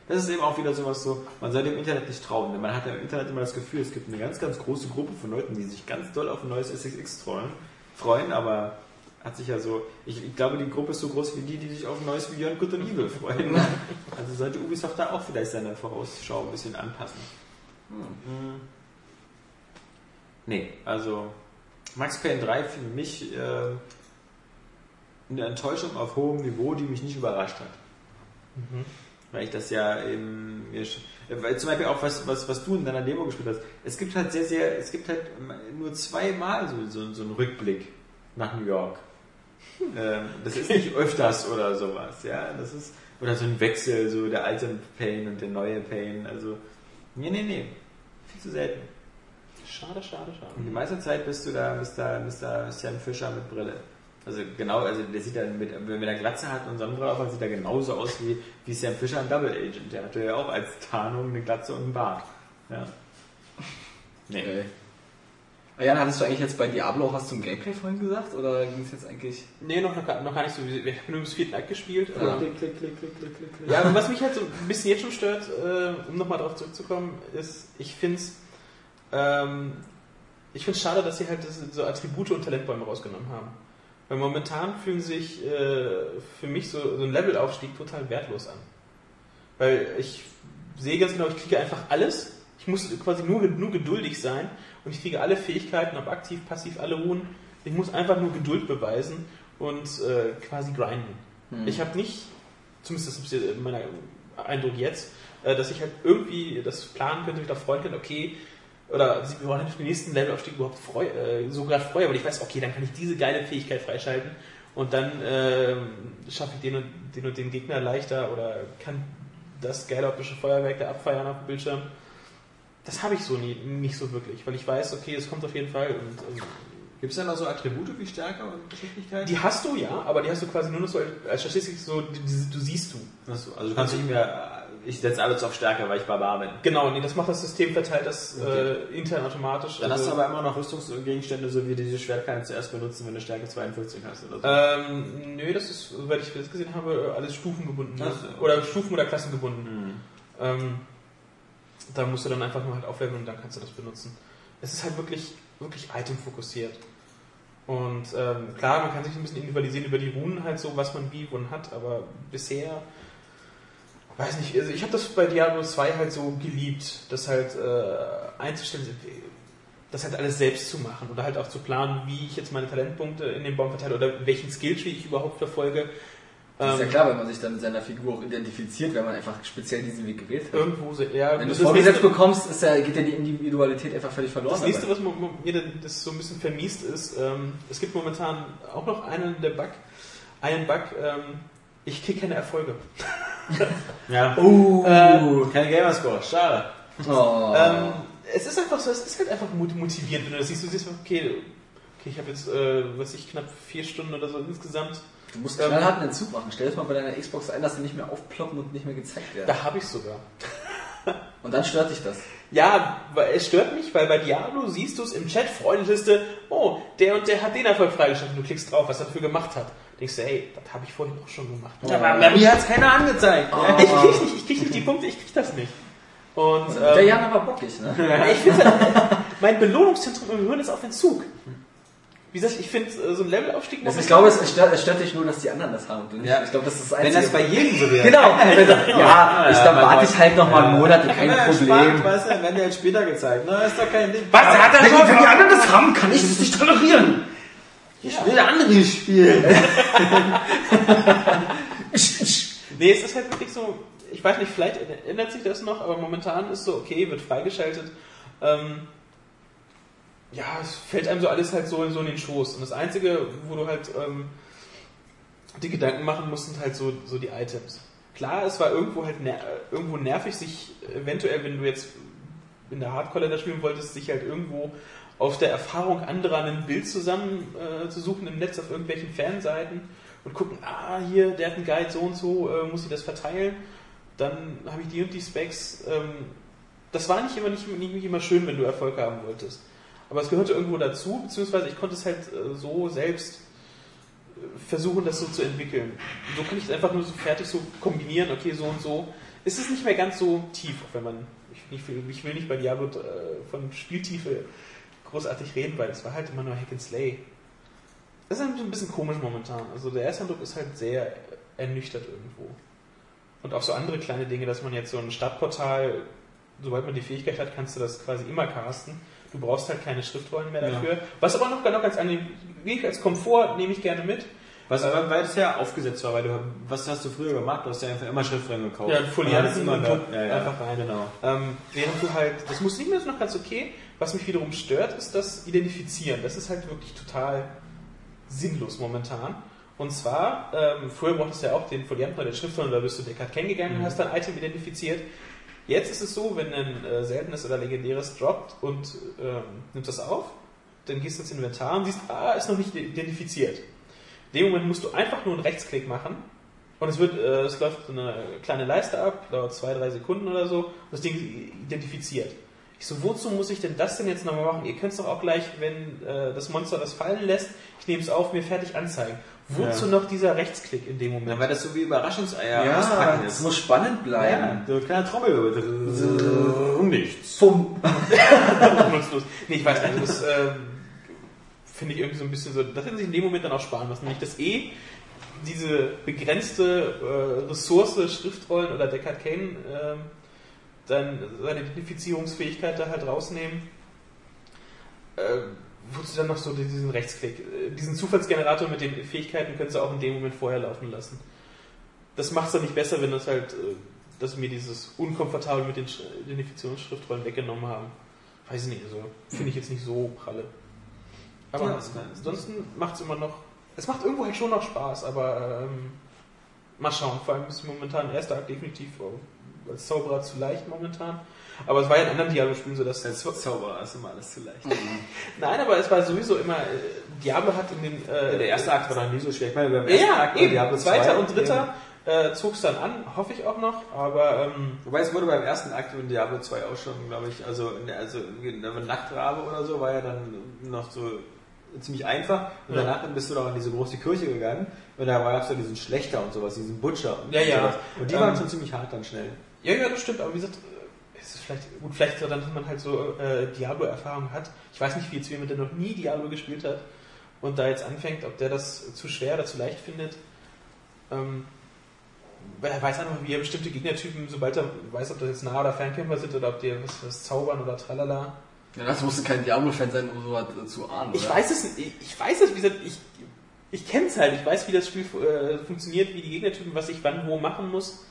das ist eben auch wieder sowas so, man soll dem Internet nicht trauen, denn man hat ja im Internet immer das Gefühl, es gibt eine ganz, ganz große Gruppe von Leuten, die sich ganz doll auf ein neues SXX freuen, freuen, aber hat sich ja so, ich, ich glaube, die Gruppe ist so groß wie die, die sich auf ein neues Beyond Good and Evil freuen. [LAUGHS] Also sollte Ubisoft da auch vielleicht seine Vorausschau ein bisschen anpassen. Hm. Nee, also Max Payne 3 für mich äh, eine Enttäuschung auf hohem Niveau, die mich nicht überrascht hat. Weil ich das ja eben, mir sch- äh, weil zum Beispiel auch was, was, was du in deiner Demo gespielt hast. Es gibt halt sehr, sehr, es gibt halt nur zweimal so, so, so einen Rückblick nach New York. Ähm, das ist nicht öfters oder sowas, ja. Das ist, oder so ein Wechsel, so der alte Payne und der neue Payne. Also, nee, nee, nee. Viel zu selten. Schade, schade, schade. Und die meiste Zeit bist du da, bist da, bist da Sam Fischer mit Brille. Also genau, also der sieht dann mit, wenn er Glatze hat und Sonnenbrille auf, hat, sieht er genauso aus wie, wie Sam Fischer ein Double Agent. Der hatte ja auch als Tarnung eine Glatze und einen Bart. Ja. Nee. okay. Ah, Jan, hattest du eigentlich jetzt bei Diablo auch was zum Gameplay vorhin gesagt? Oder ging es jetzt eigentlich. Nee, noch, noch, gar- noch gar nicht so. Ich habe nur bis vierten Akt gespielt. Ja. Klick, klick, klick, klick, klick, klick, klick. Ja, was mich halt so ein bisschen jetzt schon stört, äh, um nochmal darauf zurückzukommen, ist, ich finde es ähm, ich find's schade, dass sie halt so Attribute und Talentbäume rausgenommen haben. Weil momentan fühlen sich äh, für mich so, so ein Levelaufstieg total wertlos an. Weil ich sehe ganz genau, ich kriege einfach alles. Ich muss quasi nur, nur geduldig sein und ich kriege alle Fähigkeiten, ob aktiv, passiv, alle ruhen. Ich muss einfach nur Geduld beweisen und äh, quasi grinden. Ich habe nicht, zumindest das ist mein Eindruck jetzt, äh, dass ich halt irgendwie das planen könnte, mich da freuen könnte, okay, oder sie- wir wollen auf den nächsten Levelaufstieg überhaupt freu, äh, sogar freuen, weil ich weiß, okay, dann kann ich diese geile Fähigkeit freischalten und dann ähm, schaffe ich den und, den und den Gegner leichter oder kann das geile optische Feuerwerk da abfeiern auf dem Bildschirm. Das habe ich so nie, nicht so wirklich, weil ich weiß, okay, es kommt auf jeden Fall und ähm, Gibt es dann auch so Attribute wie Stärke und Geschicklichkeit? die hast du ja, aber die hast du quasi nur noch so als- Statistik, so, die, die, du siehst du. Achso, also du kannst nicht mehr, ich setze alles auf Stärke, weil ich Barbar bin. Genau, nee, das macht das System, verteilt das Okay. äh, intern automatisch. Dann hast Also, du aber immer noch Rüstungsgegenstände, so wie dieses Schwert kannst du erst benutzen, wenn du Stärke 42 hast oder so. ähm, nö, das ist, soweit ich das gesehen habe, alles stufengebunden. Ach so. Oder Stufen- oder Klassengebunden. Hm. Ähm, da musst du dann einfach nur halt aufleveln und dann kannst du das benutzen. Es ist halt wirklich, wirklich itemfokussiert. Und ähm, klar, man kann sich ein bisschen individualisieren über die Runen halt so, was man wie wann hat, aber bisher, weiß nicht, also ich habe das bei Diablo 2 halt so geliebt, das halt äh, einzustellen, das halt alles selbst zu machen oder halt auch zu planen, wie ich jetzt meine Talentpunkte in den Baum verteile oder welchen Skilltree ich überhaupt verfolge. Das ist ja Ähm, klar, wenn man sich dann mit seiner Figur auch identifiziert, wenn man einfach speziell diesen Weg gewählt hat. Irgendwo, ja, Wenn du es vorgesetzt bekommst, ist ja, geht ja die Individualität einfach völlig verloren. Das nächste, dabei. was mir dann das so ein bisschen vermiest ist, ähm, es gibt momentan auch noch einen der Bug, einen Bug, ähm, ich kriege keine Erfolge. [LAUGHS] Ja. Oh. Äh, kein Gamerscore, schade. oh. Ähm, es ist einfach so, es ist halt einfach mot- motivierend, wenn du das siehst, du siehst, okay, okay ich habe jetzt, äh, was ich, knapp vier Stunden oder so insgesamt, du musst ähm, knallhart einen Entzug machen. Stell es mal bei deiner Xbox ein, dass sie nicht mehr aufploppen und nicht mehr gezeigt werden. da habe ich sogar. [LAUGHS] Und dann stört dich das. Ja, weil es stört mich, weil bei Diablo siehst du es im Chat, Freundeliste, oh, der und der hat den Erfolg freigeschaltet, du klickst drauf, was er dafür gemacht hat. Denkst du, ey, das habe ich vorhin auch schon gemacht. Aber bei mir hat es keiner angezeigt. Ich krieg nicht, ich krieg nicht die Punkte, ich krieg das nicht. Und Der ähm, Jan aber bockig, ne? ich finde, halt, mein Belohnungszentrum im Gehirn ist auf Entzug. Wie gesagt, ich finde äh, so ein Levelaufstieg Also ich glaube, es es stört, es stört dich nur, dass die anderen das haben. Ja. Ich glaube, das ist das Wenn Einzige. das bei jedem so wäre. Genau. [LAUGHS] Wenn er- ja, ich, dann warte ich halt noch mal einen Monat, kein Ja, Problem. Spannend, weißt du, wenn der jetzt später gezeigt. Na, ist doch kein Ding. Was? Hat er wenn, die- wenn die anderen das haben, kann ich das nicht tolerieren. Ich will andere spielen. [LAUGHS] Nee, es ist halt wirklich so, ich weiß nicht, vielleicht ändert sich das noch, aber momentan ist so, okay, wird freigeschaltet. Ähm, ja, es fällt einem so alles halt so, so in den Schoß. Und das Einzige, wo du halt ähm, die Gedanken machen musst, sind halt so, so die Items. Klar, es war irgendwo halt ner irgendwo nervig, sich eventuell, wenn du jetzt in der Hardcore-Länder spielen wolltest, sich halt irgendwo auf der Erfahrung anderer ein Bild zusammen äh, zu suchen im Netz auf irgendwelchen Fanseiten und gucken, ah, hier, der hat einen Guide, so und so, äh, muss ich das verteilen. Dann habe ich die und die Specs. Ähm, das war nicht immer, nicht, nicht immer schön, wenn du Erfolg haben wolltest. Aber es gehörte irgendwo dazu, beziehungsweise ich konnte es halt äh, so selbst äh, versuchen, das so zu entwickeln. Und so kann ich es einfach nur so fertig so kombinieren, okay, so und so. Es ist nicht mehr ganz so tief, auch wenn man, ich, will, ich will nicht bei Diablo äh, von Spieltiefe großartig reden, weil es war halt immer nur Hack and Slay. Das ist ein bisschen komisch momentan. Also der erste Eindruck ist halt sehr ernüchtert irgendwo. Und auch so andere kleine Dinge, dass man jetzt so ein Stadtportal, sobald man die Fähigkeit hat, kannst du das quasi immer casten. Du brauchst halt keine Schriftrollen mehr dafür. Ja. Was aber noch, noch ganz angenehm, als Komfort nehme ich gerne mit. Was aber weil das ja aufgesetzt war, weil du, was hast du früher gemacht? Du hast ja einfach immer Schriftrollen gekauft. Ja, Folianten immer und ja, ja, einfach rein. Genau. Ähm, während du halt, das muss nicht mehr so noch ganz okay. Was mich wiederum stört, ist das Identifizieren. Das ist halt wirklich total sinnlos momentan. Und zwar, ähm, früher brauchtest du ja auch den Folianten oder den Schriftrollen, da bist du Deckard kennengegangen und Mhm. hast dein Item identifiziert. Jetzt ist es so, wenn ein äh, seltenes oder legendäres droppt und ähm, nimmst das auf, dann gehst du ins Inventar und siehst, ah, ist noch nicht identifiziert. In dem Moment musst du einfach nur einen Rechtsklick machen und es wird, äh, es läuft eine kleine Leiste ab, dauert zwei, drei Sekunden oder so, und das Ding identifiziert. Ich so, wozu muss ich denn das denn jetzt nochmal machen? Ihr könnt es doch auch gleich, wenn äh, das Monster das fallen lässt, ich nehme es auf, mir fertig anzeigen. Wozu Ja. noch dieser Rechtsklick in dem Ja, Moment? weil das so wie Überraschungseier Ja, auspacken ist. muss spannend bleiben. Ja, so ein kleiner Trommelwirbel. Um nichts. Fum. [LAUGHS] nutzlos. Nee, ich weiß nicht, das ähm, finde ich irgendwie so ein bisschen so, das hätten sie in dem Moment dann auch sparen müssen. Nämlich das E, diese begrenzte äh, Ressource, Schriftrollen oder Deckard Kane, ähm, dann seine Identifizierungsfähigkeit da halt rausnehmen. Äh, wozu dann noch so diesen Rechtsklick? Äh, Diesen Zufallsgenerator mit den Fähigkeiten können sie auch in dem Moment vorher laufen lassen. Das macht es dann nicht besser, wenn das halt, äh, dass mir dieses unkomfortabel mit den Sch- Identifizierungsschriftrollen weggenommen haben. Weiß ich nicht, also finde ich jetzt nicht so pralle. Aber Ja, ansonsten macht es immer noch, es macht irgendwo halt schon noch Spaß, aber ähm, mal schauen. Vor allem ist momentan erster Akt definitiv als Zauberer zu leicht momentan. Aber es war ja in anderen Diablo-Spielen so, dass Als Zauberer ist immer alles zu leicht. Nein, aber es war sowieso immer, äh, Diablo hat in den... Äh, Der erste Akt war noch nie so schwer. Ich meine, beim ersten Ja, Akt eben. Diablo Zweiter 2, und dritter äh, zog es dann an, hoffe ich auch noch, aber ähm, Wobei es wurde beim ersten Akt in Diablo 2 auch schon, glaube ich, also, in der, also in der Nacktrabe oder so war ja dann noch so ziemlich einfach. Und Ja. danach bist du noch in diese große Kirche gegangen und da gab es ja diesen Schlechter und sowas, diesen Butcher und Ja, ja. sowas. Und die Ähm, waren schon ziemlich hart dann schnell. Ja, ja, das stimmt, aber wie gesagt, äh, es ist vielleicht, gut, vielleicht so dann, dass man halt so äh, Diablo-Erfahrung hat. Ich weiß nicht, wie jetzt jemand, der noch nie Diablo gespielt hat und da jetzt anfängt, ob der das zu schwer oder zu leicht findet. Ähm, weil er weiß einfach, wie er bestimmte Gegnertypen, sobald er weiß, ob das jetzt Nah- oder Fernkämpfer sind oder ob die was, was zaubern oder tralala. Ja, das musste kein Diablo-Fan sein, um sowas äh, zu ahnen. Ich oder? weiß es nicht, ich, ich weiß es, wie gesagt, ich, ich kenne es halt, ich weiß, wie das Spiel äh, funktioniert, wie die Gegnertypen, was ich wann wo machen muss,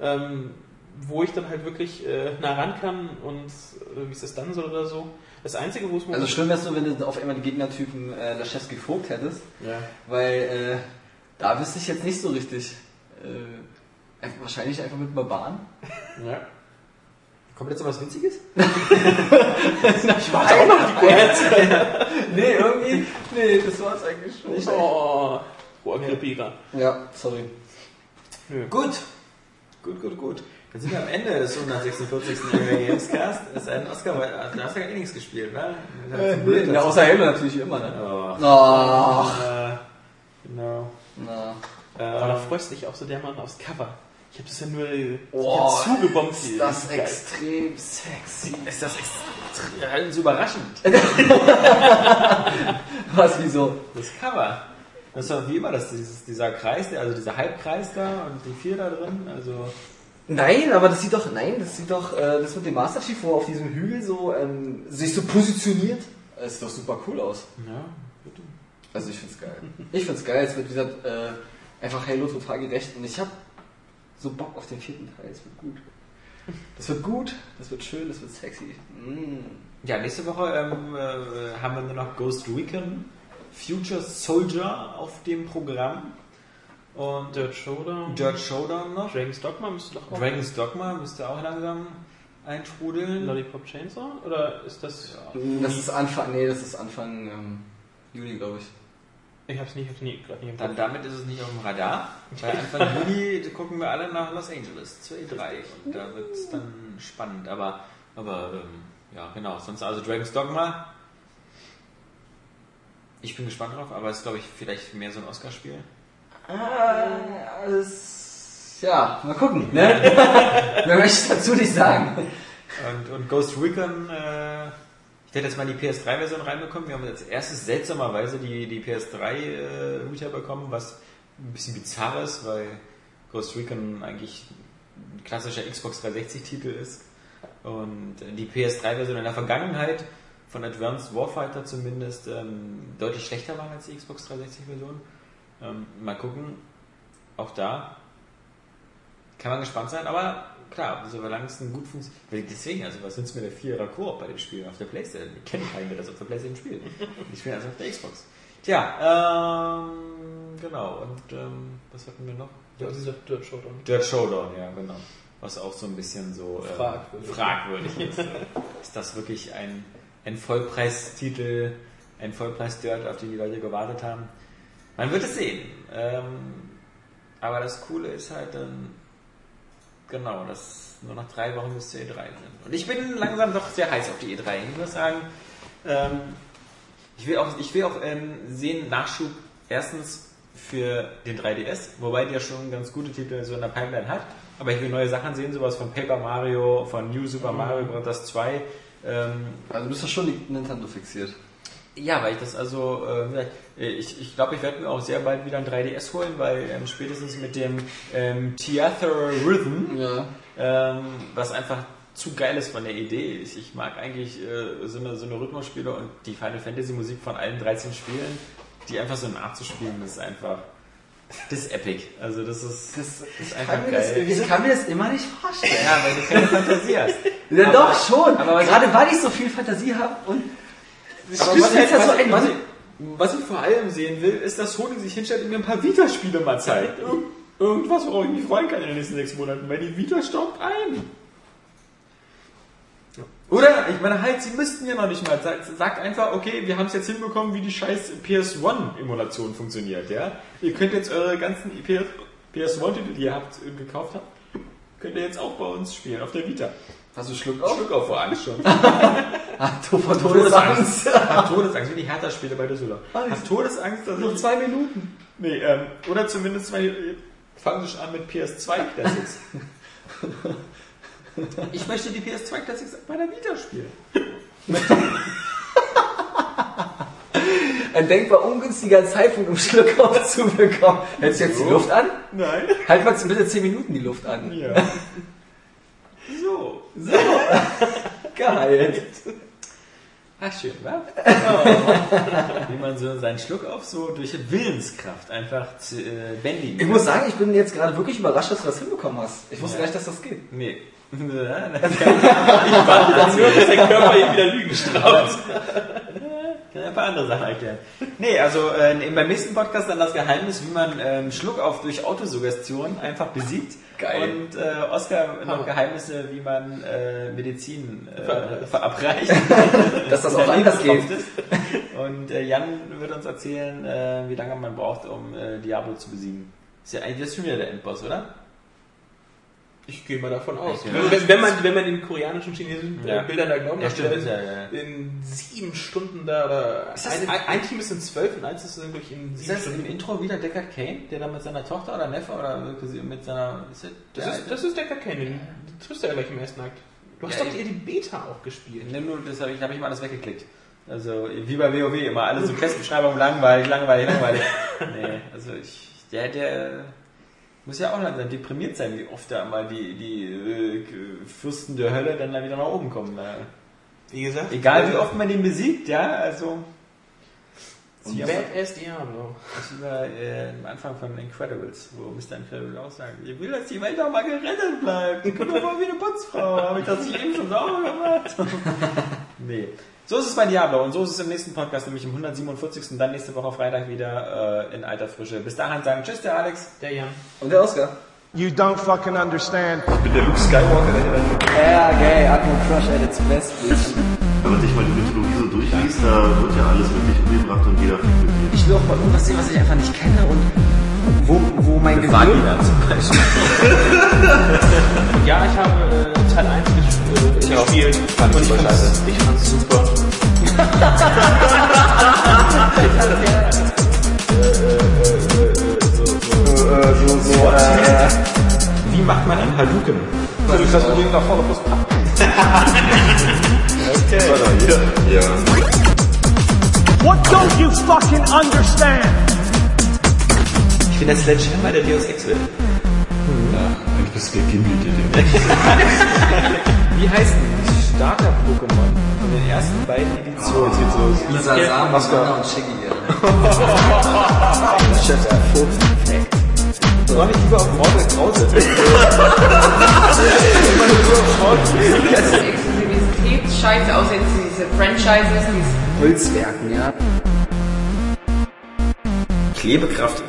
ähm, wo ich dann halt wirklich äh, nah ran kann und äh, wie es das dann soll oder so. Das Einzige, wo es Also schlimm wär's nur, wenn du auf einmal die Gegnertypen äh, Laschewski Vogt hättest, ja. weil äh, da wüsste ich jetzt nicht so richtig. Äh, einfach, wahrscheinlich einfach mit Barbaren. ja. Kommt jetzt noch was Witziges? [LAUGHS] [LAUGHS] ich warte auch noch die Nee, irgendwie. Nee, das war's eigentlich schon. Oh, Rohrkrepierer. Ja, sorry. Gut. Gut, gut, gut. Dann sind wir am Ende des 146. Anime Gamescast. Das ist ein Oscar, weil du hast ja gar nichts gespielt, ne? In der außer Halo natürlich immer, ne? Oh. Äh, genau. Na. Aber da Ähm, freust du dich auch so der Mann aufs Cover. Ich habe das ja nur Oh, hab zugebombt. Ist das Geil. extrem sexy. ist das extrem so überraschend? [LAUGHS] Was, wieso? Das Cover. Das ist doch wie immer das, dieses, dieser Kreis, also dieser Halbkreis da und die vier da drin. Also Nein, aber das sieht doch, nein, das sieht doch, äh, das mit dem Master Chief, wo er auf diesem Hügel so ähm, sich so positioniert. Das sieht doch super cool aus. ja, Also ich find's geil. Ich find's geil, es wird wie gesagt äh, einfach Halo total gerecht und ich hab so Bock auf den vierten Teil, es wird gut. Das wird gut, das wird schön, das wird sexy. Mm. Ja, nächste Woche ähm, äh, haben wir nur noch Ghost Recon Future Soldier auf dem Programm. Und Dirt Showdown. Dirt Showdown noch. Dragon's Dogma müsste doch auch. Dragon's Dogma müsste auch langsam eintrudeln. Lollipop Chainsaw? Oder ist das. Das ist Anfang, nee, das ist Anfang ähm, Juli, glaube ich. Ich hab's nicht, ich hab's nie, gerade nicht im Dann damit ist es nicht auf dem Radar. [LAUGHS] Weil Anfang Juli gucken wir alle nach Los Angeles zur E3 und da wird es dann spannend. Aber, aber ähm, ja, genau. Sonst also Dragon's Dogma. Ich bin gespannt drauf, aber es ist glaube ich vielleicht mehr so ein Oscar-Spiel. Ah, das, ja, mal gucken. Ne? [LAUGHS] Wer möchte ich dazu nicht sagen? Und, und Ghost Recon, äh, ich hätte jetzt mal die PS3-Version reinbekommen. Wir haben als erstes seltsamerweise die, die PS3-Router bekommen, was ein bisschen bizarr ist, weil Ghost Recon eigentlich ein klassischer Xbox 360-Titel ist. Und die PS3-Version in der Vergangenheit von Advanced Warfighter zumindest ähm, deutlich schlechter waren als die Xbox 360-Version. Ähm, mal gucken, auch da kann man gespannt sein, aber klar, solange es ein gut funktioniert. Deswegen, also was nützt mir der Vierer Koop bei den Spielen auf der Playstation? Ich kenne keinen, der das auf der Playstation spielt. Ich spiele also auf der Xbox. Tja, ähm, genau. Und ähm, was hatten wir noch? Ja, dieser Dirt Showdown. Dirt Showdown, ja, genau. Was auch so ein bisschen so ähm, Fragwürdig. fragwürdig ist. Äh, ist das wirklich ein, ein Vollpreistitel, ein Vollpreis-Dirt, auf den die Leute gewartet haben? Man wird es sehen. Ähm, aber das Coole ist halt dann, genau, dass nur noch drei Wochen bis zur E3 sind. Und ich bin langsam doch sehr heiß auf die E3. Ich muss sagen, ähm, ich will auch, ich will auch ähm, sehen Nachschub erstens für den 3DS, wobei der schon ganz gute Titel so in der Pipeline hat. Aber ich will neue Sachen sehen, sowas von Paper Mario, von New Super Mario Bros. 2. Ähm, Also du bist doch schon Nintendo fixiert. Ja, weil ich das also, äh, ich, ich glaube, ich werde mir auch sehr bald wieder ein 3DS holen, weil ähm, spätestens mit dem ähm, Theater Rhythm, Ja. ähm, was einfach zu geil ist von der Idee. Ich, ich mag eigentlich äh, so, eine, so eine Rhythmusspiele und die Final Fantasy Musik von allen 13 Spielen, die einfach so nachzuspielen, ist einfach, das ist epic. Also das ist, Das, ist ich, einfach kann mir das, geil. ich kann mir das immer nicht vorstellen. ja, weil du keine Fantasie hast. [LAUGHS] Ja, Aber- doch schon. aber Gerade weil ich so viel Fantasie habe und Aber was, ist ja so was, ein- ich, was, ich, was ich vor allem sehen will, ist, dass Sony sich hinstellt und mir ein paar Vita-Spiele mal zeigt. Irg irgendwas, worauf ich mich freuen kann in den nächsten sechs Monaten, weil die Vita staubt ein. Oder, ich meine halt, sie müssten ja noch nicht mal. Sagt, sagt einfach, okay, wir haben es jetzt hinbekommen, wie die scheiß PS1-Emulation funktioniert, ja. Ihr könnt jetzt eure ganzen PS1-Titel, die ihr habt, äh, gekauft habt, könnt ihr jetzt auch bei uns spielen, auf der Vita. Hast du Schluck auf? Schluck auf vor Angst schon. [LAUGHS] Vor Todesangst. Hat Todesangst, wie die Hertha-Spiele bei Düsseldorf. Alles. Hat Todesangst, dass Noch ich... zwei Minuten. Nee, ähm, oder zumindest zwei... Fangen Sie schon an mit PS2 Classics. ich möchte die PS2 Classics bei der Vita spielen. Ein denkbar ungünstiger Zeitpunkt, um Schluck [LAUGHS] aufzubekommen. Hältst du jetzt die Luft an? Nein. Halt mal bitte 10 Minuten die Luft an. Ja. So. [LAUGHS] Geil. Ach, schön, wa? [LAUGHS] Wie man so seinen Schluck auf so durch Willenskraft einfach zu, äh, bändigen Ich muss sagen, ich bin jetzt gerade wirklich überrascht, dass du das hinbekommen hast. Ich wusste Ja. gar nicht, dass das geht. Nee. [LAUGHS] ich Dann nur, dass der Körper ihn wieder Lügen straft. Kann ein paar andere Sachen erklären. Nee, also äh, beim nächsten Podcast dann das Geheimnis, wie man ähm, Schluck auf durch Autosuggestion einfach besiegt. Geil. Und äh, Oscar noch Geheimnisse, wie man äh, Medizin äh, verabreicht. [LAUGHS] Dass das auch anders geht. Und äh, Jan wird uns erzählen, äh, wie lange man braucht, um äh, Diablo zu besiegen. Ist ja eigentlich das schon wieder der Endboss, oder? Ich gehe mal davon aus. Ja. Wenn, wenn, man, wenn man den koreanischen, chinesischen Ja. äh, Bildern da glauben Ja, stimmt, ist in sieben Stunden da oder Ist das- ein, ein, ein Team ist in zwölf und eins ist wirklich in Ist sieben im Stunden. Intro wieder Deckard Kane, der da mit seiner Tochter oder Neffe oder mit seiner... Ist das, Das ist, das ist Decker Kane, den triffst du ja gleich im ersten Akt. Du hast doch eher die Beta auch gespielt. Ne, nur, das habe ich, hab ich mal alles weggeklickt. Also, wie bei WoW, immer alle so Questbeschreibungen, langweilig, langweilig, langweilig. [LAUGHS] nee, also ich, der, der muss ja auch langsam deprimiert sein, wie oft da mal die, die äh, Fürsten der Hölle dann da wieder nach oben kommen. Äh, Wie gesagt. egal wie oft man den besiegt, ja, also, Badass Diablo. Das ist über, äh, am Anfang von Incredibles, wo Mr. Incredible auch sagt, ich will, dass die Welt auch mal gerettet bleibt. Ich bin doch mal wie eine Putzfrau. Habe ich das nicht eben schon sauber gemacht? [LAUGHS] nee. So ist es bei Diablo und so ist es im nächsten Podcast, nämlich im 147. Dann nächste Woche Freitag wieder äh, in alter Frische. Bis dahin sagen Tschüss, der Alex. Der Jan. Und der Oscar. You don't fucking understand. Ich bin der Luke Skywalker, Ja, gay, Atmo Crush at its best, bitch. Wenn man sich mal die Mythologie so durchliest, da wird ja alles wirklich umgebracht und jeder fliegt mit dir. Ich will auch mal irgendwas sehen, was ich einfach nicht kenne und wo, wo mein Gehirn... Vagina zum Beispiel. Ja, ich habe äh, Teil 1 gespielt. Ich gespielt. Fand ich ich super fand's, scheiße. ich fand's super. Wie macht man einen Hadouken? Du kannst übrigens nach vorne plus [LAUGHS] Ja. What don't you fucking understand? Ich bin der Sledgehammer der Deus Ex Welt. Eigentlich bist du gegimbelt in dem Wie heißen die Starter-Pokémon von den ersten beiden Editionen? Jetzt geht's los. Lisa, Ja, Sam. Anna und Shiggy. Ja. [LAUGHS] Soll ich lieber auf Mortal Krause? [LAUGHS] Das ist Exklusivitätsscheiße, außer jetzt diese Franchises, diese Holzwerken, ja. Klebekraft